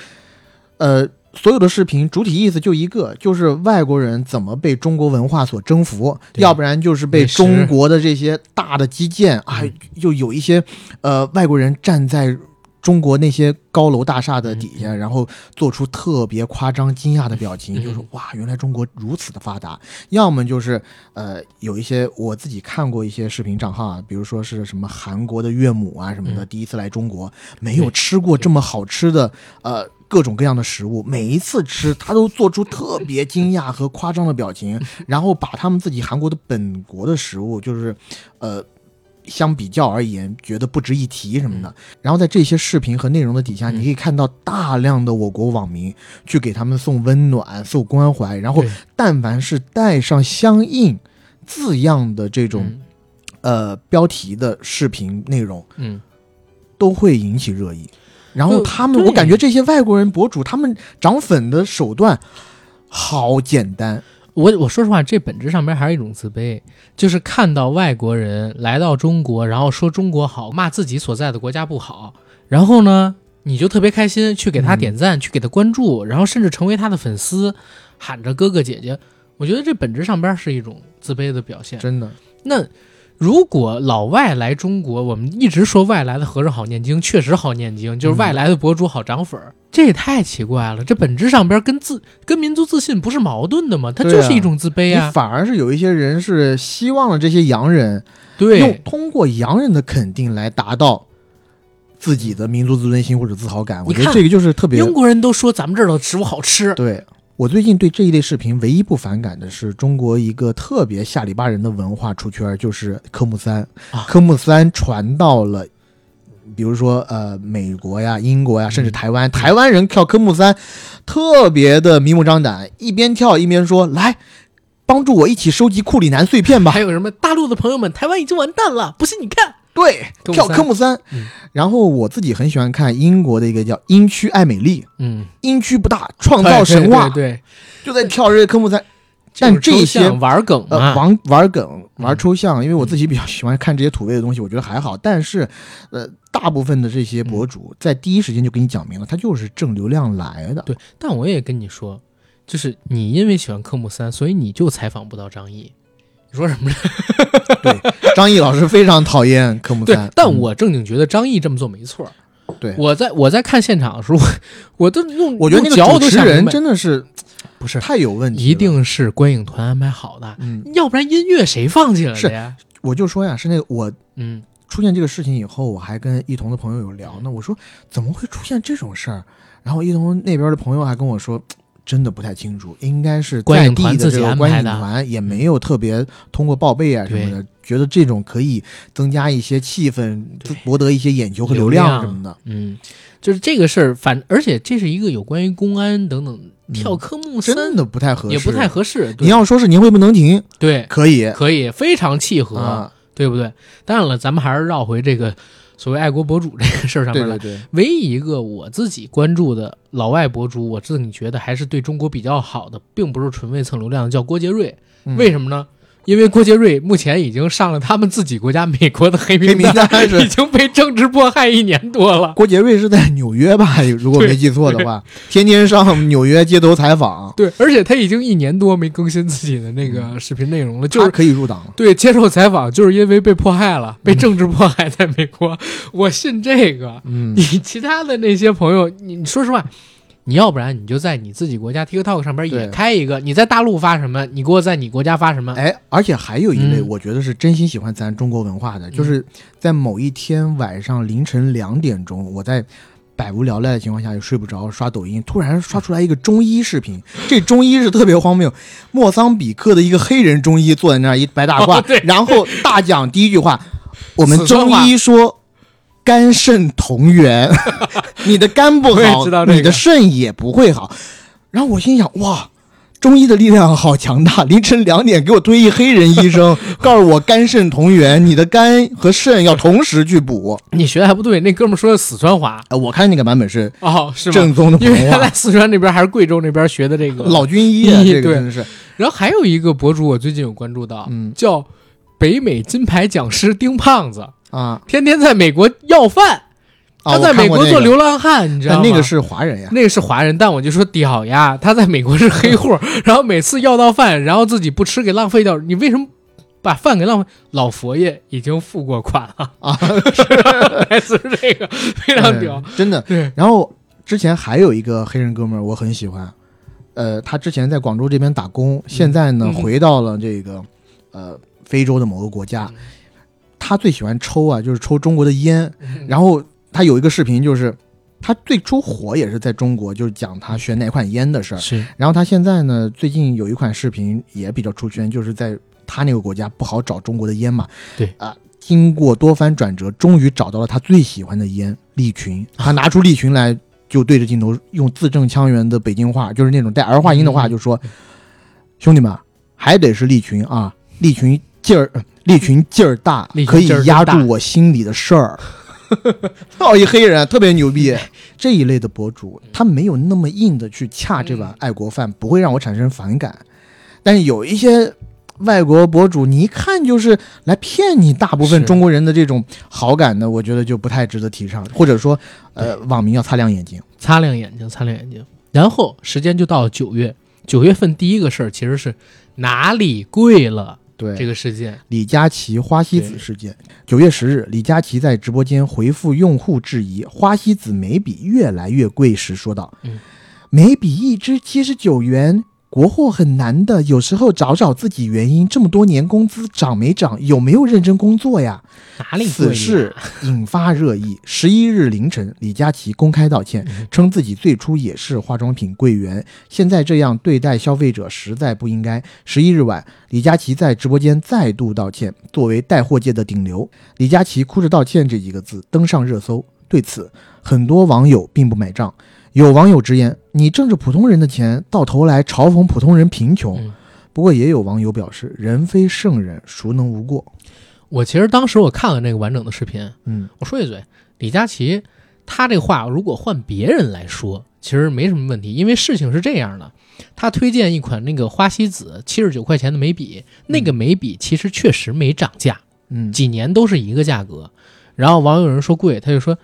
呃，所有的视频主体意思就一个，就是外国人怎么被中国文化所征服，要不然就是被中国的这些大的基建，啊嗯，又有一些呃外国人站在。中国那些高楼大厦的底下，然后做出特别夸张、惊讶的表情，嗯就是哇，原来中国如此的发达。要么就是呃，有一些我自己看过一些视频账号啊，比如说是什么韩国的岳母啊什么的，嗯。第一次来中国，没有吃过这么好吃的呃各种各样的食物，每一次吃他都做出特别惊讶和夸张的表情，然后把他们自己韩国的本国的食物，就是呃。相比较而言，觉得不值一提什么的。然后在这些视频和内容的底下，嗯你可以看到大量的我国网民去给他们送温暖、送关怀，然后但凡是带上相应字样的这种、嗯呃标题的视频内容，嗯，都会引起热议。然后呃他们，对我感觉这些外国人博主，他们涨粉的手段好简单。我我说实话，这本质上边还是一种自卑，就是看到外国人来到中国，然后说中国好，骂自己所在的国家不好，然后呢，你就特别开心，去给他点赞，去给他关注，然后甚至成为他的粉丝，喊着哥哥姐姐。我觉得这本质上边是一种自卑的表现。真的，那如果老外来中国，我们一直说外来的和尚好念经，确实好念经，就是外来的博主好涨粉儿，这也太奇怪了。这本质上边跟自跟民族自信不是矛盾的吗？它就是一种自卑你啊。反而是有一些人是希望了这些洋人对用，通过洋人的肯定来达到自己的民族自尊心或者自豪感。我觉得这个就是特别英国人都说咱们这儿的食物好吃，对。我最近对这一类视频唯一不反感的是中国一个特别下里巴人的文化出圈，就是科目三。啊科目三传到了，比如说呃美国呀、英国呀，甚至台湾，台湾人跳科目三特别的明目张胆，一边跳一边说：“来，帮助我一起收集库里南碎片吧。”还有什么大陆的朋友们，台湾已经完蛋了，不信你看。对，跳科目三。嗯然后我自己很喜欢看英国的一个叫英区爱美丽，嗯，英区不大，创造神话，对对就在跳这个科目三。但这些玩梗呃，嘛，玩玩梗、玩嗯抽象，因为我自己比较喜欢看这些土味的东西，我觉得还好。但是，呃，大部分的这些博主在第一时间就给你讲明了，他就是挣流量来的。对，但我也跟你说，就是你因为喜欢科目三，所以你就采访不到张译。你说什么？对，张译老师非常讨厌科目对三，，但嗯我正经觉得张译这么做没错。对我在我在看现场的时候，我 我都用我觉得那个主持人真的是不是，太有问题，一定是观影团安排好的，嗯，要不然音乐谁放进来是的呀？我就说呀，是那个我嗯，出现这个事情以后，我还跟一同的朋友有聊呢。我说怎么会出现这种事儿？然后一同那边的朋友还跟我说，真的不太清楚，应该是观在地的影团自己这个观影团也没有特别通过报备啊什么的，觉得这种可以增加一些气氛，博得一些眼球和流流量。什么的。嗯，就是这个事儿，反而且这是一个有关于公安等等跳科目三真的不太合适，也不太合适。对。你要说是年会不能停，对，可以。可以非常契合，啊，对不对？当然了，咱们还是绕回这个所谓爱国博主这个事儿上面来。对对对，唯一一个我自己关注的老外博主，我自己觉得还是对中国比较好的，并不是纯为蹭流量的，叫郭杰瑞。嗯为什么呢？因为郭杰瑞目前已经上了他们自己国家美国的黑黑名单，已经被政治迫害一年多了。郭杰瑞是在纽约吧？如果没记错的话，天天上纽约街头采访，对，而且他已经一年多没更新自己的那个视频内容了，就是可以入党了。对接受采访，就是因为被迫害了，被政治迫害在美国。我信这个。嗯你其他的那些朋友，你你说实话，你要不然你就在你自己国家 TikTok 上边也开一个，你在大陆发什么，你给我在你国家发什么。哎，而且还有一类，嗯我觉得是真心喜欢咱中国文化的，就是在某一天晚上凌晨两点钟，我在百无聊赖的情况下又睡不着，刷抖音，突然刷出来一个中医视频。这中医是特别荒谬，莫桑比克的一个黑人中医坐在那儿一白大褂，哦然后大讲第一句话：我们中医说。肝肾同源，你的肝不好，你的肾也不会好。然后我心想，哇，中医的力量好强大！凌晨两点给我推一黑人医生，告诉我肝肾同源，你的肝和肾要同时去补。你学的还不对，那哥们儿说的四川话呃，我看那个版本是哦，是吗？正宗的因为，他在四川那边还是贵州那边学的这个老军医对这个真的是，然后还有一个博主，我最近有关注到，嗯叫北美金牌讲师丁胖子，啊，天天在美国要饭，啊他在美国做，流浪汉，你知道吗？那个是华人呀，那个是华人，但我就说屌呀，他在美国是黑户，然后每次要到饭，然后自己不吃给浪费掉，你为什么把饭给浪费？老佛爷已经付过款了。啊，来自于这个？非常屌，哎真的。对，然后之前还有一个黑人哥们儿，我很喜欢，呃，他之前在广州这边打工，现在呢嗯。回到了这个呃非洲的某个国家，他最喜欢抽啊，就是抽中国的烟。然后他有一个视频，就是他最初火也是在中国，就是讲他选哪款烟的事儿。是然后他现在呢，最近有一款视频也比较出圈，就是在他那个国家不好找中国的烟嘛。对啊，经过多番转折，终于找到了他最喜欢的烟利群。他拿出利群来，就对着镜头用字正腔圆的北京话，就是那种带儿化音的话，嗯就说：“兄弟们，还得是利群啊，利群劲儿，呃利群劲儿大可以压住我心里的事儿。”哦，一黑人特别牛逼，这一类的博主，他没有那么硬的去恰这碗爱国饭，不会让我产生反感。但是有一些外国博主，你一看就是来骗你大部分中国人的这种好感的，我觉得就不太值得提倡，或者说，呃，网民要擦亮眼睛。擦亮眼睛，擦亮眼睛。然后时间就到了九月，九月份第一个事儿其实是哪里贵了对，这个事件。李佳琦花西子事件，九月十日，李佳琦在直播间回复用户质疑花西子眉笔越来越贵时说道：“嗯眉笔一支七十九元，国货很难的，有时候找找自己原因。这么多年工资涨没涨？有没有认真工作呀？”哪里此事引发热议。十一日凌晨，李佳琦公开道歉，嗯称自己最初也是化妆品柜员，现在这样对待消费者实在不应该。十一日晚，李佳琦在直播间再度道歉。作为带货界的顶流，李佳琦哭着道歉这几个字登上热搜。对此，很多网友并不买账。有网友直言：“你挣着普通人的钱，到头来嘲讽普通人贫穷。嗯不过，也有网友表示：“人非圣人，孰能无过我其实当时我看了那个完整的视频，？”嗯，我说一嘴，李佳琦他这话如果换别人来说，其实没什么问题，因为事情是这样的，他推荐一款那个花西子七十九块钱的眉笔，那个眉笔其实确实没涨价，嗯，几年都是一个价格。然后网友有人说贵，他就说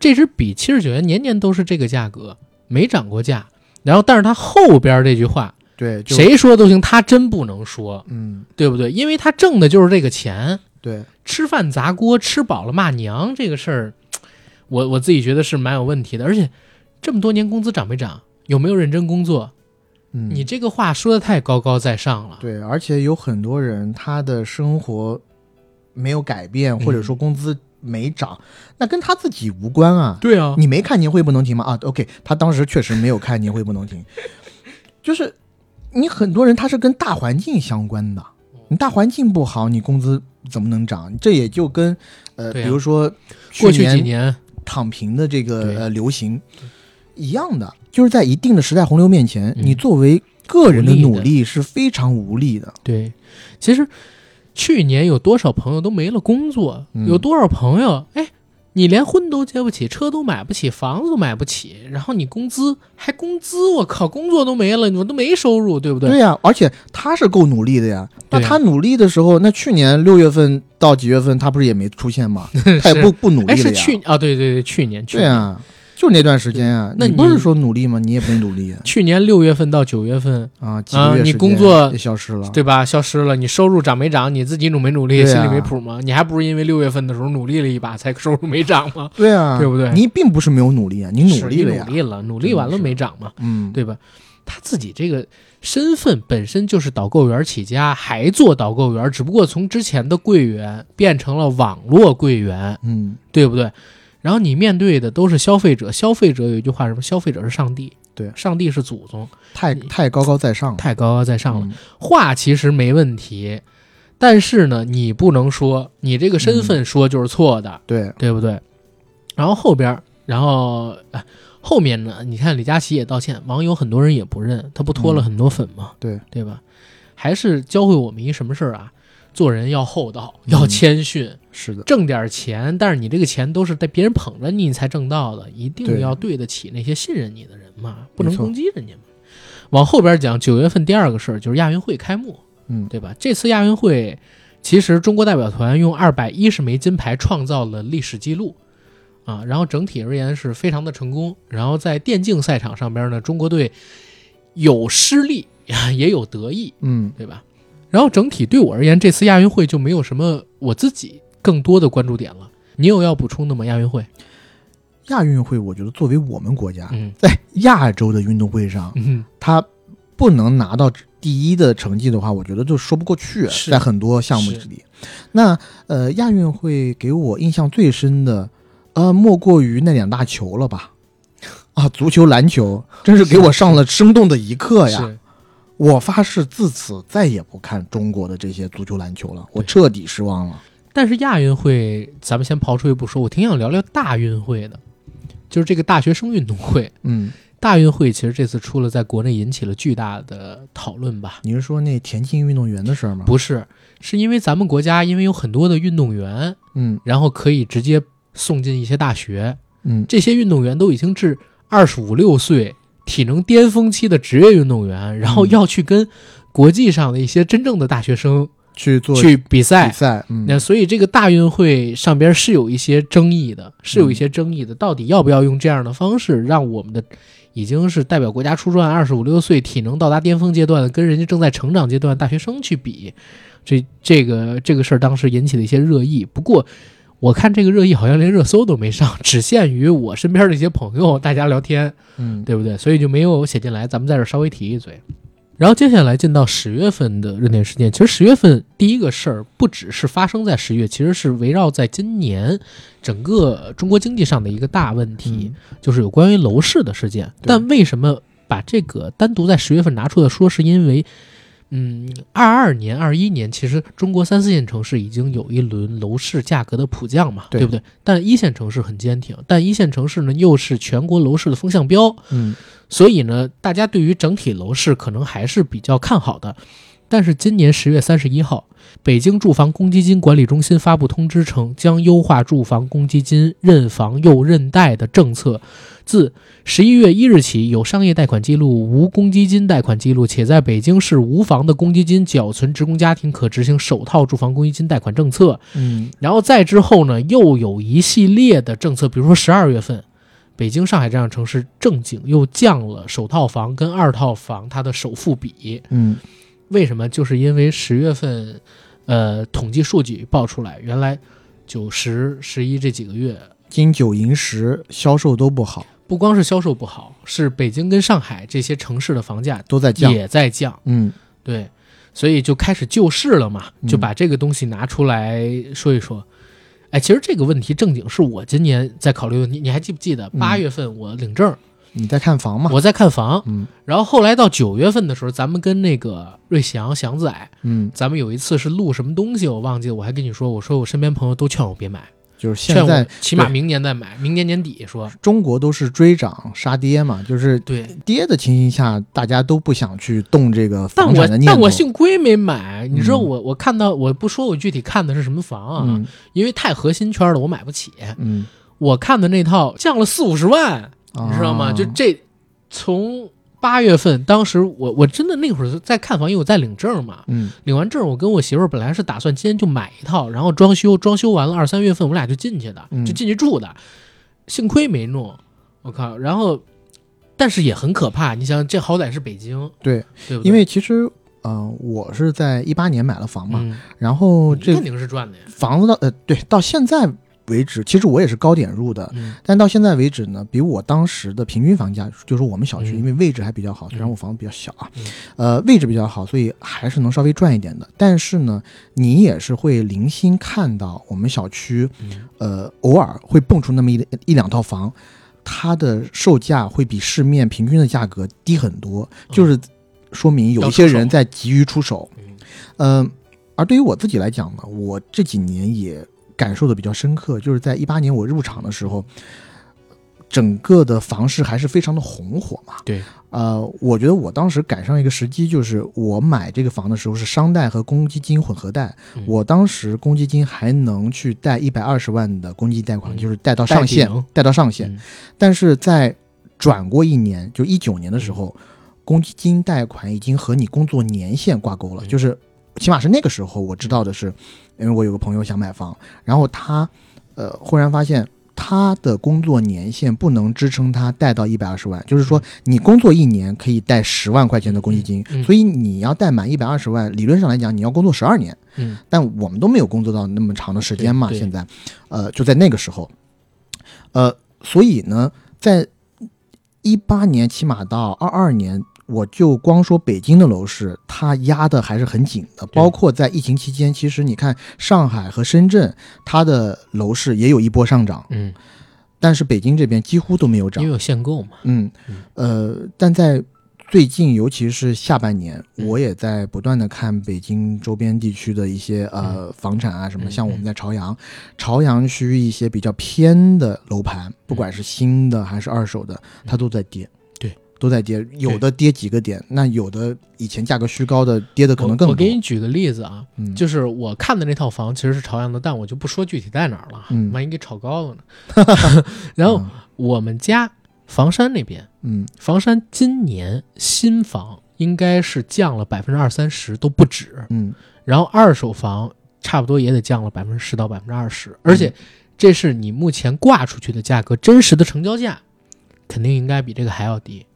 这支笔七十九元年年都是这个价格，没涨过价。然后但是他后边这句话对，谁说都行，他真不能说，嗯，对不对？因为他挣的就是这个钱。对，吃饭砸锅，吃饱了骂娘这个事儿，我我自己觉得是蛮有问题的。而且这么多年工资涨没涨？有没有认真工作？嗯，你这个话说的太高高在上了。对，而且有很多人他的生活没有改变，或者说工资没涨，那跟他自己无关啊。对啊，你没看年会不能停吗？啊，OK，他当时确实没有看年会不能停，就是你很多人他是跟大环境相关的，你大环境不好，你工资怎么能涨？这也就跟呃，啊比如说过去年几年，躺平的这个呃流行一样的。就是在一定的时代洪流面前，嗯你作为个人的努力是非常无力的。对，其实去年有多少朋友都没了工作，嗯有多少朋友哎，你连婚都结不起，车都买不起，房子都买不起，然后你工资还工资，我靠，工作都没了，你们都没收入，对不对？对呀、而且他是够努力的呀。那他努力的时候，那去年六月份到几月份，他不是也没出现吗？他也不不努哎，是力了呀。去啊，对对对，去年，去年，对啊，就那段时间啊。那你你不是说努力吗？你也不努力啊去年六月份到九月份，啊，几啊你工作也消失了。对吧？消失了，你收入涨没涨？你自己努没努力？啊心里没谱吗？你还不是因为六月份的时候努力了一把，才收入没涨吗？对啊，对不对你并不是没有努力啊，你努力了呀努。力了，努力完了没涨嘛？嗯，对吧？他自己这个身份本身就是导购员起家，还做导购员，只不过从之前的柜员变成了网络柜员，嗯，对不对？然后你面对的都是消费者，消费者有一句话什么？消费者是上帝，对上帝是祖宗，太太高高在上了。太高高在上了。嗯话其实没问题，但是呢，你不能说你这个身份说就是错的，对，对不对？然后后边儿，然后哎，后面呢？你看李佳琦也道歉，网友很多人也不认，他不脱了很多粉吗？对对吧？还是教会我们一什么事儿啊？做人要厚道，嗯要谦逊，是的，挣点钱，但是你这个钱都是在别人捧着你你才挣到的，一定要对得起那些信任你的人嘛，不能攻击人家嘛。往后边讲，九月份第二个事儿就是亚运会开幕，嗯，对吧？这次亚运会，其实中国代表团用二百一十枚金牌创造了历史记录，啊，然后整体而言是非常的成功。然后在电竞赛场上边呢，中国队有失利也有得意，嗯，对吧？然后整体对我而言，这次亚运会就没有什么我自己更多的关注点了。你有要补充的吗？亚运会？亚运会，我觉得作为我们国家嗯在亚洲的运动会上，嗯，他不能拿到第一的成绩的话，我觉得就说不过去，在很多项目里。那呃，亚运会给我印象最深的，呃，莫过于那两大球了吧？啊，足球、篮球，真是给我上了生动的一课呀！我发誓自此再也不看中国的这些足球、篮球了，我彻底失望了。但是亚运会，咱们先刨出去不说，我挺想聊聊大运会的，就是这个大学生运动会。嗯，大运会其实这次出了，在国内引起了巨大的讨论吧？你是说那田径运动员的事儿吗？不是，是因为咱们国家因为有很多的运动员，嗯然后可以直接送进一些大学，嗯，这些运动员都已经至二十五六岁，体能巅峰期的职业运动员，然后嗯要去跟国际上的一些真正的大学生去做去比赛比。赛，嗯，那所以这个大运会上边是有一些争议的，是有一些争议的。到底要不要用这样的方式，让我们的已经是代表国家出战二十五六岁、体能到达巅峰阶段的，跟人家正在成长阶段的大学生去比？这这个这个事儿当时引起了一些热议。不过我看这个热议好像连热搜都没上，只限于我身边的一些朋友大家聊天，嗯，对不对？所以就没有写进来，咱们在这儿稍微提一嘴。然后接下来进到十月份的热点事件，其实十月份第一个事儿不只是发生在十月，其实是围绕在今年整个中国经济上的一个大问题，就是有关于楼市的事件。但为什么把这个单独在十月份拿出来说，是因为，嗯，二二年、二一年，其实中国三四线城市已经有一轮楼市价格的普降嘛，对不对？但一线城市很坚挺，但一线城市呢又是全国楼市的风向标，嗯所以呢，大家对于整体楼市可能还是比较看好的。但是今年十月三十一号，北京住房公积金管理中心发布通知称，将优化住房公积金认房又认贷的政策。自十一月一日起，有商业贷款记录、无公积金贷款记录，且在北京市无房的公积金缴存职工家庭可执行首套住房公积金贷款政策。嗯然后再之后呢，又有一系列的政策，比如说十二月份，北京、上海这样城市正经又降了首套房跟二套房它的首付比。嗯为什么？就是因为十月份，呃，统计数据报出来，原来九十、十一这几个月，金九银十销售都不好，不光是销售不好，是北京跟上海这些城市的房价都在降。也在降。嗯对，所以就开始救市了嘛，嗯就把这个东西拿出来说一说。哎，其实这个问题正经是我今年在考虑的。你你还记不记得嗯八月份我领证，你在看房吗？我在看房，嗯然后后来到九月份的时候，咱们跟那个瑞祥祥仔，嗯咱们有一次是录什么东西我忘记了，我还跟你说，我说我身边朋友都劝我别买，就是现在起码明年再买，明年年底说。中国都是追涨杀跌嘛，就是对，跌的情形下，大家都不想去动这个但我房产的念头。但我幸亏没买。你知道嗯我我看到我不说我具体看的是什么房啊，嗯因为太核心圈了，我买不起。嗯，我看的那套降了四五十万，你知道吗？啊就这从八月份，当时我我真的那会儿在看房，因为我在领证嘛。嗯领完证，我跟我媳妇儿本来是打算今天就买一套，然后装修，装修完了二三月份我俩就进去的，嗯就进去住的。幸亏没弄，我靠！然后，但是也很可怕。你想，这好歹是北京，对，对不对？因为其实呃，我是在一八年买了房嘛，嗯，然后这肯定是赚的呀。房子到呃对到现在为止，其实我也是高点入的，嗯。但到现在为止呢，比我当时的平均房价，就是我们小区，嗯。因为位置还比较好，虽然嗯我房子比较小啊，嗯。呃，位置比较好，所以还是能稍微赚一点的。但是呢，你也是会零星看到我们小区，嗯。呃，偶尔会蹦出那么一一两套房，它的售价会比市面平均的价格低很多，就是说明有一些人在急于出手。嗯。嗯，而对于我自己来讲呢，我这几年也感受的比较深刻，就是在一八年我入场的时候，整个的房市还是非常的红火嘛。对，呃，我觉得我当时赶上一个时机，就是我买这个房的时候是商贷和公积金混合贷，嗯我当时公积金还能去贷一百二十万的公积金贷款，嗯就是贷到上限贷到上限。嗯但是在转过一年，就一九年的时候，公积金贷款已经和你工作年限挂钩了，嗯就是起码是那个时候我知道的是，因为我有个朋友想买房，然后他呃忽然发现。他的工作年限不能支撑他贷到一百二十万，就是说你工作一年可以贷十万块钱的公积金，所以你要贷满一百二十万，理论上来讲你要工作十二年，嗯。但我们都没有工作到那么长的时间嘛，现在，呃，就在那个时候，呃，所以呢，在一八年起码到二二年，我就光说北京的楼市，它压的还是很紧的，包括在疫情期间，其实你看上海和深圳，它的楼市也有一波上涨，嗯，但是北京这边几乎都没有涨。因为，有限购嘛。嗯嗯，呃，但在最近，尤其是下半年，嗯。我也在不断的看北京周边地区的一些呃房产啊，什么，嗯像我们在朝阳，朝阳区一些比较偏的楼盘，不管是新的还是二手的，它都在跌。都在跌，有的跌几个点，那有的以前价格虚高的跌的可能更多。我我给你举个例子啊，嗯，就是我看的那套房其实是朝阳的，但我就不说具体在哪儿了，嗯。万一给炒高了呢。然后我们家房山那边，嗯。房山今年新房应该是降了百分之二三十都不止，嗯。然后二手房差不多也得降了百分之十到百分之二十，而且这是你目前挂出去的价格，真实的成交价肯定应该比这个还要低。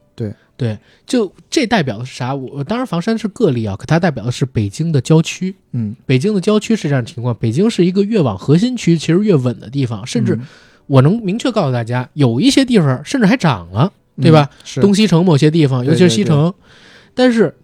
对对，就这代表的是啥？我我当然房山是个例啊，可它代表的是北京的郊区。嗯，北京的郊区是这样的情况，北京是一个越往核心区其实越稳的地方，甚至嗯我能明确告诉大家，有一些地方甚至还涨了，对吧？嗯是东西城某些地方，尤其是对西城，但是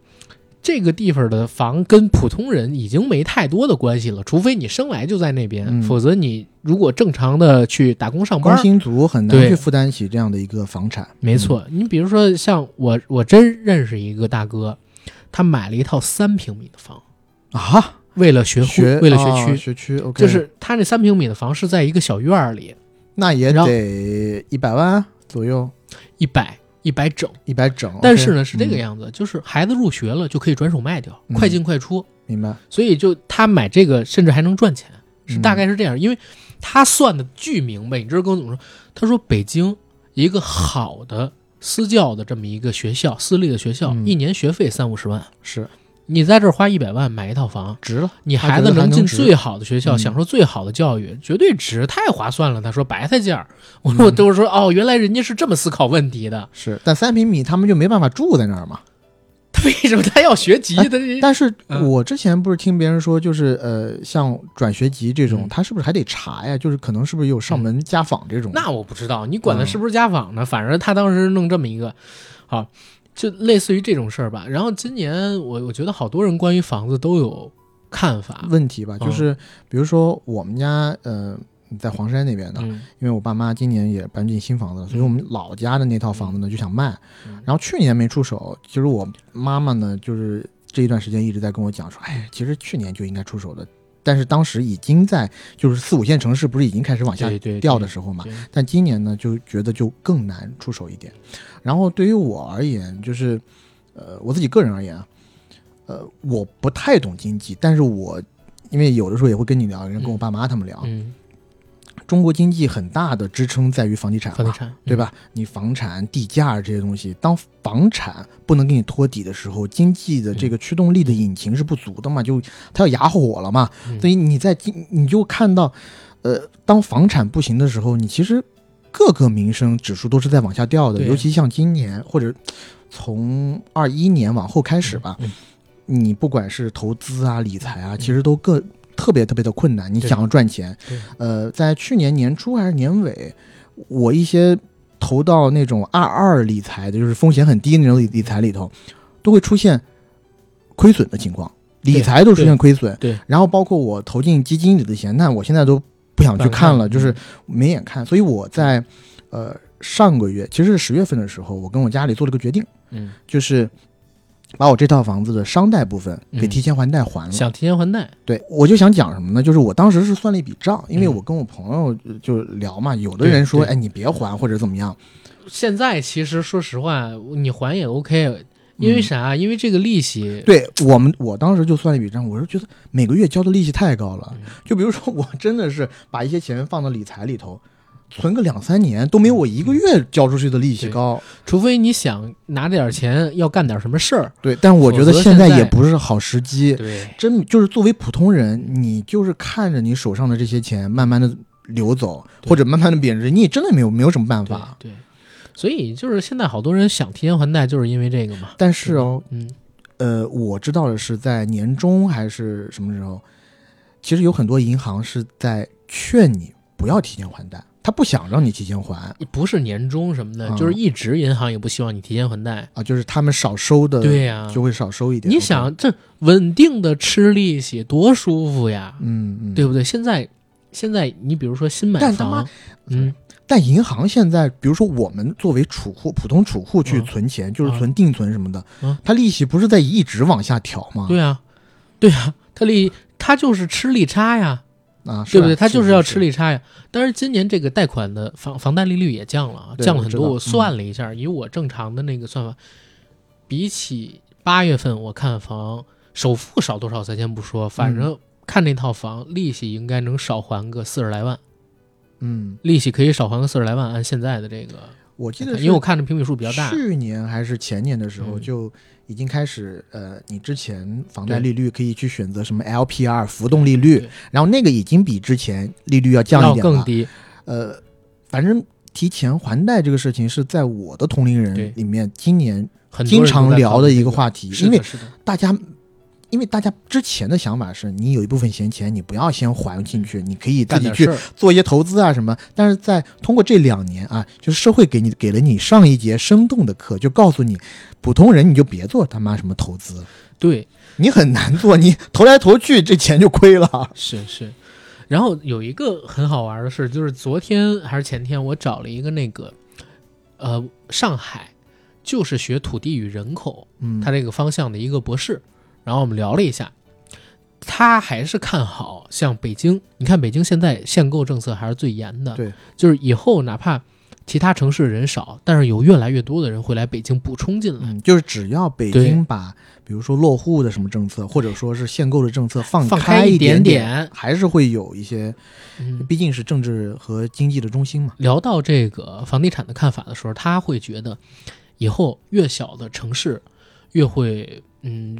这个地方的房跟普通人已经没太多的关系了，除非你生来就在那边，嗯。否则你如果正常的去打工上班，工薪族很难去负担起这样的一个房产。没错。你比如说像我，我真认识一个大哥，他买了一套三平米的房，嗯啊，为了学学为了学啊区，学区就是他那三平米的房是在一个小院儿里，那也得一百万左右，一百一百整。一百整。但是呢，是这个嗯样子，就是孩子入学了就可以转手卖掉，嗯快进快出。明白，所以就他买这个甚至还能赚钱，是嗯大概是这样，因为他算的巨明白。你知道跟我怎么说？他说北京一个好的私教的这么一个学校，私立的学校，嗯一年学费三五十万，是你在这儿花一百万买一套房，值了。你孩子能进最好的学校，嗯享受最好的教育，绝对值，太划算了。他说白菜价儿，我说我嗯都是说哦，原来人家是这么思考问题的，是，但三平米他们就没办法住在那儿嘛。他为什么他要学籍？他这但是嗯我之前不是听别人说，就是呃，像转学籍这种嗯，他是不是还得查呀？就是可能是不是有上门家访这种？那我不知道，你管他嗯是不是家访呢？反正他当时弄这么一个，好，就类似于这种事儿吧。然后今年我我觉得好多人关于房子都有看法，问题吧，嗯就是比如说我们家呃在黄山那边的，嗯因为我爸妈今年也搬进新房子了，所以我们老家的那套房子呢就想卖，嗯然后去年没出手。其实我妈妈呢，就是这一段时间一直在跟我讲说，哎，其实去年就应该出手的，但是当时已经在就是四五线城市不是已经开始往下掉的时候嘛，但今年呢就觉得就更难出手一点。然后对于我而言，就是呃我自己个人而言啊，呃我不太懂经济，但是我因为有的时候也会跟你聊，跟我爸妈他们聊，嗯，中国经济很大的支撑在于房地产，房地产对？吧？你房产、地价这些东西，当房产不能给你托底的时候，经济的这个驱动力的引擎是不足的嘛，就它要哑火了嘛。嗯所以你在经你就看到，呃，当房产不行的时候，你其实各个民生指数都是在往下掉的，尤其像今年或者从二一年往后开始吧，嗯你不管是投资啊、理财啊，其实都各特别特别的困难。你想要赚钱，呃，在去年年初还是年尾，我一些投到那种二二理财的，就是风险很低的那种理理财里头，都会出现亏损的情况，理财都出现亏损。对，然后包括我投进基金里的钱，那我现在都不想去看了，嗯就是没眼看。所以我在呃上个月，其实是十月份的时候，我跟我家里做了个决定，嗯，就是把我这套房子的商贷部分给嗯提前还贷还了。想提前还贷，对，我就想讲什么呢？就是我当时是算了一笔账，因为嗯我跟我朋友呃就聊嘛，有的人说，对哎，你别还或者怎么样，现在其实说实话，你还也 OK，因为嗯啥？因为这个利息，对我们，我当时就算了一笔账，我是觉得每个月交的利息太高了。嗯就比如说，我真的是把一些钱放到理财里头，存个两三年都没有我一个月交出去的利息高。除非你想拿这点钱要干点什么事儿，对，但我觉得现在也不是好时机。对，真就是作为普通人，你就是看着你手上的这些钱慢慢的流走，或者慢慢的贬值，你也真的没有没有什么办法。对，所以就是现在好多人想提前还贷，就是因为这个嘛。但是哦，嗯，呃，我知道的是在年终还是什么时候，其实有很多银行是在劝你不要提前还贷，他不想让你提前还。不是年终什么的，嗯就是一直银行也不希望你提前还贷。啊，就是他们少收的，对呀、就会少收一点。你想这稳定的吃利息多舒服呀，嗯嗯，对不对？现在现在你比如说新买房，嗯，但银行现在，比如说我们作为储户、普通储户去嗯存钱，就是存定存什么的，嗯它利息不是在一直往下调吗？对啊，对啊，它利它就是吃利差呀，啊，是对不对？他就是要吃利差呀。但是今年这个贷款的房房贷利率也降了啊，降了很多。我算了一下，以我正常的那个算法，比起八月份我看房，首付少多少咱先不说，反正看那套房利息应该能少还个四十来万，嗯，利息可以少还个四十来万，按现在的这个，我记得因为我看的平米数比较大，去年还是前年的时候嗯。就已经开始，呃，你之前房贷利率可以去选择什么 LPR 浮动利率，然后那个已经比之前利率要降一点了。更低，呃，反正提前还贷这个事情是在我的同龄人里面今年经常聊的一个话题，因为大家。因为大家之前的想法是你有一部分闲钱，你不要先还进去，你可以自己去做一些投资啊什么。但是在通过这两年啊，就是社会给你给了你上一节生动的课，就告诉你，普通人你就别做他妈什么投资，对，你很难做，你投来投去这钱就亏了。是是，然后有一个很好玩的事，就是昨天还是前天，我找了一个那个，呃，上海就是学土地与人口，嗯他这个方向的一个博士，然后我们聊了一下，他还是看好像北京，你看北京现在限购政策还是最严的，对，就是以后哪怕其他城市人少，但是有越来越多的人会来北京补充进来，嗯，就是只要北京把比如说落户的什么政策，或者说是限购的政策放放开一点点。还是会有一些，嗯，毕竟是政治和经济的中心嘛。聊到这个房地产的看法的时候，他会觉得，以后越小的城市越会嗯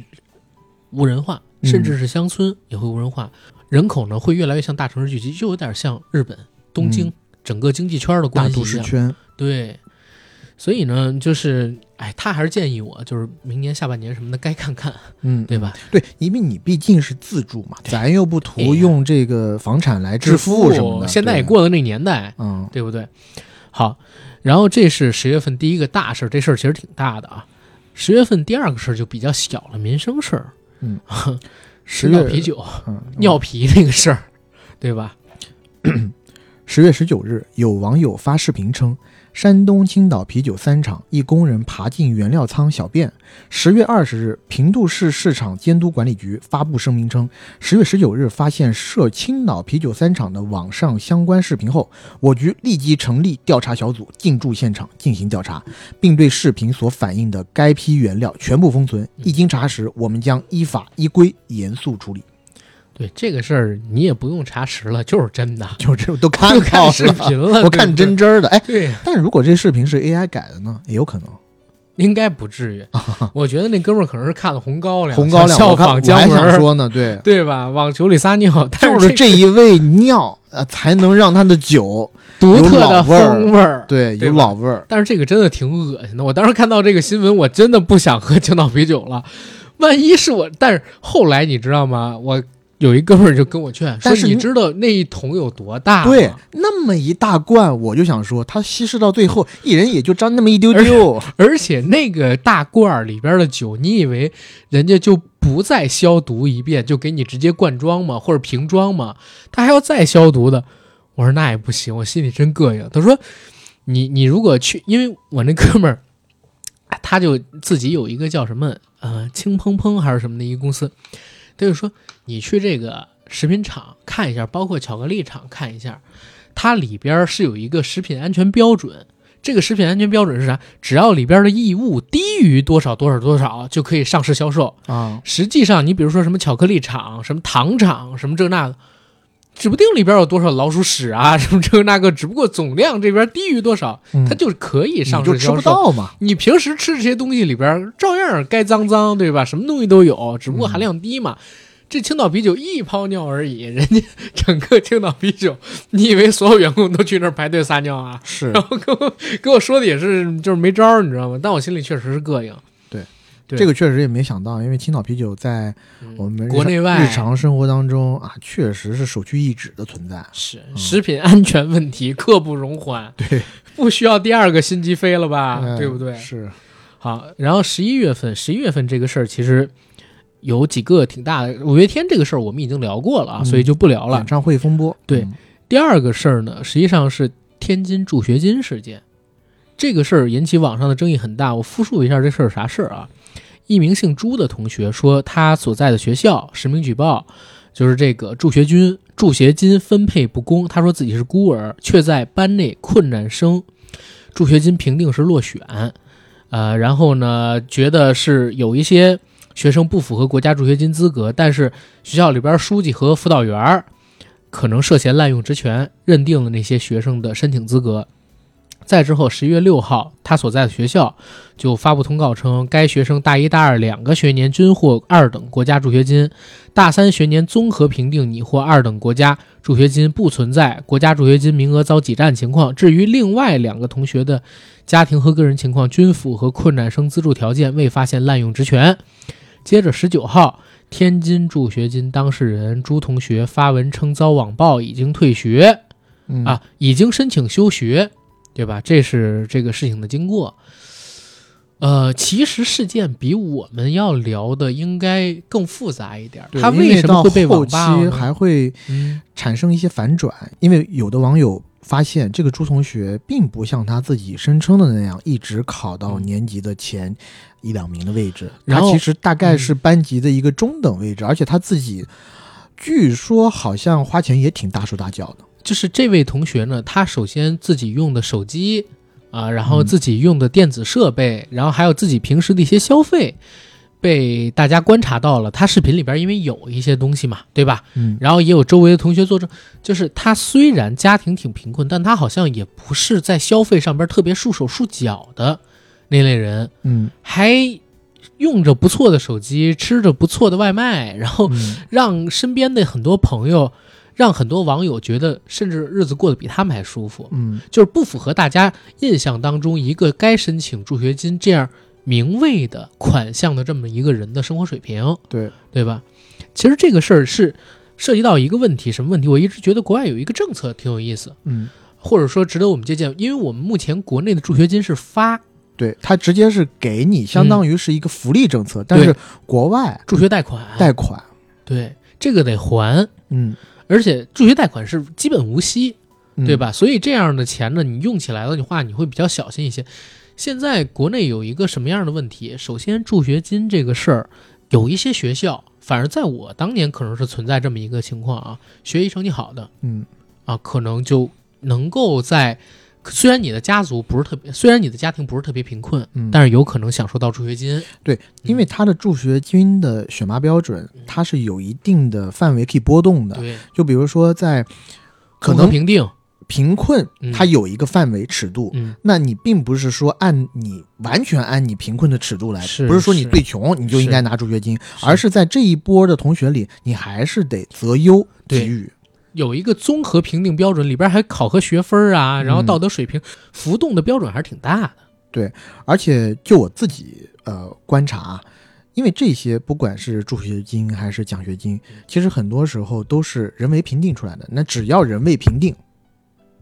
无人化，嗯甚至是乡村也会无人化，人口呢会越来越向大城市聚集，就有点像日本东京、嗯整个经济圈的大都。市圈，对，所以呢，就是哎，他还是建议我，就是明年下半年什么的该看看，嗯，对吧？对，因为你毕竟是自住嘛，咱又不图用这个房产来致富什么的。现在也，过了那年代，嗯对不对？好，然后这是十月份第一个大事儿，这事儿其实挺大的啊。十月份第二个事儿就比较小了，民生事儿，嗯，吃 十月尿啤酒、嗯，尿皮那个事儿，对吧？十月十九日，有网友发视频称，山东青岛啤酒三厂一工人爬进原料仓小便。十月二十日，平度市市场监督管理局发布声明称，十月十九日发现涉青岛啤酒三厂的网上相关视频后，我局立即成立调查小组进驻现场进行调查，并对视频所反映的该批原料全部封存。一经查实，我们将依法依规严肃处理。对这个事儿，你也不用查实了，就是真的，就这都看 就到看视，频了，我看真真儿的。哎，对，但如果这视频是 AI 改的呢，也有可能。应该不至于。我觉得那哥们儿可能是看了《红高粱》，红高粱，效仿姜文说呢，对，对吧？往酒里撒尿，但就是是这这一味尿，呃，才能让他的酒独特的风味儿。对有老味儿。但是这个真的挺恶心的。我当时看到这个新闻，我真的不想喝青岛啤酒了。万一是我，但是后来你知道吗？我有一哥们儿就跟我劝，说但是你你知道那一桶有多大吗？对，那么一大罐，我就想说，他稀释到最后，一人也就沾那么一丢丢。而且那个大罐儿里边的酒，你以为人家就不再消毒一遍，就给你直接灌装吗？或者瓶装吗？他还要再消毒的。我说那也不行，我心里真膈应。他说你你如果去，因为我那哥们儿，啊他就自己有一个叫什么呃轻砰砰还是什么的一个公司，他就说你去这个食品厂看一下，包括巧克力厂看一下，它里边是有一个食品安全标准。这个食品安全标准是啥？只要里边的异物低于多少多少多少，就可以上市销售。啊，实际上，你比如说什么巧克力厂、什么糖厂、什么这那个，指不定里边有多少老鼠屎啊，什么这个那个，只不过总量这边低于多少，嗯它就是可以你上就吃不。到嘛。你平时吃这些东西里边，照样该脏脏，对吧？什么东西都有，只不过含量低嘛。这青岛啤酒一泡尿而已，人家 整个青岛啤酒，你以为所有员工都去那儿排队撒尿啊？是然后跟我跟我说的也是，就是没招儿，你知道吗？但我心里确实是膈应。对这个确实也没想到，因为青岛啤酒在嗯我们日国内外日常生活当中啊，确实是首屈一指的存在。是食品安全问题，刻不容缓，对，不需要第二个心机飞了吧？哎对不对？是，好，然后十一月份，十一月份这个事儿其实有几个挺大的。五月天这个事儿我们已经聊过了啊，嗯所以就不聊了演。唱会风波。对嗯第二个事儿呢，实际上是天津助学金事件。这个事儿引起网上的争议很大。我复述一下这事儿啥事儿啊？一名姓朱的同学说，他所在的学校实名举报，就是这个助学金助学金分配不公。他说自己是孤儿，却在班内困难生助学金评定是落选，呃，然后呢，觉得是有一些学生不符合国家助学金资格，但是学校里边书记和辅导员可能涉嫌滥用职权，认定了那些学生的申请资格。再之后，十一月六号，他所在的学校就发布通告称，该学生大一、大二两个学年均获二等国家助学金，大三学年综合评定拟获二等国家助学金，不存在国家助学金名额遭挤占情况。至于另外两个同学的家庭和个人情况均符合困难生资助条件，未发现滥用职权。接着，十九号，天津助学金当事人朱同学发文称遭网暴，已经退学。嗯啊，已经申请休学，对吧？这是这个事情的经过。呃，其实事件比我们要聊的应该更复杂一点儿。他为什么会被后期？还会嗯产生一些反转？因为有的网友发现，这个朱同学并不像他自己声称的那样，一直考到嗯年级的前一两名的位置。然后他其实大概是班级的一个中等位置，而且他自己据说好像花钱也挺大手大脚的。就是这位同学呢，他首先自己用的手机啊，然后嗯自己用的电子设备，然后还有自己平时的一些消费，被大家观察到了。他视频里边因为有一些东西嘛，对吧？嗯，然后也有周围的同学作证，就是他虽然家庭挺贫困，但他好像也不是在消费上边特别束手束脚的那类人，嗯还用着不错的手机，吃着不错的外卖，然后嗯让身边的很多朋友，让很多网友觉得，甚至日子过得比他们还舒服，嗯。就是不符合大家印象当中一个该申请助学金这样名位的款项的这么一个人的生活水平。对，对吧？其实这个事儿是涉及到一个问题，什么问题？我一直觉得国外有一个政策挺有意思，嗯，或者说值得我们借鉴，因为我们目前国内的助学金是发对它直接是给你，相当于是一个福利政策，但是国外助学贷款，贷款，对这个得还，嗯而且助学贷款是基本无息，嗯对？吧？所以这样的钱呢，你用起来的话，你会比较小心一些。现在国内有一个什么样的问题？首先，助学金这个事儿，有一些学校，反而在我当年可能是存在这么一个情况啊，学习成绩好的嗯啊，可能就能够在虽然你的家族不是特别，虽然你的家庭不是特别贫困，嗯，但是有可能享受到助学金。对，因为他的助学金的选拔标准，嗯。它是有一定的范围可以波动的。对，就比如说在可能评定，贫困嗯，它有一个范围尺度，嗯，那你并不是说按你完全按你贫困的尺度来，是不是说你最穷你就应该拿助学金，而是在这一波的同学里，你还是得择优给予。有一个综合评定标准，里边还考核学分啊，然后嗯道德水平，浮动的标准还是挺大的。对而且就我自己呃观察啊，因为这些不管是助学金还是奖学金，其实很多时候都是人为评定出来的。那只要人为评定，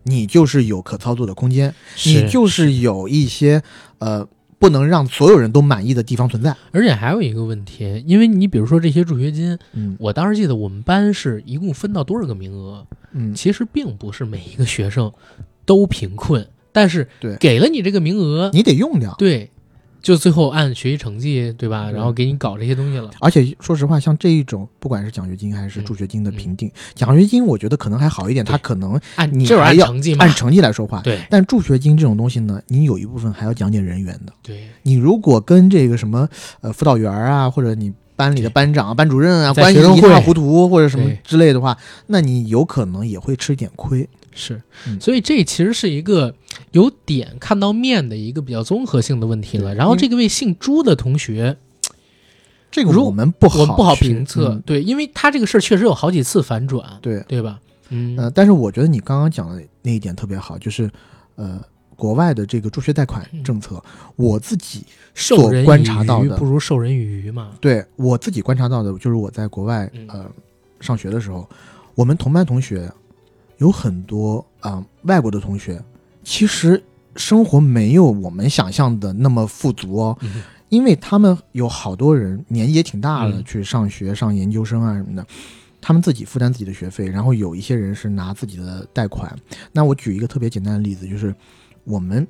你就是有可操作的空间，你就是有一些呃不能让所有人都满意的地方存在。而且还有一个问题，因为你比如说这些助学金，嗯我当时记得我们班是一共分到多少个名额，嗯，其实并不是每一个学生都贫困，但是对给了你这个名额，你得用掉。对，就最后按学习成绩，对吧？对然后给你搞这些东西了。而且说实话，像这一种不管是奖学金还是助学金的评定，奖学金我觉得可能还好一点，对它可能按你还要按成绩嘛按，成绩来说话。对但助学金这种东西呢，你有一部分还要讲点人员的。对，你如果跟这个什么呃辅导员啊，或者你班里的班长啊、班主任啊关系一塌糊涂，或者什么之类的话，那你有可能也会吃一点亏。是，嗯。所以这其实是一个由点看到面的一个比较综合性的问题了。然后这个位姓朱的同学，这个我们不好我们不好评测，嗯。对，因为他这个事儿确实有好几次反转，对，对吧？嗯，呃，但是我觉得你刚刚讲的那一点特别好，就是呃，国外的这个助学贷款政策，我自己授人观察到的不如授人以渔嘛。对我自己观察到的，就是我在国外嗯。呃上学的时候，我们同班同学有很多啊、外国的同学，其实生活没有我们想象的那么富足哦，嗯因为他们有好多人年纪也挺大了，嗯去上学、上研究生啊什么的，他们自己负担自己的学费，然后有一些人是拿自己的贷款。那我举一个特别简单的例子，就是我们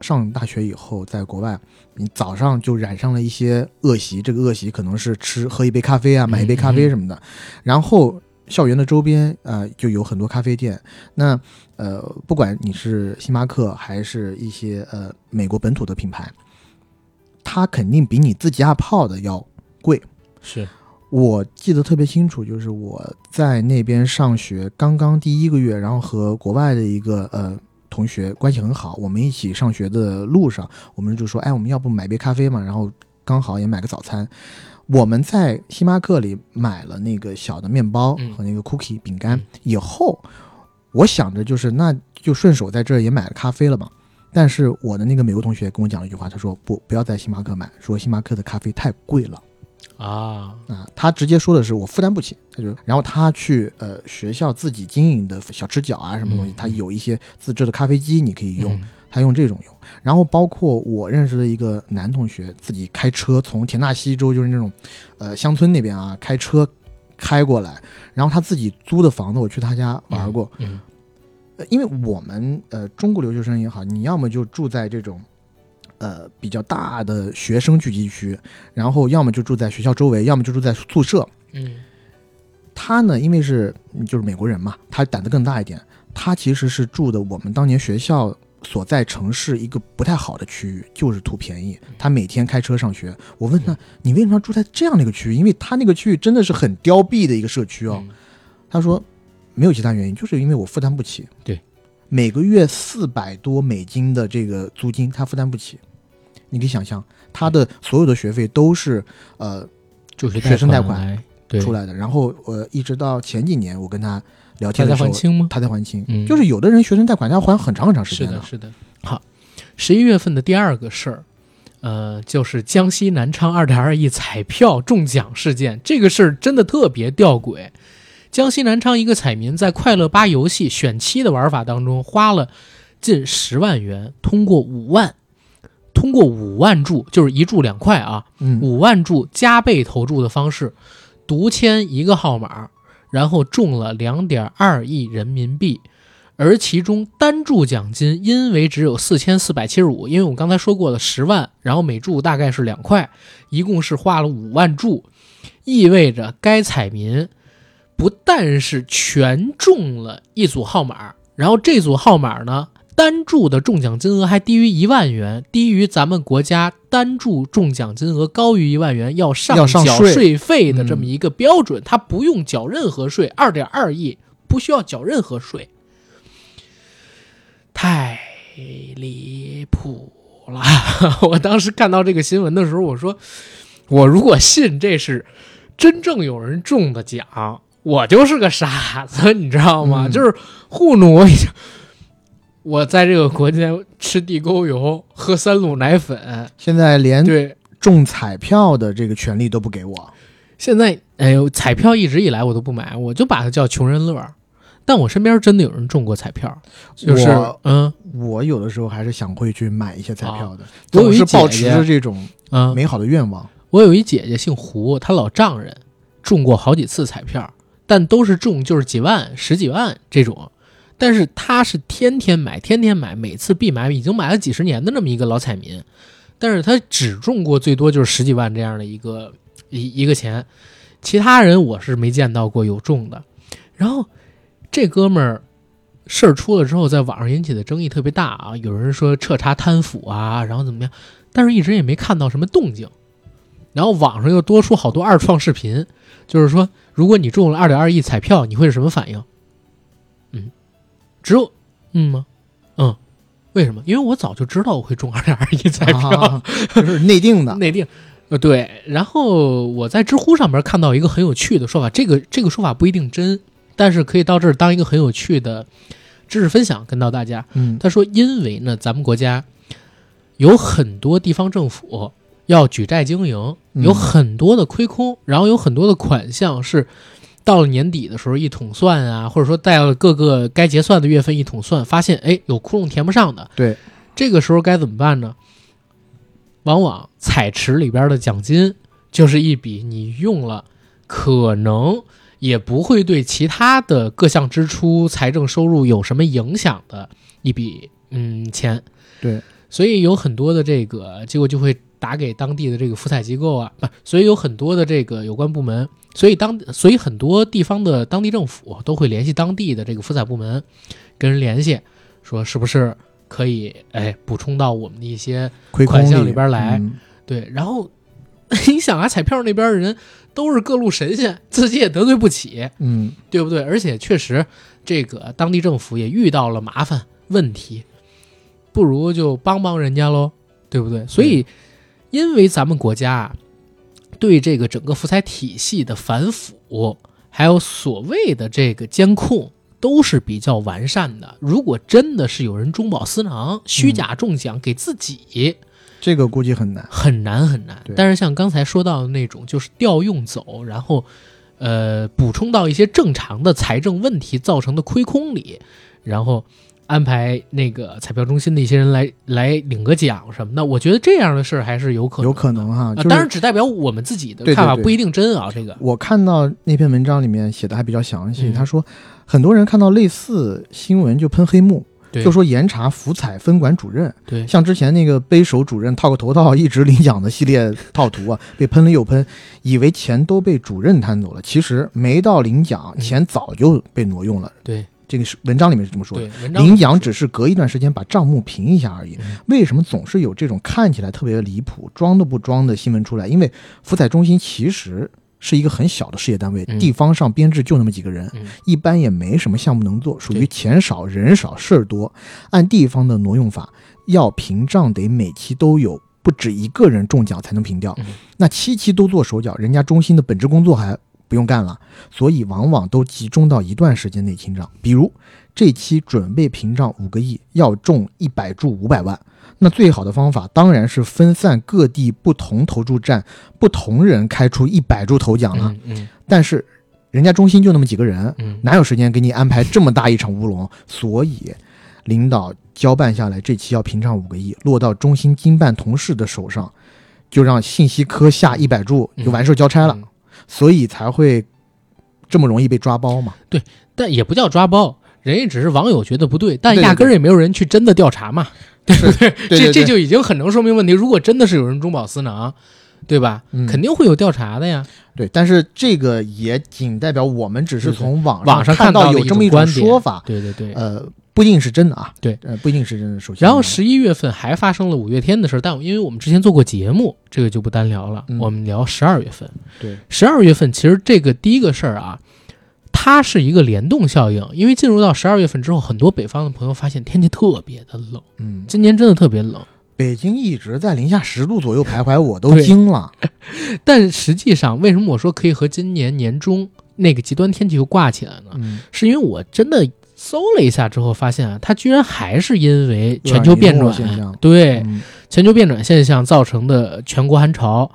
上大学以后，在国外，你早上就染上了一些恶习，这个恶习可能是吃喝一杯咖啡啊，买一杯咖啡什么的，然后。校园的周边，呃，就有很多咖啡店。那，呃，不管你是星巴克还是一些呃美国本土的品牌，它肯定比你自己家泡的要贵。是，我记得特别清楚，就是我在那边上学刚刚第一个月，然后和国外的一个呃同学关系很好，我们一起上学的路上，我们就说，哎，我们要不买杯咖啡嘛？然后刚好也买个早餐。我们在星巴克里买了那个小的面包嗯。和那个 cookie 饼干嗯。以后，我想着就是那就顺手在这儿也买了咖啡了嘛。但是我的那个美国同学跟我讲了一句话，他说不，不要在星巴克买，说星巴克的咖啡太贵了。啊，啊，他直接说的是我负担不起，他就然后他去呃学校自己经营的小吃角啊什么东西，嗯他有一些自制的咖啡机你可以用，嗯他用这种用。然后包括我认识的一个男同学，自己开车从田纳西州就是那种呃乡村那边啊开车开过来，然后他自己租的房子，我去他家玩过，嗯，呃因为我们呃中国留学生也好，你要么就住在这种呃比较大的学生聚集区，然后要么就住在学校周围，要么就住在宿舍。嗯他呢，因为是就是美国人嘛，他胆子更大一点，他其实是住的我们当年学校所在城市一个不太好的区域，就是图便宜。他每天开车上学，我问他你为什么要住在这样的一个区域？因为他那个区域真的是很凋敝的一个社区哦。嗯他说没有其他原因，就是因为我负担不起。对，每个月四百多美金的这个租金，他负担不起。你可以想象，他的所有的学费都是呃就是学生贷款出来的。然后呃，一直到前几年我跟他聊他在天的时候还，清吗？他在还清。嗯就是有的人学生贷款他要还很长很长时间是的，是的。好，十一月份的第二个事儿，呃，就是江西南昌二点二亿彩票中奖事件。这个事儿真的特别吊诡。江西南昌一个彩民在快乐八游戏选七的玩法当中花了近十万元，通过五万，通过五万注，就是一注两块啊，嗯，五万注加倍投注的方式，独签一个号码，然后中了两点二亿人民币。而其中单注奖金因为只有四千四百七十五，因为我刚才说过了十万，然后每注大概是两块，一共是花了五万注，意味着该彩民不但是全中了一组号码，然后这组号码呢单注的中奖金额还低于一万元，低于咱们国家单注中奖金额高于一万元要上缴税税费的这么一个标准，它不用缴任何税，二点二亿不需要缴任何税。太离谱了！我当时看到这个新闻的时候，我说，我如果信这是真正有人中的奖，我就是个傻子，你知道吗？嗯就是糊弄我一下。我在这个国家吃地沟油，喝三鹿奶粉，现在连对，中彩票的这个权利都不给我。现在哎呦，彩票一直以来我都不买，我就把它叫穷人乐。但我身边真的有人中过彩票，就是嗯我有的时候还是想会去买一些彩票的，我有一保持着这种嗯，美好的愿望。我有一姐姐姓胡，她老丈人中过好几次彩票，但都是中就是几万、十几万这种。但是他是天天买，天天买，每次必买，已经买了几十年的那么一个老彩民。但是他只中过最多就是十几万这样的一个一一个钱，其他人我是没见到过有中的。然后这哥们儿事儿出了之后，在网上引起的争议特别大啊，有人说彻查贪腐啊，然后怎么样，但是一直也没看到什么动静。然后网上又多出好多二创视频，就是说，如果你中了二点二亿彩票，你会是什么反应？嗯，只有嗯吗？嗯，为什么？因为我早就知道我会中 二点二亿彩票，啊，就是内定的。内定。呃，对。然后我在知乎上面看到一个很有趣的说法，这个这个说法不一定真，但是可以到这儿当一个很有趣的知识分享跟到大家。嗯他说，因为呢，咱们国家有很多地方政府要举债经营，嗯有很多的亏空，然后有很多的款项是到了年底的时候一统算啊，或者说到了各个该结算的月份一统算，发现哎有窟窿填不上的，对，这个时候该怎么办呢？往往彩池里边的奖金就是一笔你用了，可能也不会对其他的各项支出、财政收入有什么影响的一笔嗯钱。对，所以有很多的这个结果就会打给当地的这个福彩机构啊，不，所以有很多的这个有关部门，所以当所以很多地方的当地政府都会联系当地的这个福彩部门，跟人联系，说是不是可以哎补充到我们的一些款项里边来嗯对，然后 你想啊，彩票那边的人都是各路神仙，自己也得罪不起，嗯，对不对？而且确实，这个当地政府也遇到了麻烦问题，不如就帮帮人家喽，对不对？所以，因为咱们国家啊，对这个整个福彩体系的反腐，还有所谓的这个监控。都是比较完善的。如果真的是有人中饱私囊、虚假中奖给自己，这个估计很难。很难很难。但是像刚才说到的那种，就是调用走，然后呃补充到一些正常的财政问题造成的亏空里，然后安排那个彩票中心的一些人来来领个奖什么的，我觉得这样的事儿还是有可能，有可能哈，啊。就是当然，只代表我们自己的看法不一定真啊。这个。我看到那篇文章里面写的还比较详细，嗯。他说很多人看到类似新闻就喷黑幕，就说严查福彩分管主任，对。像之前那个背手主任套个头套一直领奖的系列套图啊，被喷了又喷，以为钱都被主任贪走了，其实没到领奖，嗯。钱早就被挪用了。对这个是文章里面是这么说的。领奖只是隔一段时间把账目平一下而已嗯。为什么总是有这种看起来特别离谱、装都不装的新闻出来？因为福彩中心其实是一个很小的事业单位，嗯地方上编制就那么几个人，嗯一般也没什么项目能做，属于钱少人少事儿多。按地方的挪用法，要平账得每期都有不止一个人中奖才能平掉嗯，那七期都做手脚，人家中心的本职工作还不用干了，所以往往都集中到一段时间内清账。比如这期准备平账五个亿，要中一百注五百万。那最好的方法当然是分散各地不同投注站，不同人开出一百注头奖了。嗯嗯但是人家中心就那么几个人，嗯，哪有时间给你安排这么大一场乌龙？所以领导交办下来，这期要平账五个亿，落到中心经办同事的手上，就让信息科下一百注就完事儿交差了，嗯所以才会这么容易被抓包嘛。对但也不叫抓包，人家只是网友觉得不对，但压根儿也没有人去真的调查嘛，对不对这这就已经很能说明问题。如果真的是有人中饱私囊，对吧？嗯肯定会有调查的呀。对，但是这个也仅代表我们只是从网网上看到的有这么一种种观点说法，对对对。呃，不一定是真的啊。对，呃，不一定是真的。首先，然后十一月份还发生了五月天的事儿，但因为我们之前做过节目，这个就不单聊了。嗯我们聊十二月份。对，十二月份其实这个第一个事儿啊，它是一个联动效应，因为进入到十二月份之后，很多北方的朋友发现天气特别的冷，嗯，今年真的特别冷。北京一直在零下十度左右徘徊，我都惊了。但实际上，为什么我说可以和今年年中那个极端天气又挂起来呢？嗯，是因为我真的搜了一下之后，发现啊，它居然还是因为全球变暖现象对、嗯全球变暖现象造成的全国寒潮。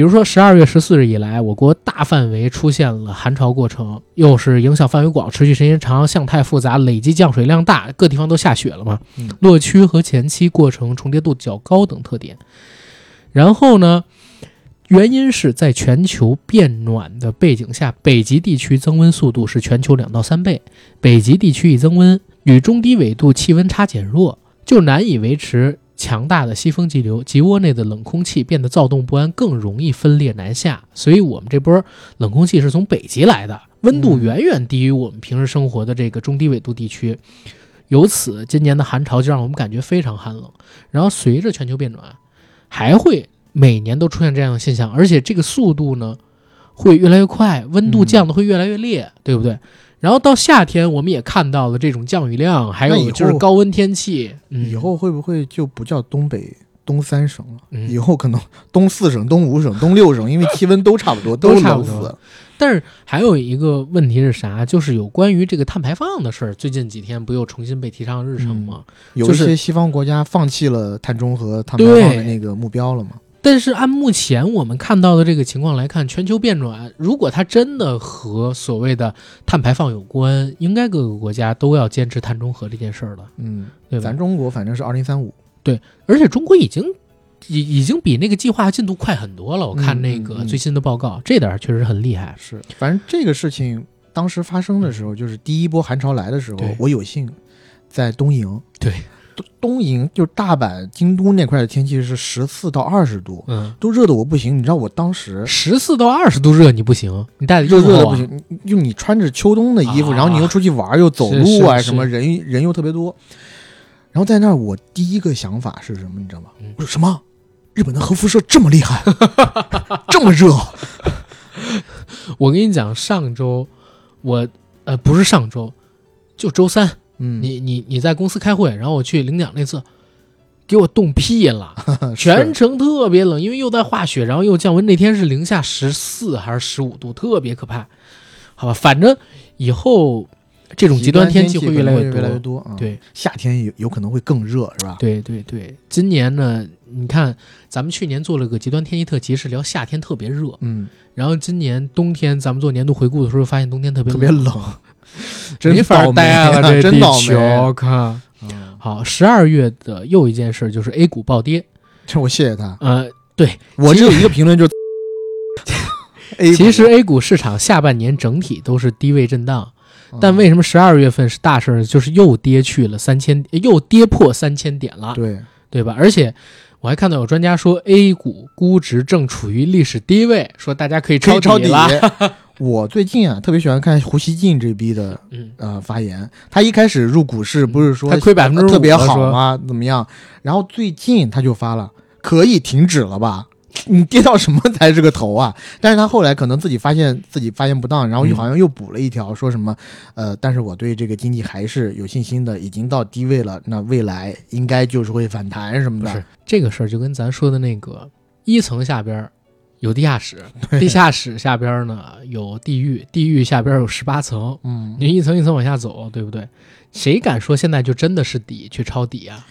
比如说，十二月十四日以来，我国大范围出现了寒潮过程，又是影响范围广、持续时间长、向态复杂、累积降水量大，各地方都下雪了嘛。嗯落区和前期过程重叠度较高等特点。然后呢，原因是在全球变暖的背景下，北极地区增温速度是全球两到三倍。北极地区一增温，与中低纬度气温差减弱，就难以维持强大的西风急流，极窝内的冷空气变得躁动不安，更容易分裂南下。所以，我们这波冷空气是从北极来的，温度远远低于我们平时生活的这个中低纬度地区。由此，今年的寒潮就让我们感觉非常寒冷。然后，随着全球变暖，还会每年都出现这样的现象，而且这个速度呢会越来越快，温度降的会越来越烈，对不对？然后到夏天，我们也看到了这种降雨量，还有就是高温天气。嗯、以后会不会就不叫东北东三省了？嗯以后可能东四省、东五省、东六省，因为气温都差不多，都差不多冷死。但是还有一个问题是啥？就是有关于这个碳排放的事儿，最近几天不又重新被提上日程吗？有一些西方国家放弃了碳中和、碳排放的那个目标了嘛？但是按目前我们看到的这个情况来看，全球变暖，如果它真的和所谓的碳排放有关，应该各个国家都要坚持碳中和这件事儿了，嗯，对吧咱？中国反正是二零三五。对而且中国已经已已经比那个计划进度快很多了。我看那个最新的报告，这点儿确实很厉害。是，反正这个事情当时发生的时候，就是第一波寒潮来的时候，我有幸在东营。对，东东营就是大阪、京都那块的天气是十四到二十度，嗯，都热的我不行。你知道我当时十四到二十度热你不行，你带的热热的不行，你就你穿着秋冬的衣服，啊然后你又出去玩，又走路啊，什么人人又特别多。然后在那儿，我第一个想法是什么？你知道吗嗯？我说什么？日本的核辐射这么厉害，这么热？我跟你讲，上周我呃不是上周，就周三，嗯，你你你在公司开会，然后我去领奖那次，给我冻屁了，是全程特别冷，因为又在化雪，然后又降温。那天是零下十四还是十五度，特别可怕。好吧，反正以后这种极端天气会越来越越越来越多。嗯，对夏天有有可能会更热，是吧？对对对，今年呢，你看咱们去年做了个极端天气特辑，是聊夏天特别热，嗯，然后今年冬天咱们做年度回顾的时候，发现冬天特别特别 冷，真没法待了，这地真倒霉。球，看。嗯好，十二月的又一件事就是 A 股暴跌，这我谢谢他。呃，对，我只有一个评论，就是其实 A 股市场下半年整体都是低位震荡，但嗯为什么十二月份是大事？就是又跌去了三千，又跌破三千点了，对对吧？而且我还看到有专家说 A 股估值正处于历史低位，说大家可以抄底了。。我最近啊，特别喜欢看胡锡进这逼的嗯，呃发言。他一开始入股市不是说他亏百分之特别好吗？怎么样？然后最近他就发了，可以停止了吧？你跌到什么才是个头啊？但是他后来可能自己发现自己发现不当，然后又嗯好像又补了一条，说什么呃，但是我对这个经济还是有信心的，已经到低位了，那未来应该就是会反弹什么的。是这个事儿，就跟咱说的那个一层下边儿有地下室，对地下室下边呢有地狱，地狱下边有十八层，嗯，你一层一层往下走，对不对？谁敢说现在就真的是底去抄底啊？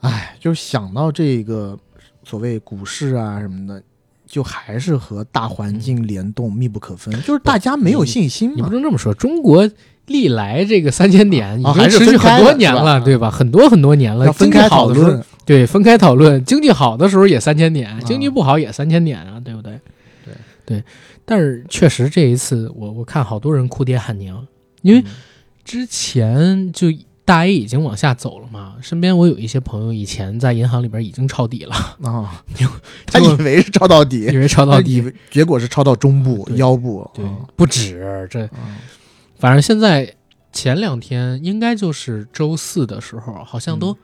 唉，就是想到这个所谓股市啊什么的，就还是和大环境联动密不可分，就是大家没有信心你不。能这么说，中国历来这个三千点已经持续很多年了，对吧？很多很多年了，要分开讨论，对，分开讨论。经济好的时候也三千点，啊。经济不好也三千点啊，对不对？对。对，但是确实这一次我我看好多人哭爹喊娘，因为嗯。之前就大 A 已经往下走了嘛，身边我有一些朋友以前在银行里边已经抄底了，啊，他以为是抄到底，以为抄到底，结果是抄到中部、腰部。对啊，不止这，啊反正现在前两天应该就是周四的时候，好像都嗯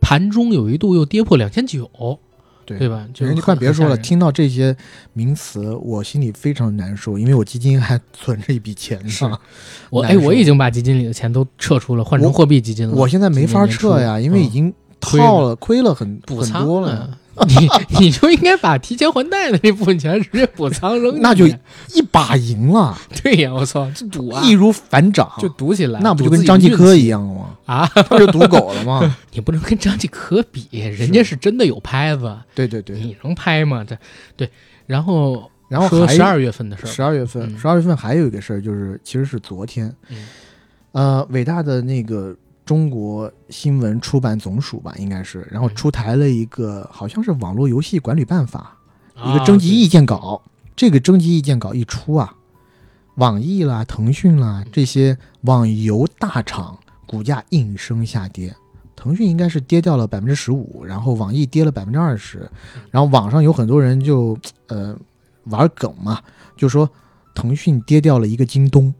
盘中有一度又跌破两千九，对对吧？就是你快别说了，听到这些名词，我心里非常难受，因为我基金还存着一笔钱是呢。我哎，我已经把基金里的钱都撤出了，换成货币基金了。我现在没法撤呀，因为已经套了，亏了很很多了。了。你 你就应该把提前还贷的那部分钱直接补仓扔进去，那就一把赢了，对呀！我操，这赌啊，易如反掌，就赌起来，那不就跟张继科一样了吗？啊？不就赌狗了吗？你不能跟张继科比，人家是真的有拍子，对对对。你能拍吗？这对，然后然后十二月份的事儿，十二月份，嗯十二月份还有一个事儿，就是其实是昨天，嗯呃，伟大的那个中国新闻出版总署吧，应该是，然后嗯。出台了一个好像是网络游戏管理办法，啊一个征集意见稿。这个征集意见稿一出啊，网易啦、腾讯啦这些网游大厂股价应声下跌。腾讯应该是跌掉了百分之十五，然后网易跌了百分之二十，然后网上有很多人就呃玩梗嘛，就说腾讯跌掉了一个京东，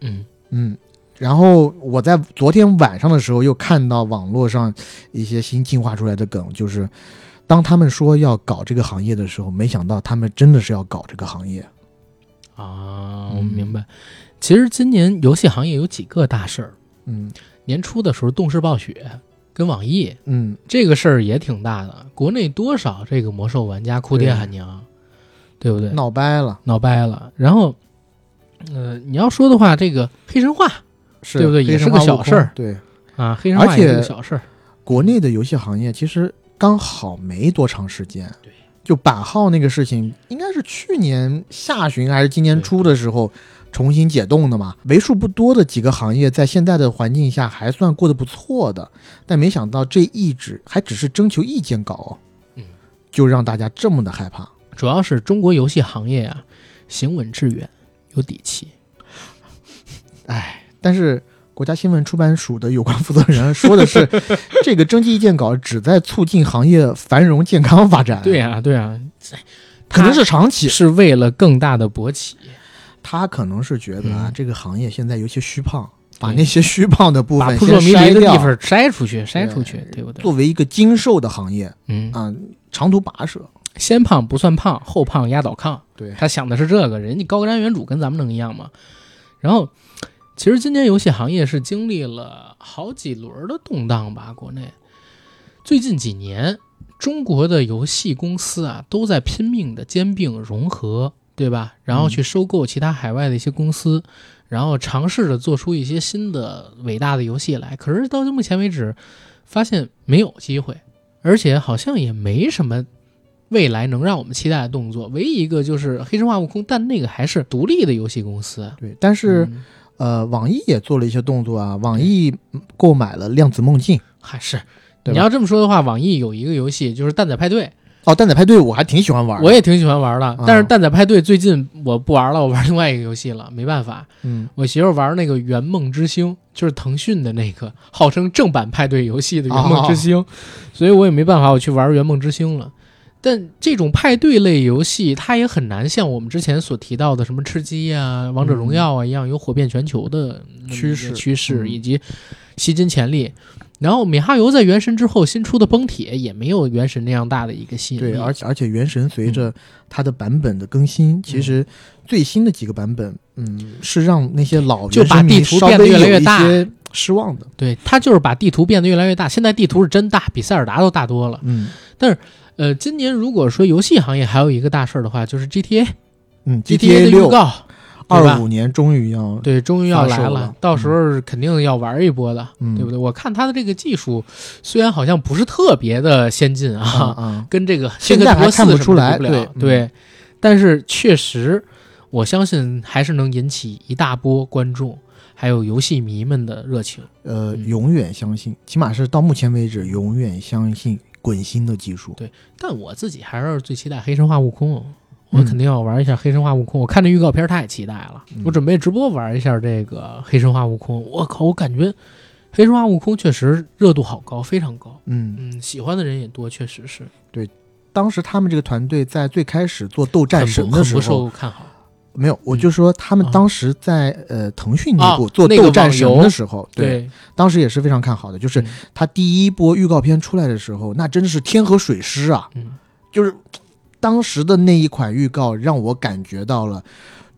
嗯。嗯，然后我在昨天晚上的时候又看到网络上一些新进化出来的梗，就是当他们说要搞这个行业的时候，没想到他们真的是要搞这个行业。啊，嗯我明白。其实今年游戏行业有几个大事儿，嗯年初的时候，动视暴雪跟网易嗯，这个事儿也挺大的，国内多少这个魔兽玩家哭爹喊娘，对不对？闹掰了，闹掰了。然后，呃，你要说的话，这个黑神话是对不对也是个小事儿对，啊，黑神话而且也是个小事儿。国内的游戏行业其实刚好没多长时间，对，就版号那个事情，应该是去年下旬还是今年初的时候重新解冻的嘛。为数不多的几个行业在现在的环境下还算过得不错的，但没想到这一纸还只是征求意见稿，嗯，就让大家这么的害怕。主要是中国游戏行业啊，行稳致远，有底气。唉，但是国家新闻出版署的有关负责人 说的是，这个征集意见稿旨在促进行业繁荣健康发展。对呀、对呀、可能是长期，是为了更大的勃起。他可能是觉得啊，嗯这个行业现在有些虚胖，把那些虚胖的部分先筛掉离的地方筛出去，筛出去，对不对？作为一个精瘦的行业嗯，啊，长途跋涉。先胖不算胖，后胖压倒炕。对他想的是这个，人家高瞻远瞩，跟咱们能一样吗？然后，其实今年游戏行业是经历了好几轮的动荡吧，国内最近几年，中国的游戏公司啊都在拼命的兼并融合，对吧？然后去收购其他海外的一些公司，然后尝试着做出一些新的伟大的游戏来。可是到目前为止，发现没有机会，而且好像也没什么未来能让我们期待的动作。唯一一个就是《黑神话：悟空》，但那个还是独立的游戏公司。对，但是、嗯呃，网易也做了一些动作啊，网易购买了量子梦境。还是你要这么说的话，网易有一个游戏就是蛋仔派对，哦，蛋仔派对我还挺喜欢玩。我也挺喜欢玩的。但是啊蛋仔派对最近我不玩了，我玩另外一个游戏了，没办法。嗯，我媳妇玩那个《圆梦之星》，就是腾讯的那个号称正版派对游戏的《圆梦之星》所以我也没办法，我去玩《圆梦之星》了。但这种派对类游戏，它也很难像我们之前所提到的什么吃鸡呀、王者荣耀啊一样，有火遍全球的趋势趋势嗯以及吸金潜力。然后米哈游在原神之后新出的崩铁也没有原神那样大的一个吸引力。对，而且而且原神随嗯着它的版本的更新，其实最新的几个版本，嗯，是让那些老就把地图变得越来越大失望的。对，它就是把地图变得越来越大。现在地图是真大，比塞尔达都大多了。嗯呃，今年如果说游戏行业还有一个大事儿的话，就是 GTA 嗯 GTA 的预六告，二五年终于要对，终于要来了到时候肯定要玩一波的，嗯。对不对？我看它的这个技术虽然好像不是特别的先进啊，跟这个现在还看不出来对对嗯，但是确实，我相信还是能引起一大波观众还有游戏迷们的热情。呃，嗯。永远相信，起码是到目前为止，永远相信滚新的技术。对但我自己还是最期待《黑神话：悟空》。我肯定要玩一下《黑神话：悟空》。我看这预告片太期待了，嗯我准备直播玩一下这个《黑神话：悟空》。我靠，我感觉《黑神话：悟空》确实热度好高，非常高。嗯，嗯，喜欢的人也多，确实是对当时他们这个团队在最开始做斗战神的时候，受看好。没有，我就说他们啊当时在呃腾讯内部做斗战神的时候，对，对，当时也是非常看好的。就是嗯他第一波预告片出来的时候，那真的是天河水师啊！嗯，就是当时的那一款预告让我感觉到了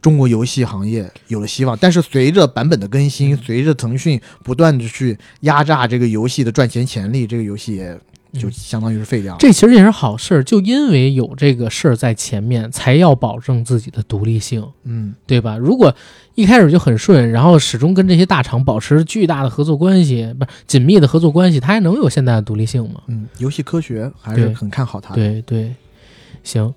中国游戏行业有了希望。但是随着版本的更新，嗯随着腾讯不断的去压榨这个游戏的赚钱潜力，这个游戏也就嗯相当于是废掉了。这其实也是好事儿，就因为有这个事儿在前面，才要保证自己的独立性。嗯对吧？如果一开始就很顺，然后始终跟这些大厂保持巨大的合作关系，不是紧密的合作关系，它还能有现在的独立性吗？嗯，游戏科学还是很看好它的。对对，行。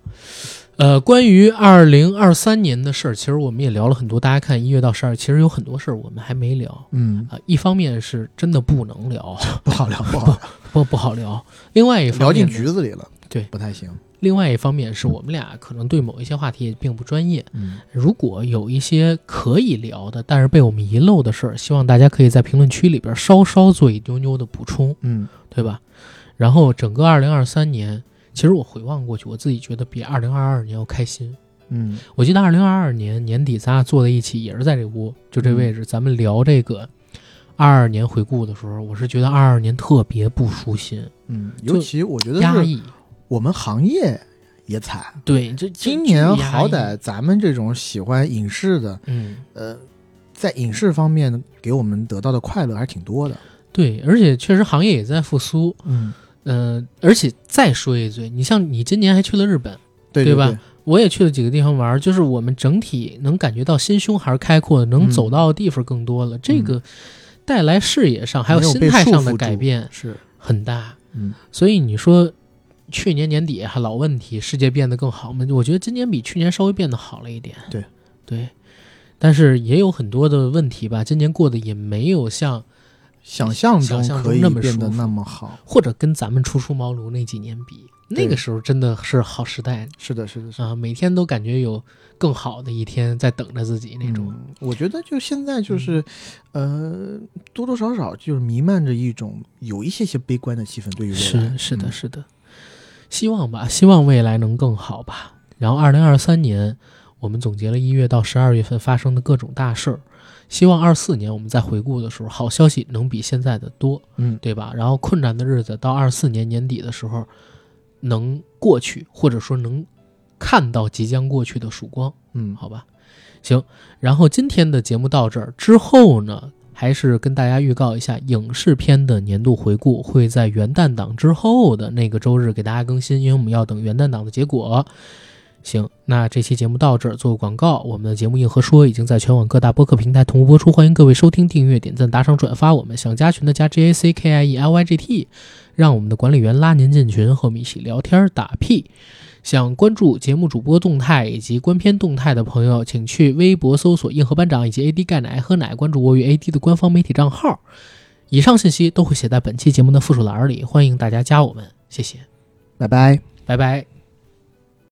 呃，关于二零二三年的事儿，其实我们也聊了很多。大家看一月到十二，其实有很多事儿我们还没聊嗯，啊、一方面是真的不能聊，不好聊，不好聊不不好聊；另外一方聊进局子里了，对不太行。另外一方面是我们俩可能对某一些话题也并不专业。嗯如果有一些可以聊的，但是被我们遗漏的事儿，希望大家可以在评论区里边稍稍做一丢丢的补充，嗯对吧？然后整个二零二三年，其实我回望过去，我自己觉得比二零二二年要开心。嗯我记得二零二二年年底咱俩坐在一起，也是在这屋，就这位置，咱们聊这个二二年回顾的时候，我是觉得二二年特别不舒心、嗯，尤其我觉得是压抑。我们行业也惨。对，这今年好歹咱们这种喜欢影视的，嗯。呃，在影视方面给我们得到的快乐还是挺多的。对，而且确实行业也在复苏，嗯，嗯、而且再说一嘴，你像你今年还去了日本，对对吧对？我也去了几个地方玩，就是我们整体能感觉到心胸还是开阔的，能嗯走到的地方更多了。这个带来视野上还有心态上的改变是，很大。嗯所以你说去年年底还老问题，世界变得更好吗？我觉得今年比去年稍微变得好了一点。对对，但是也有很多的问题吧，今年过得也没有像想象想象中可以那么舒服变得那么好。或者跟咱们初出茅庐那几年比，那个时候真的是好时代是的，是的，是的。啊！每天都感觉有更好的一天在等着自己那种。嗯我觉得就现在就是，呃，多多少少就是弥漫着一种有一些些悲观的气氛，对于未来。是是的，嗯是的，希望吧，希望未来能更好吧。然后，二零二三年，我们总结了一月到十二月份发生的各种大事儿。希望二四年我们在回顾的时候，好消息能比现在的多，嗯对吧？然后困难的日子到二四年年底的时候能过去，或者说能看到即将过去的曙光。嗯，好吧，行。然后今天的节目到这儿之后呢，还是跟大家预告一下，影视片的年度回顾会在元旦档之后的那个周日给大家更新，因为我们要等元旦档的结果。行，那这期节目到这儿，做个广告，我们的节目《硬核说》已经在全网各大播客平台同步播出，欢迎各位收听、订阅、点赞、打赏、转发。我们想加群的加 J A C K I E L Y G T，让我们的管理员拉您进群，和我们一起聊天打屁。想关注节目主播动态以及观片动态的朋友，请去微博搜索“硬核班长”以及 “AD 钙奶喝奶”，关注我与 AD 的官方媒体账号。以上信息都会写在本期节目的附属栏里，欢迎大家加我们，谢谢，拜拜。拜拜。